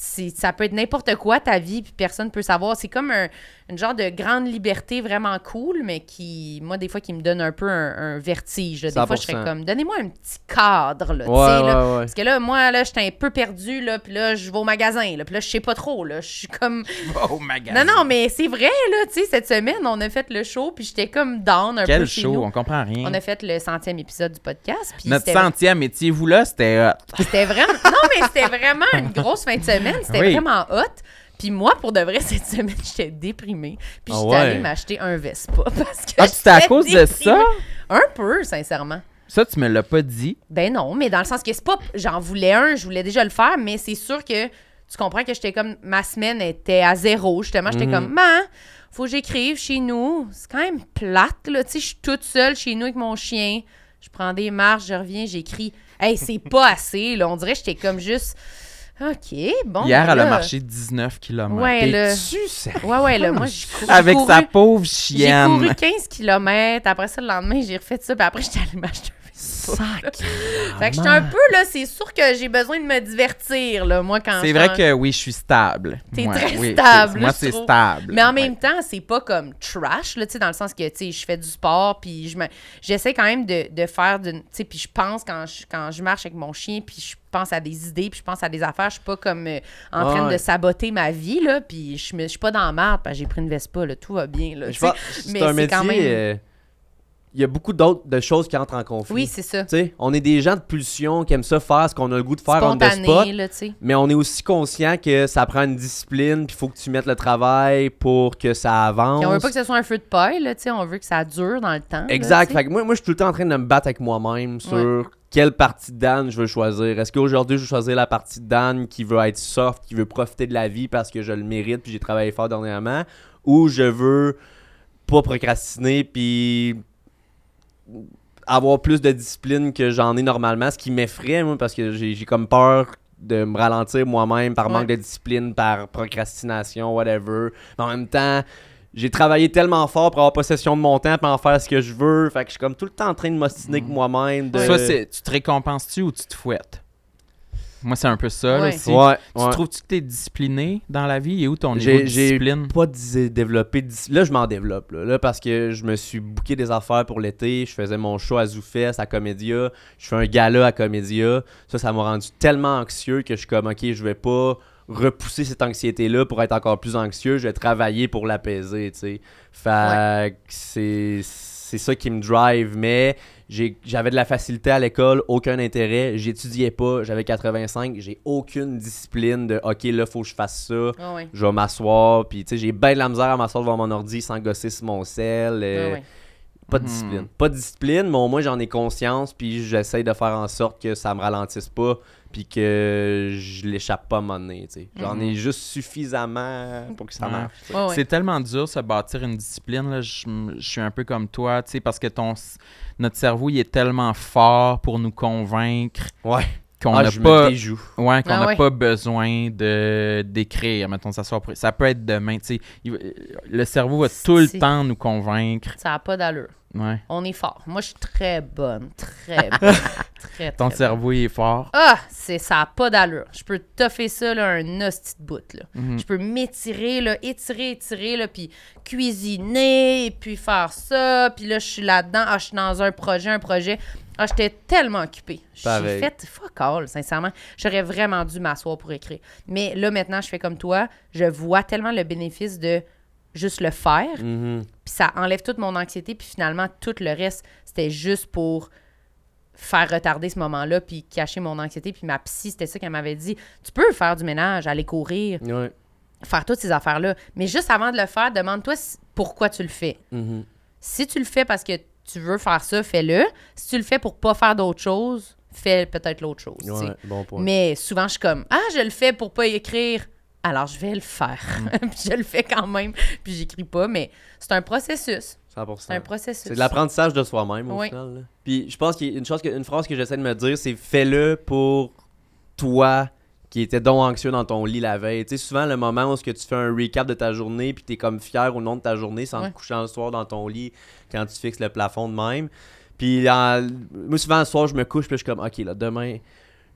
ça peut être n'importe quoi ta vie, puis personne peut savoir. C'est comme un, une genre de grande liberté vraiment cool, mais qui, moi, des fois, qui me donne un peu un, un vertige. là. Des fois, je serais 100%. comme, donnez-moi un petit cadre, là, Ouais, là. ouais. Parce que là, moi, là, j'étais un peu perdue, là, puis là, je vais au magasin, là, puis là, je sais pas trop, là. Je suis comme... Oh, magasin. Non, non, mais c'est vrai, là, tu sais, cette semaine, on a fait le show, puis j'étais comme down un peu Quel chez show, nous. on comprend rien. On a fait le centième épisode du podcast, puis Notre centième, étiez-vous là? C'était hot. c'était vraiment. Non, mais c'était vraiment une grosse fin de semaine. C'était Oui. vraiment hot. Puis moi, pour de vrai, cette semaine, j'étais déprimée. Puis Ah j'étais ouais? allée m'acheter un Vespa. Parce que Ah, c'était à cause de ça? Un peu, sincèrement. Ça, tu me l'as pas dit. Ben non, mais dans le sens que c'est pas. J'en voulais un, je voulais déjà le faire, mais c'est sûr que tu comprends que j'étais comme. Ma semaine était à zéro, justement. J'étais Mhm. comme, man, faut que j'écrive chez nous. C'est quand même plate, là. Tu sais, je suis toute seule chez nous avec mon chien. Je prends des marches, je reviens, j'écris. Hey, c'est pas assez, là. On dirait que j'étais comme juste. OK, bon. Hier, ben elle a marché 19 km. Ouais, là. Sais. Ouais, ouais, là, moi, j'ai couru. Avec j'ai sa pauvre J'ai chienne. couru 15 km. Après ça, le lendemain, j'ai refait ça. Puis après, j'étais allée m'acheter Vespa. Fait que j'étais un peu, là, c'est sûr que j'ai besoin de me divertir, là, moi, quand C'est je vrai suis que oui, je suis stable. T'es Moi, très oui, stable, Moi, je c'est stable. Mais en Ouais. même temps, c'est pas comme trash, là, tu sais, dans le sens que, tu sais, je fais du sport, puis je me... j'essaie quand même de, de faire d'une... Tu sais, puis je pense quand je, quand je marche avec mon chien, puis je pense à des idées, puis je pense à des affaires, je suis pas comme euh, en train ouais. de saboter ma vie, là, puis je me je suis pas dans la merde, j'ai pris une Vespa, là, tout va bien, là, Je mais C'est un c'est métier. quand même- euh, Il y a beaucoup d'autres de choses qui entrent en conflit. Oui, c'est ça. On est des gens de pulsion qui aiment ça faire ce qu'on a le goût de faire the spot. Là. Mais on est aussi conscient que ça prend une discipline, puis il faut que tu mettes le travail pour que ça avance. Puis on veut pas que ce soit un feu de paille, là, tu sais, on veut que ça dure dans le temps. Exact. Fait que moi, moi, je suis tout le temps en train de me battre avec moi-même sur quelle partie de Dan je veux choisir. Est-ce qu'aujourd'hui, je veux choisir la partie de Dan qui veut être soft, qui veut profiter de la vie parce que je le mérite, puis j'ai travaillé fort dernièrement, ou je veux pas procrastiner, puis avoir plus de discipline que j'en ai normalement, ce qui m'effraie, moi, parce que j'ai comme peur de me ralentir moi-même par Ouais. manque de discipline, par procrastination, whatever. Mais en même temps, j'ai travaillé tellement fort pour avoir possession de mon temps, pour en faire ce que je veux. Fait que je suis comme tout le temps en train de m'ostiner avec moi-même. De... Soit c'est, tu te récompenses-tu ou tu te fouettes? Moi, c'est un peu ça. là. Ouais, Tu ouais. trouves-tu que t'es discipliné dans la vie? Et où ton niveau de j'ai discipline? pas développé. Là, je m'en développe. Là. Là, parce que je me suis booké des affaires pour l'été. Je faisais mon show à Zoufès, à Comédia. Je fais un gala à Comédia. Ça, ça m'a rendu tellement anxieux que je suis comme, OK, je vais pas repousser cette anxiété-là pour être encore plus anxieux. Je vais travailler pour l'apaiser, tu sais. Fait que c'est c'est ça qui me drive. Mais j'avais de la facilité à l'école, aucun intérêt. J'étudiais pas. J'avais 85. J'ai aucune discipline de, OK, là, faut que je fasse ça Ah ouais. je vais m'asseoir, puis tu sais, j'ai bien de la misère à m'asseoir devant mon ordi sans gosser sur mon sel. euh, Ah ouais. Pas de discipline. Pas de discipline, mais au moins j'en ai conscience, puis j'essaie de faire en sorte que ça me ralentisse pas, puis que je l'échappe pas à tu sais. J'en Mhm. ai juste suffisamment pour que ça Ouais. marche. tu sais. Ouais, ouais. C'est tellement dur se bâtir une discipline. Là. Je, je suis un peu comme toi, tu sais, parce que ton, notre cerveau, il est tellement fort pour nous convaincre Ouais. qu'on Ah, n'a pas, ouais, qu'on Ah n'a ouais. pas besoin de d'écrire. Mettons, pour- Ça peut être demain, tu sais. Le cerveau va tout le temps nous convaincre. Ça n'a pas d'allure. Ouais. On est fort. Moi, je suis très bonne. Très bonne. très, Ton très cerveau, il est fort. Ah, c'est ça n'a pas d'allure. Je peux toffer ça là, un hostie de bout là. Mhm. Je peux m'étirer là, étirer, étirer là, puis cuisiner, et puis faire ça, puis là je suis là-dedans, ah je suis dans un projet, un projet. Ah, j'étais tellement occupée. J'ai fait fuck all, sincèrement. J'aurais vraiment dû m'asseoir pour écrire. Mais là maintenant, je fais comme toi, je vois tellement le bénéfice de juste le faire, Mhm. puis ça enlève toute mon anxiété, puis finalement, tout le reste, c'était juste pour faire retarder ce moment-là, puis cacher mon anxiété. Puis ma psy, c'était ça qu'elle m'avait dit. Tu peux faire du ménage, aller courir, Ouais. faire toutes ces affaires-là. Mais juste avant de le faire, demande-toi pourquoi tu le fais. Mhm. Si tu le fais parce que tu veux faire ça, fais-le. Si tu le fais pour pas faire d'autre chose, fais peut-être l'autre chose. tu sais. Ouais, bon point. Mais souvent, je suis comme Ah, je le fais pour pas écrire. Alors, je vais le faire. puis je le fais quand même. Puis j'écris pas. Mais c'est un processus. 100%. C'est un processus. C'est de l'apprentissage de soi-même au Oui. final. là. Puis je pense qu'il y a une, chose que, une phrase que j'essaie de me dire, c'est fais-le pour toi qui étais donc anxieux dans ton lit la veille. Tu sais, souvent le moment où que tu fais un recap de ta journée puis t'es comme fier au nom de ta journée sans Ouais. te coucher le soir dans ton lit quand tu fixes le plafond de même. Puis en- moi souvent le soir je me couche puis je suis comme ok là demain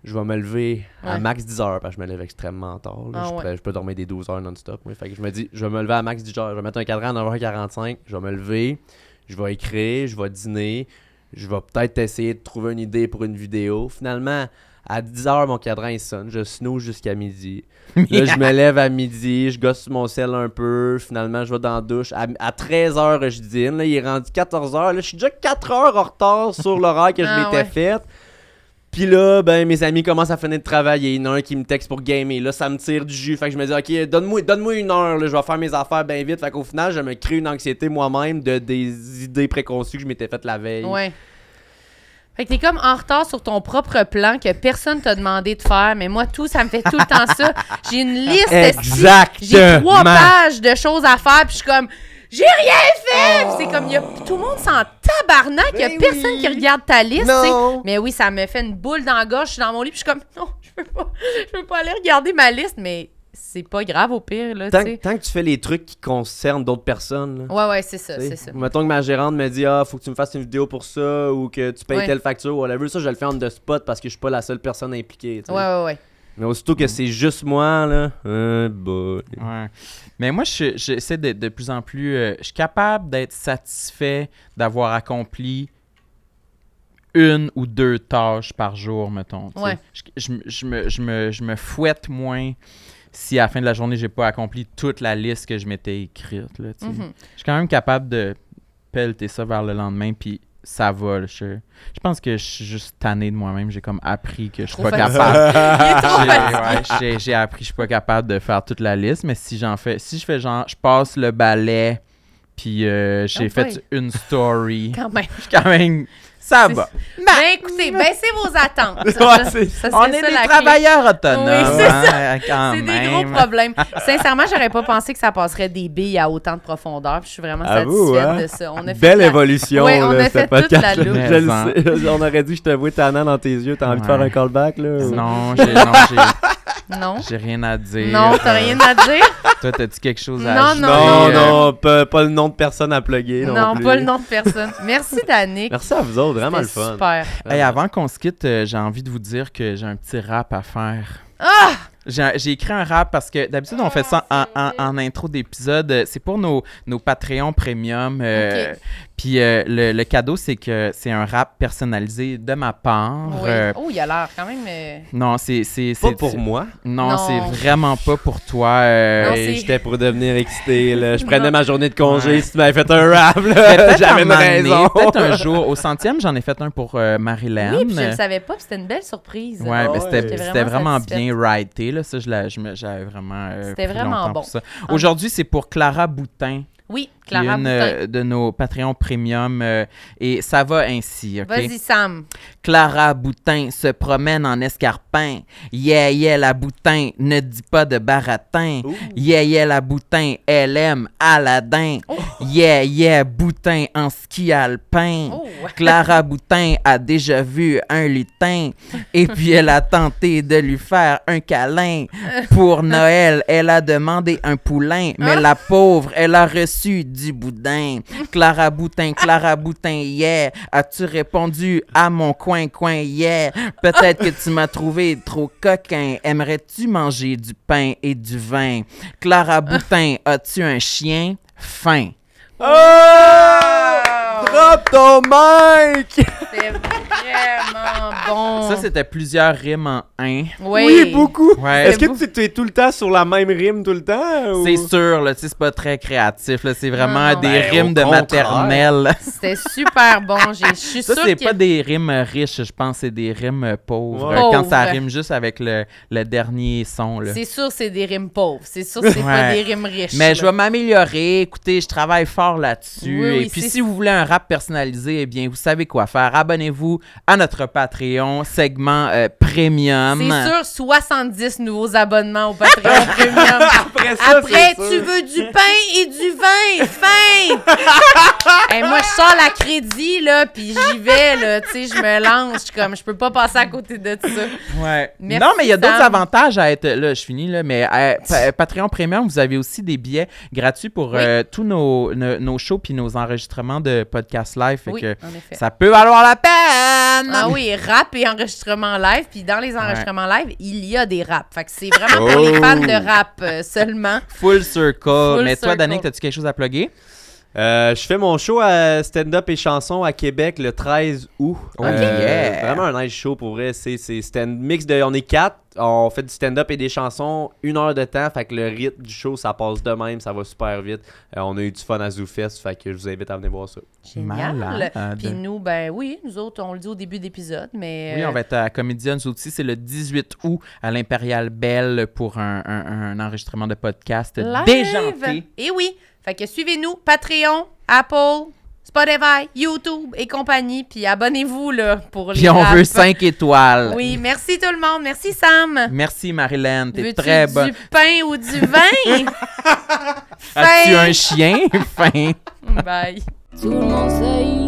je vais me lever à Ouais. max 10 heures parce que je me lève extrêmement tard. Ah je, ouais. pourrais- je peux dormir des 12 heures non-stop. Fait que je me dis, je vais me lever à max 10 heures. Je vais mettre un cadran à 9h45. Je vais me lever. Je vais écrire. Je vais dîner. Je vais peut-être essayer de trouver une idée pour une vidéo. Finalement, à 10 heures, mon cadran il sonne. Je snooze jusqu'à midi. Là, je me lève à midi, je gosse sur mon sel un peu. Finalement, je vais dans la douche. À, 13h, je dîne. Là, il est rendu 14h. Là, je suis déjà 4 heures en retard sur l'horaire que je Ah m'étais ouais. fait. Puis là, ben, mes amis commencent à finir de travailler. Il y en a un qui me texte pour gamer. Là, ça me tire du jus. Fait que je me dis, OK, donne-moi donne une heure. Là, je vais faire mes affaires bien vite. Fait qu'au final, je me crée une anxiété moi-même de des idées préconçues que je m'étais faites la veille. Ouais. Fait que t'es comme en retard sur ton propre plan que personne t'a demandé de faire, mais moi, tout, ça me fait tout le temps ça. J'ai une liste. Exactement. j'ai trois pages de choses à faire, puis je suis comme, j'ai rien fait! Puis C'est comme, y a, tout le monde s'en tabarnak, il y a Ben personne oui. qui regarde ta liste. Non. Mais oui, ça me fait une boule dans la gorge, je suis dans mon lit, puis je suis comme, non, je peux pas, je peux pas aller regarder ma liste, mais c'est pas grave au pire, là, Tant, que tu fais les trucs qui concernent d'autres personnes. là. Ouais, ouais, c'est ça, c'est ça. Mettons que ma gérante me dit Ah, faut que tu me fasses une vidéo pour ça ou que tu payes Ouais. telle facture ou whatever. Ça, je le fais en the spot parce que je suis pas la seule personne impliquée. t'sais. Ouais, ouais, ouais. Mais aussitôt que c'est juste moi, là, euh. Ouais. Mais moi, je- j'essaie de, de plus en plus. euh, je suis capable d'être satisfait d'avoir accompli une ou deux tâches par jour, mettons. Ouais. Je, je me- je me, je, me, je me fouette moins si à la fin de la journée, j'ai pas accompli toute la liste que je m'étais écrite. Là. Mhm. Je suis quand même capable de pelleter ça vers le lendemain, puis ça va. là. Je, je pense que je suis juste tanné de moi-même. J'ai comme appris que je suis pas capable. J'ai- ouais, appris que je suis pas capable de faire toute la liste, mais si j'en fais, si je fais genre, je passe le balai, puis euh, j'ai Oh fait une story, Quand même. je suis quand même, ça va. Ben écoutez, baissez vos attentes. Ouais, Ça- c'est- ça On est ça, des la clé. travailleurs autonomes, Oui, c'est hein, quand C'est des gros problèmes. Sincèrement, j'aurais pas pensé que ça passerait des billes à autant de profondeur. puis Je suis vraiment satisfaite hein? de ça. On a fait Belle la- évolution, Ouais, on là, a ce fait toute podcast. la là. loupe. Je le sais. On aurait dit que je te vois tannant dans tes yeux. T'as envie de faire un callback, là? ou- Non, j'ai, non, j'ai, Non. j'ai rien à dire. Non, t'as rien à dire? Toi, t'as-tu quelque chose à Non, ajouter? Non, Euh, non, pas, pas le nom de personne à plugger. Non, Non, plus. pas le nom de personne. Merci, Danick. Merci à vous autres, vraiment le fun. super. Hey, avant qu'on se quitte, euh, j'ai envie de vous dire que j'ai un petit rap à faire. Ah! J'ai écrit un rap parce que d'habitude, on fait ça en, en- en intro d'épisode. C'est pour nos, nos Patreons premium. euh. Puis euh, le, le cadeau, c'est que c'est un rap personnalisé de ma part. Oui. Euh, Oh, il a l'air quand même. euh, non, c'est. c'est- Pas pour moi. Non, Non. c'est vraiment pas pour toi. euh, J'étais pour devenir excité. Là. Je Non. prenais ma journée de congé Ouais. si tu m'avais fait un rap. J'avais un une raison. Peut-être un jour. Au centième, j'en ai fait un pour euh, Marilyn. Oui, puis je le savais pas, puis c'était une belle surprise. Ouais, Ah ben, c'était vraiment vraiment bien writé. Là. Ça, j'avais vraiment. euh, C'était vraiment longtemps bon. pour ça. Aujourd'hui, c'est pour Clara Boutin. Oui, Clara une Boutin. euh, de nos Patreons premium. euh, et ça va ainsi? Vas-y, Sam. Clara Boutin se promène en escarpin. Yeah, yeah, la Boutin ne dit pas de baratin. Ouh. Yeah, yeah, la Boutin, elle aime Aladdin. Yeah, yeah, Boutin en ski alpin. Oh. Clara Boutin a déjà vu un lutin et puis elle a tenté de lui faire un câlin. Pour Noël, elle a demandé un poulain, mais la pauvre, elle a reçu du boudin. Clara Boutin, Clara Boutin, yeah, as-tu répondu à mon coin coin, yeah? Peut-être que tu m'as trouvé trop coquin. Aimerais-tu manger du pain et du vin? Clara Boutin, as-tu un chien? Fin. Oh! Drop ton mic! C'est vraiment bon. Ça, c'était plusieurs rimes en un. Oui. Oui, beaucoup. Ouais. Est-ce que tu es tout le temps sur la même rime tout le temps? ou- C'est sûr, là, tu sais, c'est pas très créatif, là, c'est vraiment Non. des Ben, rimes de contraire. maternelle. C'était super bon. J'ai- Je suis Ça, sûre c'est que... pas des rimes riches, je pense, c'est des rimes pauvres. Ouais. Euh, Quand ça Pauvres. rime juste avec le, le dernier son, là. C'est sûr c'est des rimes pauvres. C'est sûr c'est pas Ouais. des rimes riches. Mais je là. vais m'améliorer. Écoutez, je travaille fort là-dessus. Oui, oui, Et puis, c'est- si vous voulez un rap personnalisé, eh bien, vous savez quoi faire. Abonnez-vous à notre Patreon, segment euh, premium. C'est sûr, 70 nouveaux abonnements au Patreon Premium. Après ça, Après, c'est tu sûr. veux du pain et du vin. Fin! Hey, moi, je sors la crédit, là, puis j'y vais, là. Tu sais, je me lance. Je comme, je peux pas passer à côté de ça. Ouais. Merci, non, mais il y a d'autres avantages à être. Là, je finis, là, mais euh, Pa- Patreon Premium, vous avez aussi des billets gratuits pour Oui. euh, tous nos, nos, nos shows puis nos enregistrements de podcast live. Fait Oui, que en effet. ça peut valoir la peine! Ah oui, rap et enregistrement live. Puis dans les enregistrements live, il y a des raps. Fait que c'est vraiment pour les Oh. fans de rap euh, seulement. Full circle. Mais toi. Danick, as-tu quelque chose à plugger? Euh, je fais mon show à stand-up et chanson à Québec le 13 août. Oh, Euh, yeah. Vraiment un nice show pour vrai. C'est c'est stand mix de. On est quatre. On fait du stand-up et des chansons une heure de temps. Fait que le rythme du show, ça passe de même. Ça va super vite. Euh, on a eu du fun à ZooFest. Fait que je vous invite à venir voir ça. Génial. Malade. Puis nous, ben oui, nous autres, on le dit au début d'épisode, mais. Oui, on va être à Comédia, nous aussi. C'est le 18 août à l'Impérial Belle pour un, un- un enregistrement de podcast live. déjanté. Et oui. Fait que suivez-nous, Patreon, Apple, Spotify, YouTube et compagnie. Puis abonnez-vous, là, pour les Puis on veut 5 étoiles. Oui, merci tout le monde. Merci, Sam. Merci, Marilyn. T'es très du bonne. pain ou du vin? As-tu un chien? fin. Bye. Tout le monde sait